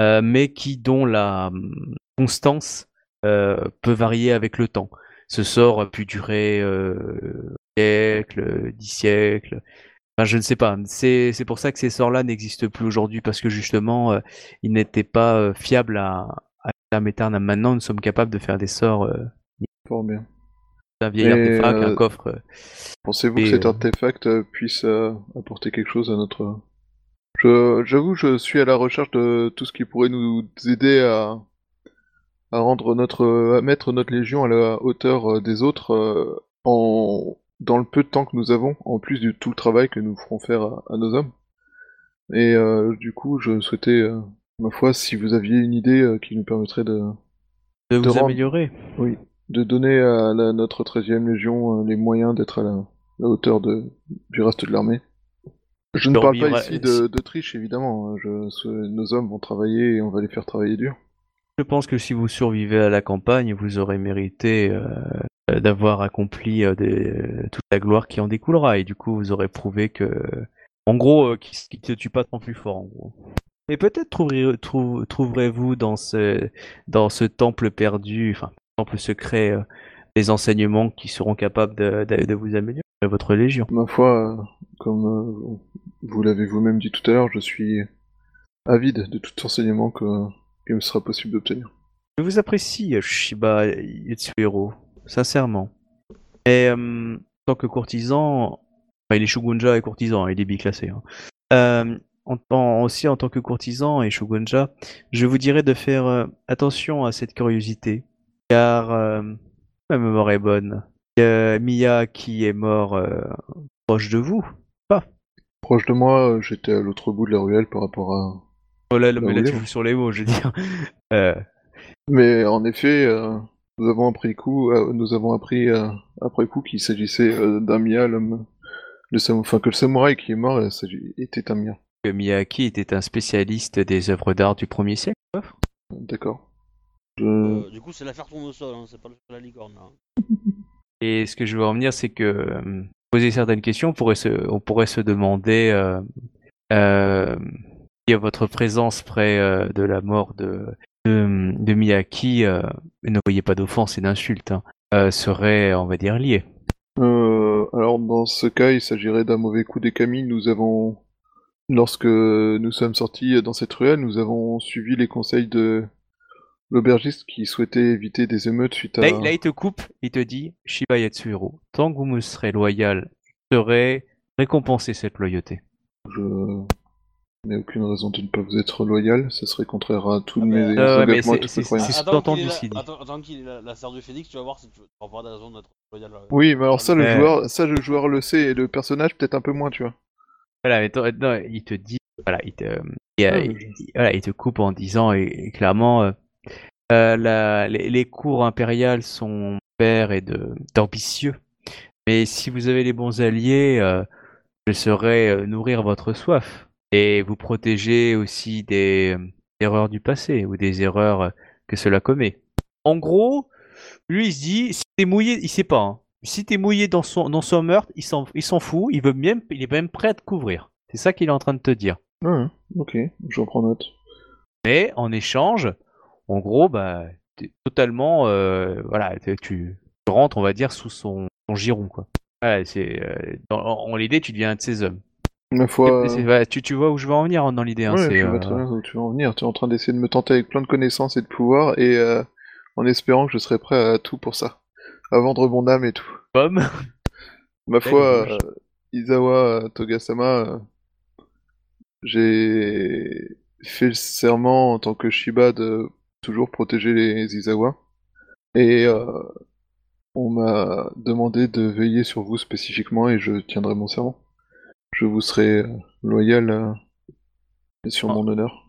euh, mais qui, dont la hum, constance peut varier avec le temps. Ce sort a pu durer siècles, dix siècles, Enfin, je ne sais pas. C'est c'est pour ça que ces sorts-là n'existent plus aujourd'hui parce que justement, euh, ils n'étaient pas euh, fiables à, à terme éternel. Maintenant, nous sommes capables de faire des sorts euh, Fort bien. d'un vieil Et, artefact, un coffre. Pensez-vous Et, que cet artefact puisse apporter quelque chose à notre... Je, j'avoue, je suis à la recherche de tout ce qui pourrait nous aider à, à rendre notre, à mettre notre légion à la hauteur des autres en, dans le peu de temps que nous avons, en plus de tout le travail que nous ferons faire à, à nos hommes. Et euh, du coup, je souhaitais, euh, ma foi, si vous aviez une idée euh, qui nous permettrait de, de vous rendre- améliorer. de donner à la- notre 13e Légion les moyens d'être à la, la hauteur de, du reste de l'armée. Je ne parle pas ici de, de triche, évidemment. hein. Je, ce- nos hommes vont travailler et on va les faire travailler dur. Je pense que si vous survivez à la campagne, vous aurez mérité euh, d'avoir accompli euh, des- toute la gloire qui en découlera. Et du coup, vous aurez prouvé que, en gros, euh, qui qui te tue pas rend plus fort, en gros. Et peut-être trouverez- trou- trouverez-vous dans ce, dans ce temple perdu, enfin, temple secret, euh, des enseignements qui seront capables de, de- de vous améliorer votre légion. Ma foi, euh, comme euh, vous l'avez vous-même dit tout à l'heure, je suis avide de tout enseignement que, qu'il me sera possible d'obtenir. Je vous apprécie, Shiba Yetsuhiro, sincèrement. Et euh, en tant que courtisan, enfin, il est Shogunja et courtisan, hein, il est biclassé. hein. Euh, en, tant- aussi en tant que courtisan et Shogunja, je vous dirais de faire euh, attention à cette curiosité, car euh, ma mémoire est bonne. Il y a Miya qui est mort proche de vous. Proche de moi, j'étais à l'autre bout de la ruelle par rapport à... Oh là, là, mais là tu joues sur les mots, je veux dire. Mais en effet, nous avons appris coup, euh, nous avons appris euh, après coup qu'il s'agissait euh, d'un Mia, l'homme, le sam- enfin que le samouraï qui est mort euh, s'agit- était un Mia. que Miyaki était un spécialiste des œuvres d'art du premier siècle. D'accord. Je... Euh, du coup, c'est l'affaire tourne au sol, hein, c'est pas le- la licorne là. <laughs> Et ce que je veux en venir, c'est que euh, poser certaines questions, on pourrait se, on pourrait se demander euh, euh, si votre présence près euh, de la mort de, de, de Miyaki, euh, ne voyez pas d'offense et d'insulte, hein, euh, serait, on va dire, liée. Euh, alors dans ce cas, il s'agirait d'un mauvais coup des Camille. Nous avons, lorsque nous sommes sortis dans cette ruelle, nous avons suivi les conseils de l'aubergiste qui souhaitait éviter des émeutes suite à. Là, là, il te coupe, il te dit, Shiba Yatsuhiro, tant que vous me serez loyal, je serai récompensé cette loyauté. Je... n'ai aucune raison de ne pas vous être loyal, ça serait contraire à tous Ah, mes mais- Euh, engagements et c'est- toutes c'est- mes croyances. c'est- Attends sous-entendu, qu'il la- Sidi. attends- attends qu'il ait la, la sœur du Phénix, tu vas voir si tu raison d'être loyal. euh. Oui, mais alors ça, le joueur, ça, le joueur le sait, et le personnage peut-être un peu moins, tu vois. Voilà, mais toi- non, il te dit, voilà, il te, il, euh, Ah, il- il- voilà, il te coupe en disant et, et clairement, euh, la- les, les cours impériales sont pères et de d'ambitieux, mais si vous avez les bons alliés, euh, je saurai euh, nourrir votre soif et vous protéger aussi des euh, erreurs du passé ou des erreurs euh, que cela commet. En gros, lui il se dit, si t'es mouillé, il sait pas. hein. Si t'es mouillé dans son dans son meurtre, il s'en il s'en fout, il veut même il est même prêt à te couvrir. C'est ça qu'il est en train de te dire. Ok, j'en prends note. Mais en échange, en gros, bah, t'es totalement, euh, voilà, t'es- tu, rentres, on va dire, sous son, son giron, quoi. C'est, euh, dans- en, en l'idée, tu deviens un de ses hommes. Ma foi, C'est- ouais, tu, tu vois où je veux en venir hein, dans l'idée. hein, ouais, c'est, je vois euh, très bien où tu veux en venir. Tu es en train d'essayer de me tenter avec plein de connaissances et de pouvoir, et euh, en espérant que je serai prêt à tout pour ça. À vendre mon âme et tout. pomme. <laughs> Ma foi, euh, Izawa euh, Togasama, euh, j'ai fait le serment en tant que Shiba de toujours protéger les Izawa. Et euh, on m'a demandé de veiller sur vous spécifiquement et je tiendrai mon serment. Je vous serai euh, loyal euh, et sur Ah. mon honneur.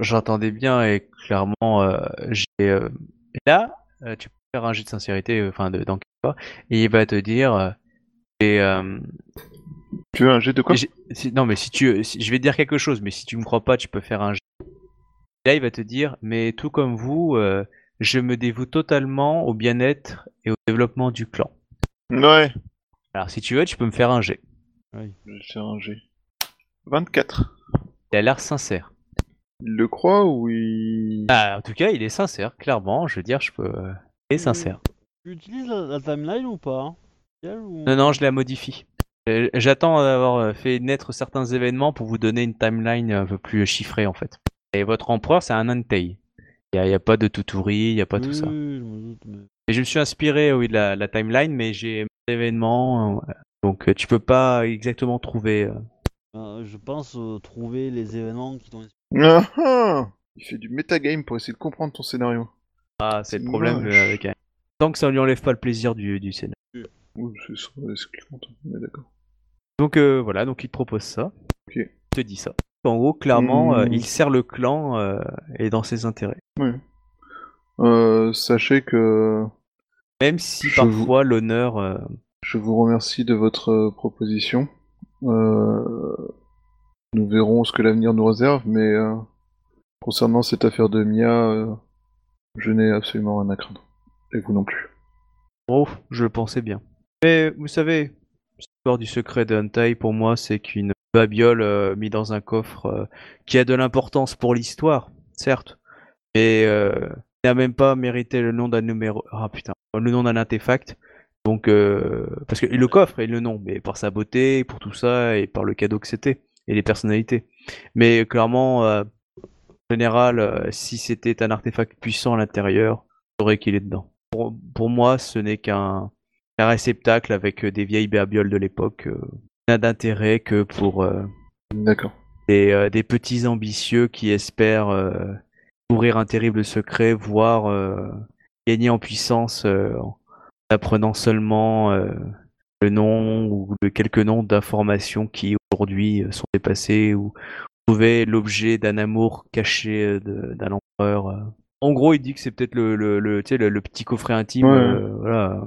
J'entendais bien et clairement, euh, j'ai, là, tu peux faire un jet de sincérité, enfin, de, pas, et il va te dire, et, Tu veux un jet de quoi? si- non, mais si tu, si- je vais te dire quelque chose, mais si tu me crois pas, tu peux faire un. jet. Là, il va te dire, mais tout comme vous, euh, je me dévoue totalement au bien-être et au développement du clan. Ouais. Alors, si tu veux, tu peux me faire un jet. Je vais faire un jet. 24. Il a l'air sincère. Il le croit ou il... Ah, en tout cas, il est sincère, clairement. Je veux dire, je peux. Il est sincère. Tu utilises la, la timeline ou pas hein? Ou- Non, non, je la modifie. J'attends d'avoir fait naître certains événements pour vous donner une timeline un peu plus chiffrée, en fait. Et votre empereur, c'est un Antei. Il n'y a, pas de Tuturi, il n'y a pas tout ça. Oui, je me doute, mais- Et je me suis inspiré oui, de la, la timeline, mais j'ai événements, donc euh, tu peux pas exactement trouver. euh. Euh, je pense euh, trouver les événements qui t'ont inspiré. Ah ah Il fait du metagame pour essayer de comprendre ton scénario. Ah, c'est le problème moche. euh, avec. un- Tant que ça ne lui enlève pas le plaisir du, du scénario. Oui, c'est ça, c'est ce qu'il compte, on est d'accord. Donc euh, voilà, donc il te propose ça. Ok. Il te dit ça. En gros, clairement, euh, Hmm. il sert le clan euh, et dans ses intérêts. Euh, sachez que Même si Je vous- parfois l'honneur. Je vous remercie de votre euh, proposition. Euh, nous verrons ce que l'avenir nous réserve, mais euh, concernant cette affaire de Mia, je n'ai absolument rien à craindre. Et vous non plus. Oh, je le pensais bien. Mais vous savez, l'histoire du secret de Hentai, pour moi, c'est qu'une babiole mise dans un coffre qui a de l'importance pour l'histoire, certes, mais n'a même pas mérité le nom d'un numéro. Ah putain, le nom d'un artefact. Donc, euh, parce que le coffre est le nom, mais par sa beauté, pour tout ça, et par le cadeau que c'était, et les personnalités. Mais clairement, euh, en général, euh, si c'était un artefact puissant à l'intérieur, je saurais qu'il est dedans. Pour, pour moi, ce n'est qu'un un réceptacle avec des vieilles babioles de l'époque. n'a d'intérêt que pour D'accord. des, des petits ambitieux qui espèrent ouvrir un terrible secret, voire gagner en puissance en apprenant seulement euh, le nom ou quelques noms d'informations qui aujourd'hui euh, sont dépassées ou trouver l'objet d'un amour caché euh, d'un empereur. En gros, il dit que c'est peut-être le, le, le, tu sais, le, le petit coffret intime. Ouais. euh, voilà.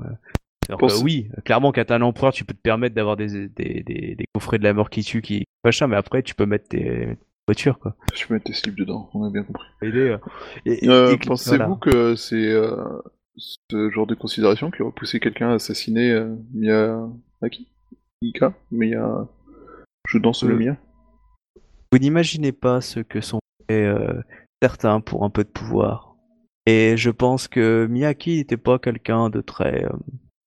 Alors Pour que ce- oui, clairement, quand t'es un empereur, tu peux te permettre d'avoir des, des, des, des coffrets de la mort qui tue, qui machin, mais après, tu peux mettre tes voitures, quoi. Je vais mettre tes slips dedans, on a bien compris. Euh, et- Euh, Pensez-vous voilà. que c'est ce genre de considération qui aurait poussé quelqu'un à assassiner euh, Miyaki Mika? Mia... Je danse le Euh, mien Vous n'imaginez pas ce que sont euh, certains pour un peu de pouvoir. Et je pense que Miyaki n'était pas quelqu'un de très euh,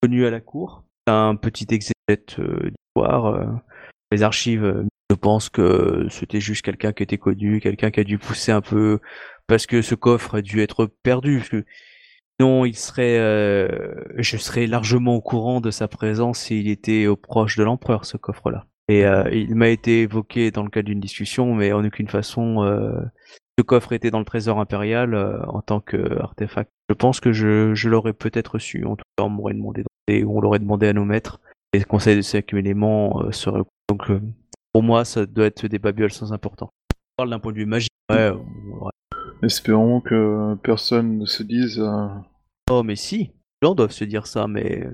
connu à la cour. Un petit exégète euh, d'histoire. les archives, je pense que c'était juste quelqu'un qui était connu, quelqu'un qui a dû pousser un peu parce que ce coffre a dû être perdu. Parce que non, il serait, euh, je serais largement au courant de sa présence s'il était au proche de l'empereur, ce coffre-là. Et euh, il m'a été évoqué dans le cadre d'une discussion, mais en aucune façon euh, ce coffre était dans le trésor impérial en tant qu'artefact. Je pense que je, l'aurais peut-être su. En tout cas, on m'aurait demandé de- ou on l'aurait demandé à nos maîtres. Et le de ces serait. Donc pour moi, ça doit être des babioles sans importance. On parle d'un point de vue magique. Ouais, ouais. Espérons que personne ne se dise. Oh, mais si, les gens doivent se dire ça, mais.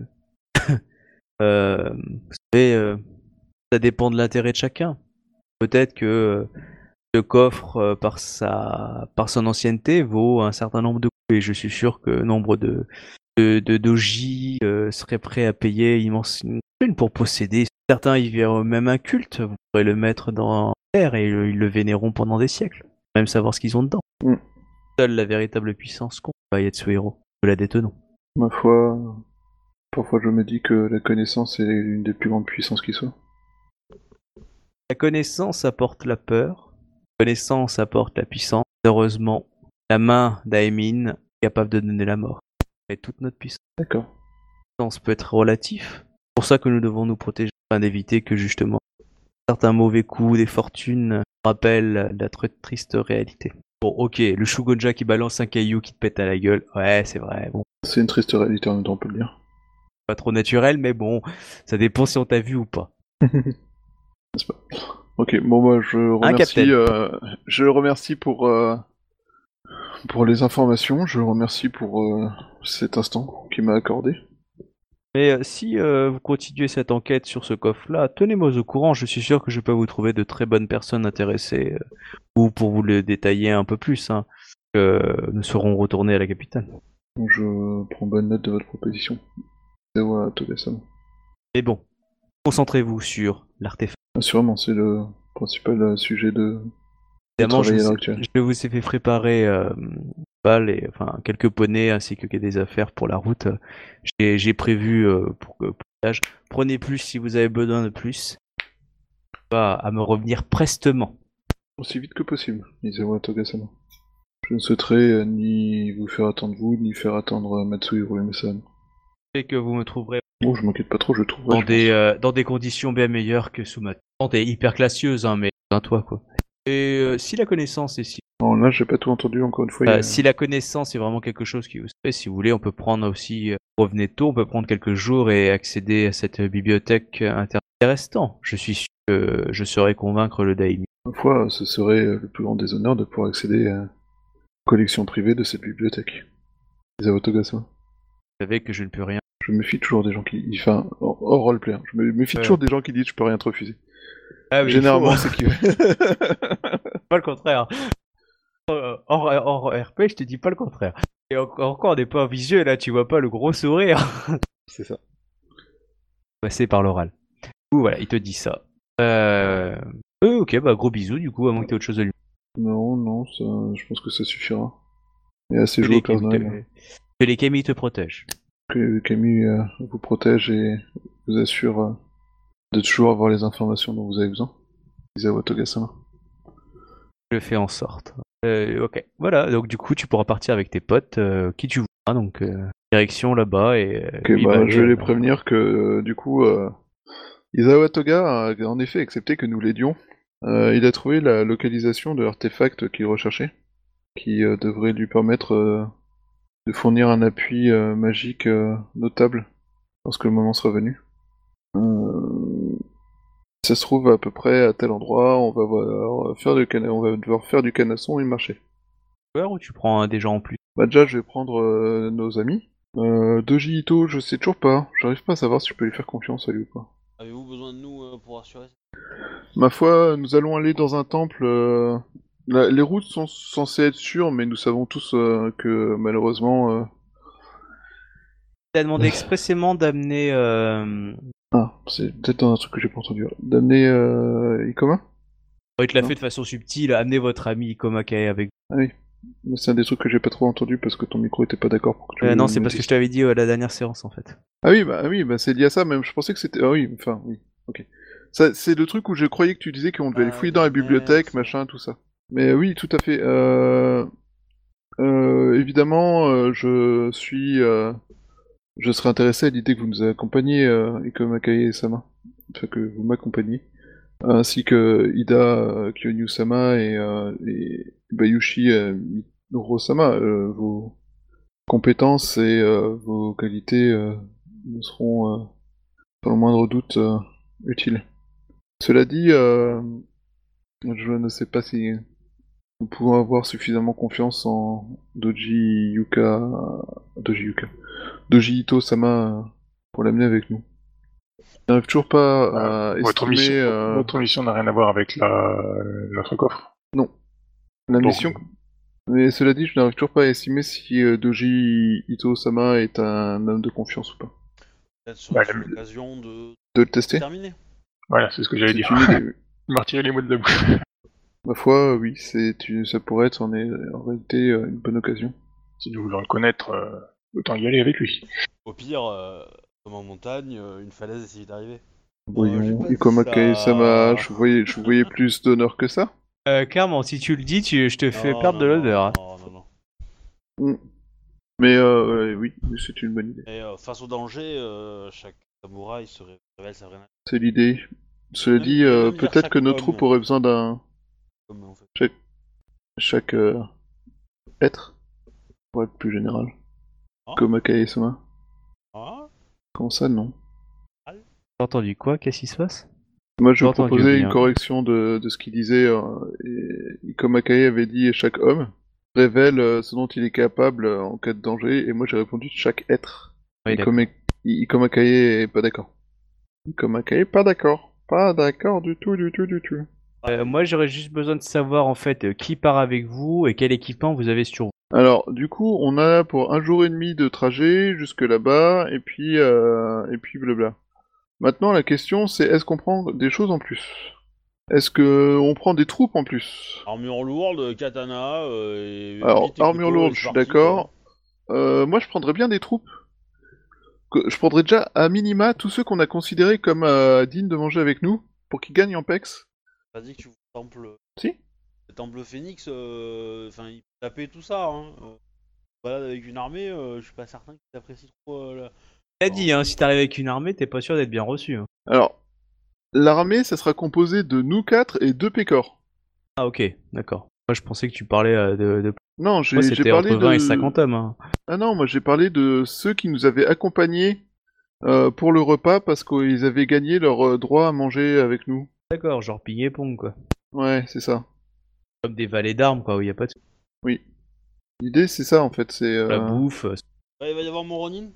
<laughs> euh, vous savez, euh, ça dépend de l'intérêt de chacun. Peut-être que euh, le coffre, euh, par, sa... par son ancienneté, vaut un certain nombre de coups, et je suis sûr que nombre de, de, de doji euh, seraient prêts à payer immense une pour posséder. Certains y verront même un culte, vous pourrez le mettre dans l'air et le- ils le vénéreront pendant des siècles, même savoir ce qu'ils ont dedans. Mm. Seule la véritable puissance compte, Yatsuhiro. Nous la détenons. Ma foi, parfois je me dis que la connaissance est l'une des plus grandes puissances qui soit. La connaissance apporte la peur, la connaissance apporte la puissance. Heureusement, la main d'Aemin est capable de donner la mort. Et toute notre puissance D'accord. peut être relatif. C'est pour ça que nous devons nous protéger afin d'éviter que justement certains mauvais coups des fortunes rappellent la très triste réalité. Bon, ok, le Shugonja qui balance un caillou qui te pète à la gueule, ouais, c'est vrai, bon, C'est une triste réalité en même temps, on peut le dire. pas trop naturel, mais bon, ça dépend si on t'a vu ou pas. <laughs> N'est-ce pas? Ok, bon moi je remercie, euh, je le remercie pour euh, pour les informations, je le remercie pour euh, cet instant qu'il m'a accordé. Mais euh, si euh, vous continuez cette enquête sur ce coffre-là, tenez-moi au courant. Je suis sûr que je peux vous trouver de très bonnes personnes intéressées euh, ou pour vous le détailler un peu plus. Hein, que nous serons retournés à la capitale. Je prends bonne note de votre proposition. Zawa Togasama. Mais bon, concentrez-vous sur l'artefact. Assurément, c'est le principal sujet de, de Évidemment, je vous, ai, actuelle. je vous ai fait préparer euh, et, enfin, quelques poneys ainsi que des affaires pour la route. J'ai j'ai prévu euh, pour que pour. Prenez plus si vous avez besoin de plus. Pas à me revenir prestement. Aussi vite que possible, Izawa Togasama. Je ne souhaiterais euh, ni vous faire attendre vous, ni faire attendre euh, Matsuhiro Emesan. Et que vous me trouverez Bon, je m'inquiète pas trop, je trouverai. dans je des, pense. euh, dans des conditions bien meilleures que sous ma tente et hyper classieuse, hein, mais un toit quoi. Et euh, si la connaissance est si, Non, là, j'ai pas tout entendu, encore une fois. euh, a- si la connaissance est vraiment quelque chose qui vous fait, si vous voulez, on peut prendre aussi, euh, revenez tôt, on peut prendre quelques jours et accéder à cette bibliothèque euh, intéressante. Je suis sûr que je saurai convaincre le Daimi. Ma foi, ce serait le plus grand des honneurs de pouvoir accéder à la collection privée de cette bibliothèque. Togasama. Vous savez que je ne peux rien. Je me méfie toujours des gens qui. Enfin, hors roleplay, hein. je me méfie Ouais. toujours des gens qui disent je peux rien te refuser. Ah, Généralement, c'est qui. <laughs> pas le contraire. Euh, Hors, hors RP, je te dis pas le contraire. Et encore, encore des pas visuels, là, tu vois pas le gros sourire. <laughs> c'est ça. passer par l'oral. Du coup, voilà, il te dit ça. Euh... euh, ok, bah gros bisous du coup, à moins que t'aies autre chose à lui Non, non, ça, je pense que ça suffira. Et assez que joué au te... que les Camille te protègent. Que Camille euh, vous protège et vous assure euh, de toujours avoir les informations dont vous avez besoin. Izawa Togasama. Je fais en sorte. Euh, ok, voilà, donc du coup, tu pourras partir avec tes potes, euh, qui tu voudras, donc euh, direction là-bas et. Ok, lui, bah, bah, je vais les prévenir que du coup, Izawa Toga a en effet accepté que nous l'aidions. Il a trouvé la localisation de l'artefact qu'il recherchait, qui devrait lui permettre de fournir un appui magique notable lorsque le moment sera venu. Euh, ça se trouve à peu près à tel endroit, on va, voir- faire du cana- on va devoir faire du canasson et marcher. ou tu prends des gens en plus Bah déjà, je vais prendre euh, nos amis. Euh, Doji Ito, je sais toujours pas. J'arrive pas à savoir si je peux lui faire confiance à lui ou pas. Avez-vous besoin de nous euh, pour assurer Ma foi, nous allons aller dans un temple. euh, la- les routes sont censées être sûres, mais nous savons tous euh, que malheureusement. euh, Il a demandé expressément d'amener. euh, Ah, c'est peut-être un truc que j'ai pas entendu. D'amener euh, Ikoma? Il te l'a fait de façon subtile, amener votre ami Komakae avec Ah oui. Mais c'est un des trucs que j'ai pas trop entendu parce que ton micro était pas d'accord pour que tu Euh, non, c'est parce que je t'avais dit euh, la dernière séance en fait. Ah oui, bah, ah oui, bah c'est lié à ça même. Je pensais que c'était. Ah oui, enfin, oui. Ok. Ça, c'est le truc où je croyais que tu disais qu'on devait aller Ah, fouiller dans la bibliothèque, machin, tout ça. Mais oui, tout à fait. Euh... euh, évidemment, euh, je suis. euh, Je serais intéressé à l'idée que vous nous accompagniez, euh, Ikoma Kae Sama. Enfin, que vous m'accompagniez. ainsi que Ida euh, Kyonyu-sama et, euh, et Bayushi euh, Mitoro-sama. Euh, vos compétences et euh, vos qualités ne seront sans le moindre doute utiles. Cela dit, je ne sais pas si nous pouvons avoir suffisamment confiance en Doji Yuka, Doji Yuka, Doji Ito-sama euh, pour l'amener avec nous. Je n'arrive toujours pas à Euh, votre, estimer mission, euh, votre mission n'a rien à voir avec la, notre coffre. la Donc, mission. Mais cela dit, je n'arrive toujours pas à estimer si euh, Doji Ito-sama est un homme de confiance ou pas. Peut-être sur Bah, la- l'occasion de De le tester terminer. Voilà, c'est ce que j'allais dire. une idée, oui. <laughs> Il m'a retiré les mots de la bouche. Ma foi, oui, c'est une- ça pourrait être en, en réalité euh, une bonne occasion. Si nous voulons le connaître, euh, autant y aller avec lui. Au pire, euh, comme en montagne, euh, une falaise essaye d'arriver. Voyons, dit Ikomakae-sama, ça. je voyais, je voyais plus d'honneur que ça. Euh, clairement, si tu le dis, tu, je te fais Non, perdre de non, l'odeur. hein. Non, non, non. Mais euh, ouais, oui, c'est une bonne idée. Et euh, face au danger, euh, chaque samouraï se ré- révèle sa vraie nature. C'est l'idée. Cela dit, euh, peut-être que nos homme. troupes auraient besoin d'un Comme, en fait. chaque, chaque euh, être, pour être plus général. Ah. Komakae-sama. Ah, Comment ça, non T'as entendu quoi Qu'est-ce qui se passe Moi, je proposais une correction de, de ce qu'il disait. euh, et Ikomakae avait dit chaque homme révèle euh, ce dont il est capable euh, en cas de danger, et moi j'ai répondu chaque être. Oui, Ikomakae est pas d'accord. Ikomakae pas d'accord. Pas d'accord du tout, du tout, du tout. Euh, moi, j'aurais juste besoin de savoir en fait qui part avec vous et quel équipement vous avez sur vous. Alors, du coup, on a pour un jour et demi de trajet jusque là-bas, et puis, euh, et puis blabla. Maintenant, la question, c'est est-ce qu'on prend des choses en plus? Est-ce que on prend des troupes en plus? Armure lourde, katana. Euh, et Alors, armure lourde, je suis d'accord. Euh, moi, je prendrais bien des troupes. Je prendrais déjà à minima tous ceux qu'on a considérés comme dignes de manger avec nous, pour qu'ils gagnent en PEX. dit que tu temple. Si Le temple phénix, euh, enfin, il peut taper tout ça. Hein. Euh, balade avec une armée, euh, je suis pas certain qu'il apprécie trop. euh, la- T'as dit, hein, si t'arrives avec une armée, t'es pas sûr d'être bien reçu. hein. Alors, l'armée, ça sera composé de nous quatre et deux pécores. Ah, ok, d'accord. Moi, je pensais que tu parlais euh, de. de... Non, j'ai parlé entre 20 de... et 50 hommes. hein. Ah non, moi j'ai parlé de ceux qui nous avaient accompagnés euh, pour le repas parce qu'ils avaient gagné leur euh, droit à manger avec nous. D'accord, genre ping et pong, quoi. Ouais, c'est ça. Comme des valets d'armes, quoi, où y a pas de. Oui. L'idée, c'est ça en fait. C'est euh, La bouffe. euh, Ouais, il va y avoir mon Ronin.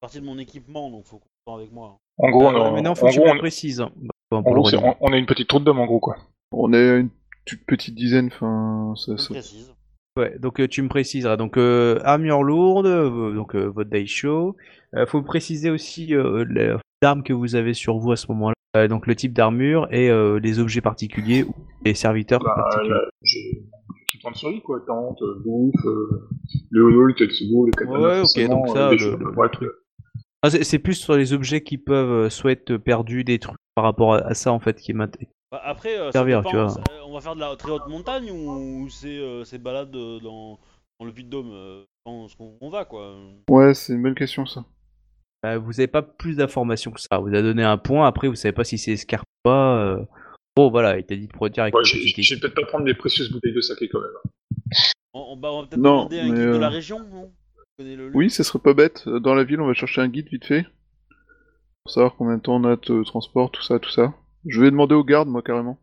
Partie de mon équipement, donc faut qu'on soit avec moi. En gros, on, euh, a- mais non, en faut que gros, on- le précises. hein. En gros, Ronin. on, on a une petite troupe d'hommes en gros quoi. on est une toute petite dizaine. Enfin, ça, précise. Ouais, donc euh, tu me préciseras. Donc euh, armure lourde, euh, donc euh, votre daisho. Euh, faut préciser aussi euh, les- l'arme que vous avez sur vous à ce moment-là. Euh, donc le type d'armure et euh, les objets particuliers ou les serviteurs Bah, particuliers. là, j'ai l'équipement de survie quoi, tente, euh, bouffe, euh, le holo, le tetsubo, le katana, Ouais, ok, donc ça, le- choses, le- truc. Ah, c'est c'est plus sur les objets qui peuvent soit être perdus, détruits par rapport à, à ça en fait qui m'int- Bah, après, euh, Servir, dépend, tu vois. on va faire de la très haute montagne ou c'est euh, ces balades euh, dans, dans le euh, dans ce qu'on on va quoi. Ouais, c'est une bonne question ça. Bah, vous avez pas plus d'informations que ça. Vous a donné un point. Après, vous savez pas si c'est escarpe ou pas. euh. Bon, voilà, il t'a dit de produire avec Ouais, petite j'ai peut-être pas prendre des précieuses bouteilles de saké quand même. On, on- bah, on va peut-être Non, demander à un guide de euh, la région, non? Le Oui, ça serait pas bête. Dans la ville, on va chercher un guide vite fait pour savoir combien de temps on a de transport, tout ça, tout ça. Je vais demander aux gardes, moi carrément.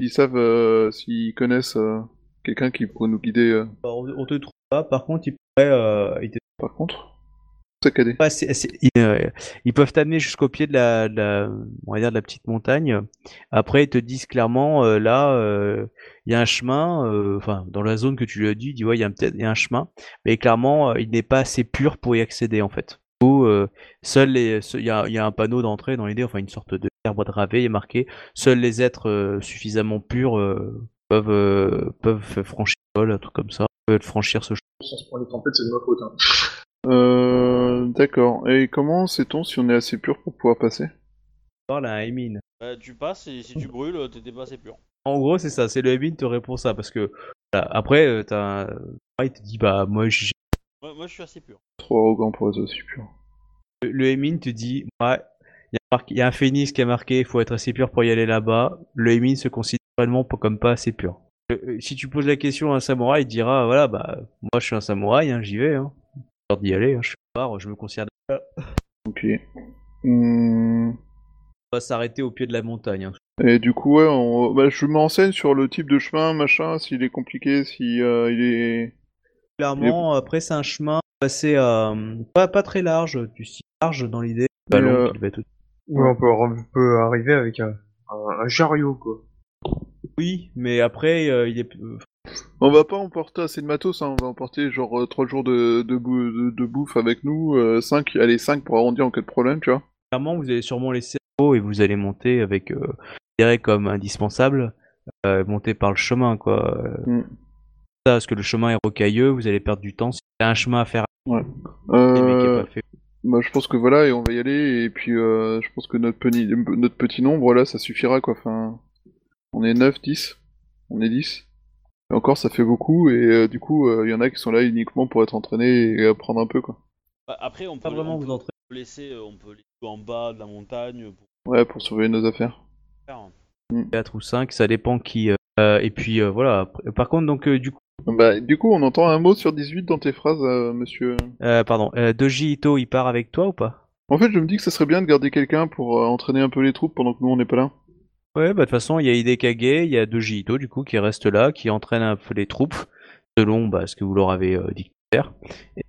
S'ils savent, euh, s'ils connaissent euh, quelqu'un qui pourrait nous guider. euh. Bah, on, on te trouve pas. Par contre, ils pourraient. euh, ils te- Par contre, saccadé. ils, euh, ils peuvent t'amener jusqu'au pied de la, de la- on va dire de la petite montagne. Après, ils te disent clairement, euh, là, euh, il y a un chemin. euh, Enfin, dans la zone que tu lui as dit, il dit ouais, il y a peut-être un chemin, mais clairement, euh, il n'est pas assez pur pour y accéder en fait. Ou euh, seuls les, ce- il y a, il y a un panneau d'entrée dans l'idée, enfin une sorte de herbe il est marqué seuls les êtres euh, suffisamment purs euh, peuvent euh, peuvent franchir le vol, un truc comme ça, peuvent franchir ce chemin. Si on se prend les tempêtes, c'est de ma faute. Hein. Euh, d'accord. Et comment sait-on si on est assez pur pour pouvoir passer? Parle à un Emin. Bah, tu passes et si tu <laughs> brûles, t'étais pas assez pur. En gros, c'est ça, c'est le Emin te répond ça parce que voilà, après, euh, t'as un... ah, il te dit bah moi j'ai Ouais, moi je suis assez pur. Trop arrogant pour être aussi pur. le Emin te dit, ouais, Il y, a y un phénix qui a marqué il faut être assez pur pour y aller là-bas. Le Emin se considère pas- comme pas assez pur. Euh, euh, si tu poses la question à un samouraï, il te dira voilà, bah, moi je suis un samouraï, hein, j'y vais. Hein. Peur d'y aller, hein, je suis pas, je me considère. Ok. Hmm. On va s'arrêter au pied de la montagne. hein. Et du coup, ouais, on... bah, je m'enseigne sur le type de chemin, machin, s'il est compliqué, si euh, il est. Clairement, après, c'est un chemin passé à. Pas, pas très large, tu sais, large dans l'idée. Pas Mais, long, euh, qui va être- Ou on peut, on peut arriver avec un, un, un chariot, quoi. Oui, mais après, euh, il est. On va pas emporter assez de matos, hein, on va emporter genre 3 jours de, de, bou- de- de bouffe avec nous, 5, allez 5 pour arrondir en cas de problème, tu vois. Clairement, vous allez sûrement laisser haut et vous allez monter avec. Euh, considéré comme indispensable, euh, monter par le chemin, quoi. Euh, Mm. Ça, parce que le chemin est rocailleux, vous allez perdre du temps. Si t'as un chemin à faire, est Euh, pas fait. bah, je pense que voilà, et on va y aller, et puis euh, je pense que notre petit, notre petit nombre là, ça suffira quoi. Enfin, on est 9, 10, on est 10. Et encore, ça fait beaucoup, et euh, du coup, il y en a qui sont là uniquement pour être entraînés et apprendre un peu quoi. Bah, après, on peut, Pas vraiment on vous peut entraîner. laisser, euh, on peut laisser en bas de la montagne pour Ouais, pour surveiller nos affaires. faire. 4 ou 5, ça dépend qui. euh, et puis euh, voilà. Par contre, donc euh, du coup, Bah, du coup, on entend un mot sur 18 dans tes phrases, euh, monsieur. euh, pardon, euh, Doji Ito, il part avec toi ou pas? En fait, je me dis que ça serait bien de garder quelqu'un pour euh, entraîner un peu les troupes pendant que nous on n'est pas là. Ouais, bah de toute façon, il y a Hidekage, il y a Doji Ito, du coup, qui reste là, qui entraîne un peu les troupes, selon bah, ce que vous leur avez euh, dit de faire.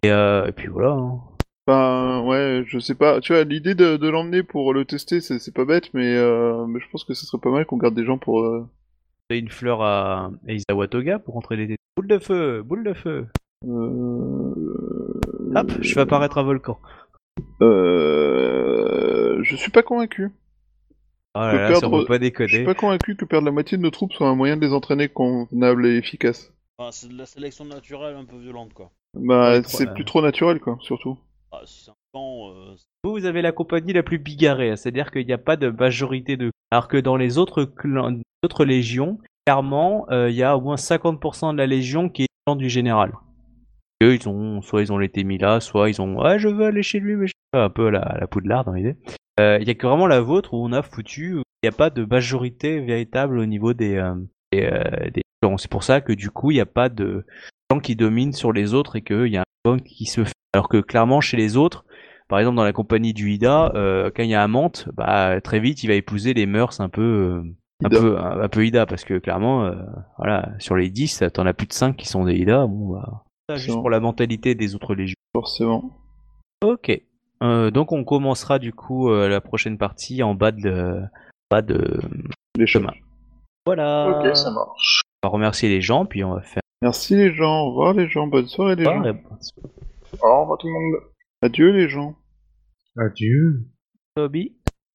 Et, euh, et puis voilà. hein. Enfin, ouais, je sais pas. Tu vois, l'idée de, de l'emmener pour le tester, c'est pas bête, mais, euh, mais je pense que ce serait pas mal qu'on garde des gens pour. euh, une fleur à à Isawa Toga pour entraîner des boules de feu, boule de feu. Hop, je fais apparaître un volcan. Je suis pas convaincu. Oh là perdre- pas Je suis pas convaincu que perdre la moitié de nos troupes soit un moyen de les entraîner convenable et efficace. Enfin, c'est de la sélection naturelle un peu violente, quoi. Bah, Ouais, c'est plus trop naturel, quoi, surtout. Ah, si c'est un camp, euh, Vous, vous avez la compagnie la plus bigarrée, hein, c'est-à-dire qu'il n'y a pas de majorité de... Alors que dans les autres, clans, autres légions, clairement, euh, il y a au moins 50% de la légion qui est clan du général. Eux, ils ont, soit ils ont été mis là, soit ils ont, ouais, je veux aller chez lui, mais je un peu la, la poudlard dans l'idée. Euh, Il y a que vraiment la vôtre où on a foutu, où il n'y a pas de majorité véritable au niveau des, euh, des, euh, des. C'est pour ça que du coup, il n'y a pas de gens qui dominent sur les autres et qu'il y a un clan qui se fait. Alors que clairement, chez les autres, par exemple dans la compagnie du Ida, euh, quand il y a un Mante, bah très vite il va épouser les mœurs un peu euh, un Ida. peu un, un peu Ida parce que clairement euh, voilà, sur les 10, t'en as plus de 5 qui sont des Ida, bon bah ça, juste pour la mentalité des autres légions. Forcément. OK. Euh, donc on commencera du coup euh, la prochaine partie en bas de bas de Les chemin. choses. Voilà. Ok, ça marche. On va remercier les gens puis on va faire Merci les gens, au revoir les gens, bonne soirée les gens. Au revoir tout le monde. Adieu les gens. Adieu. Toby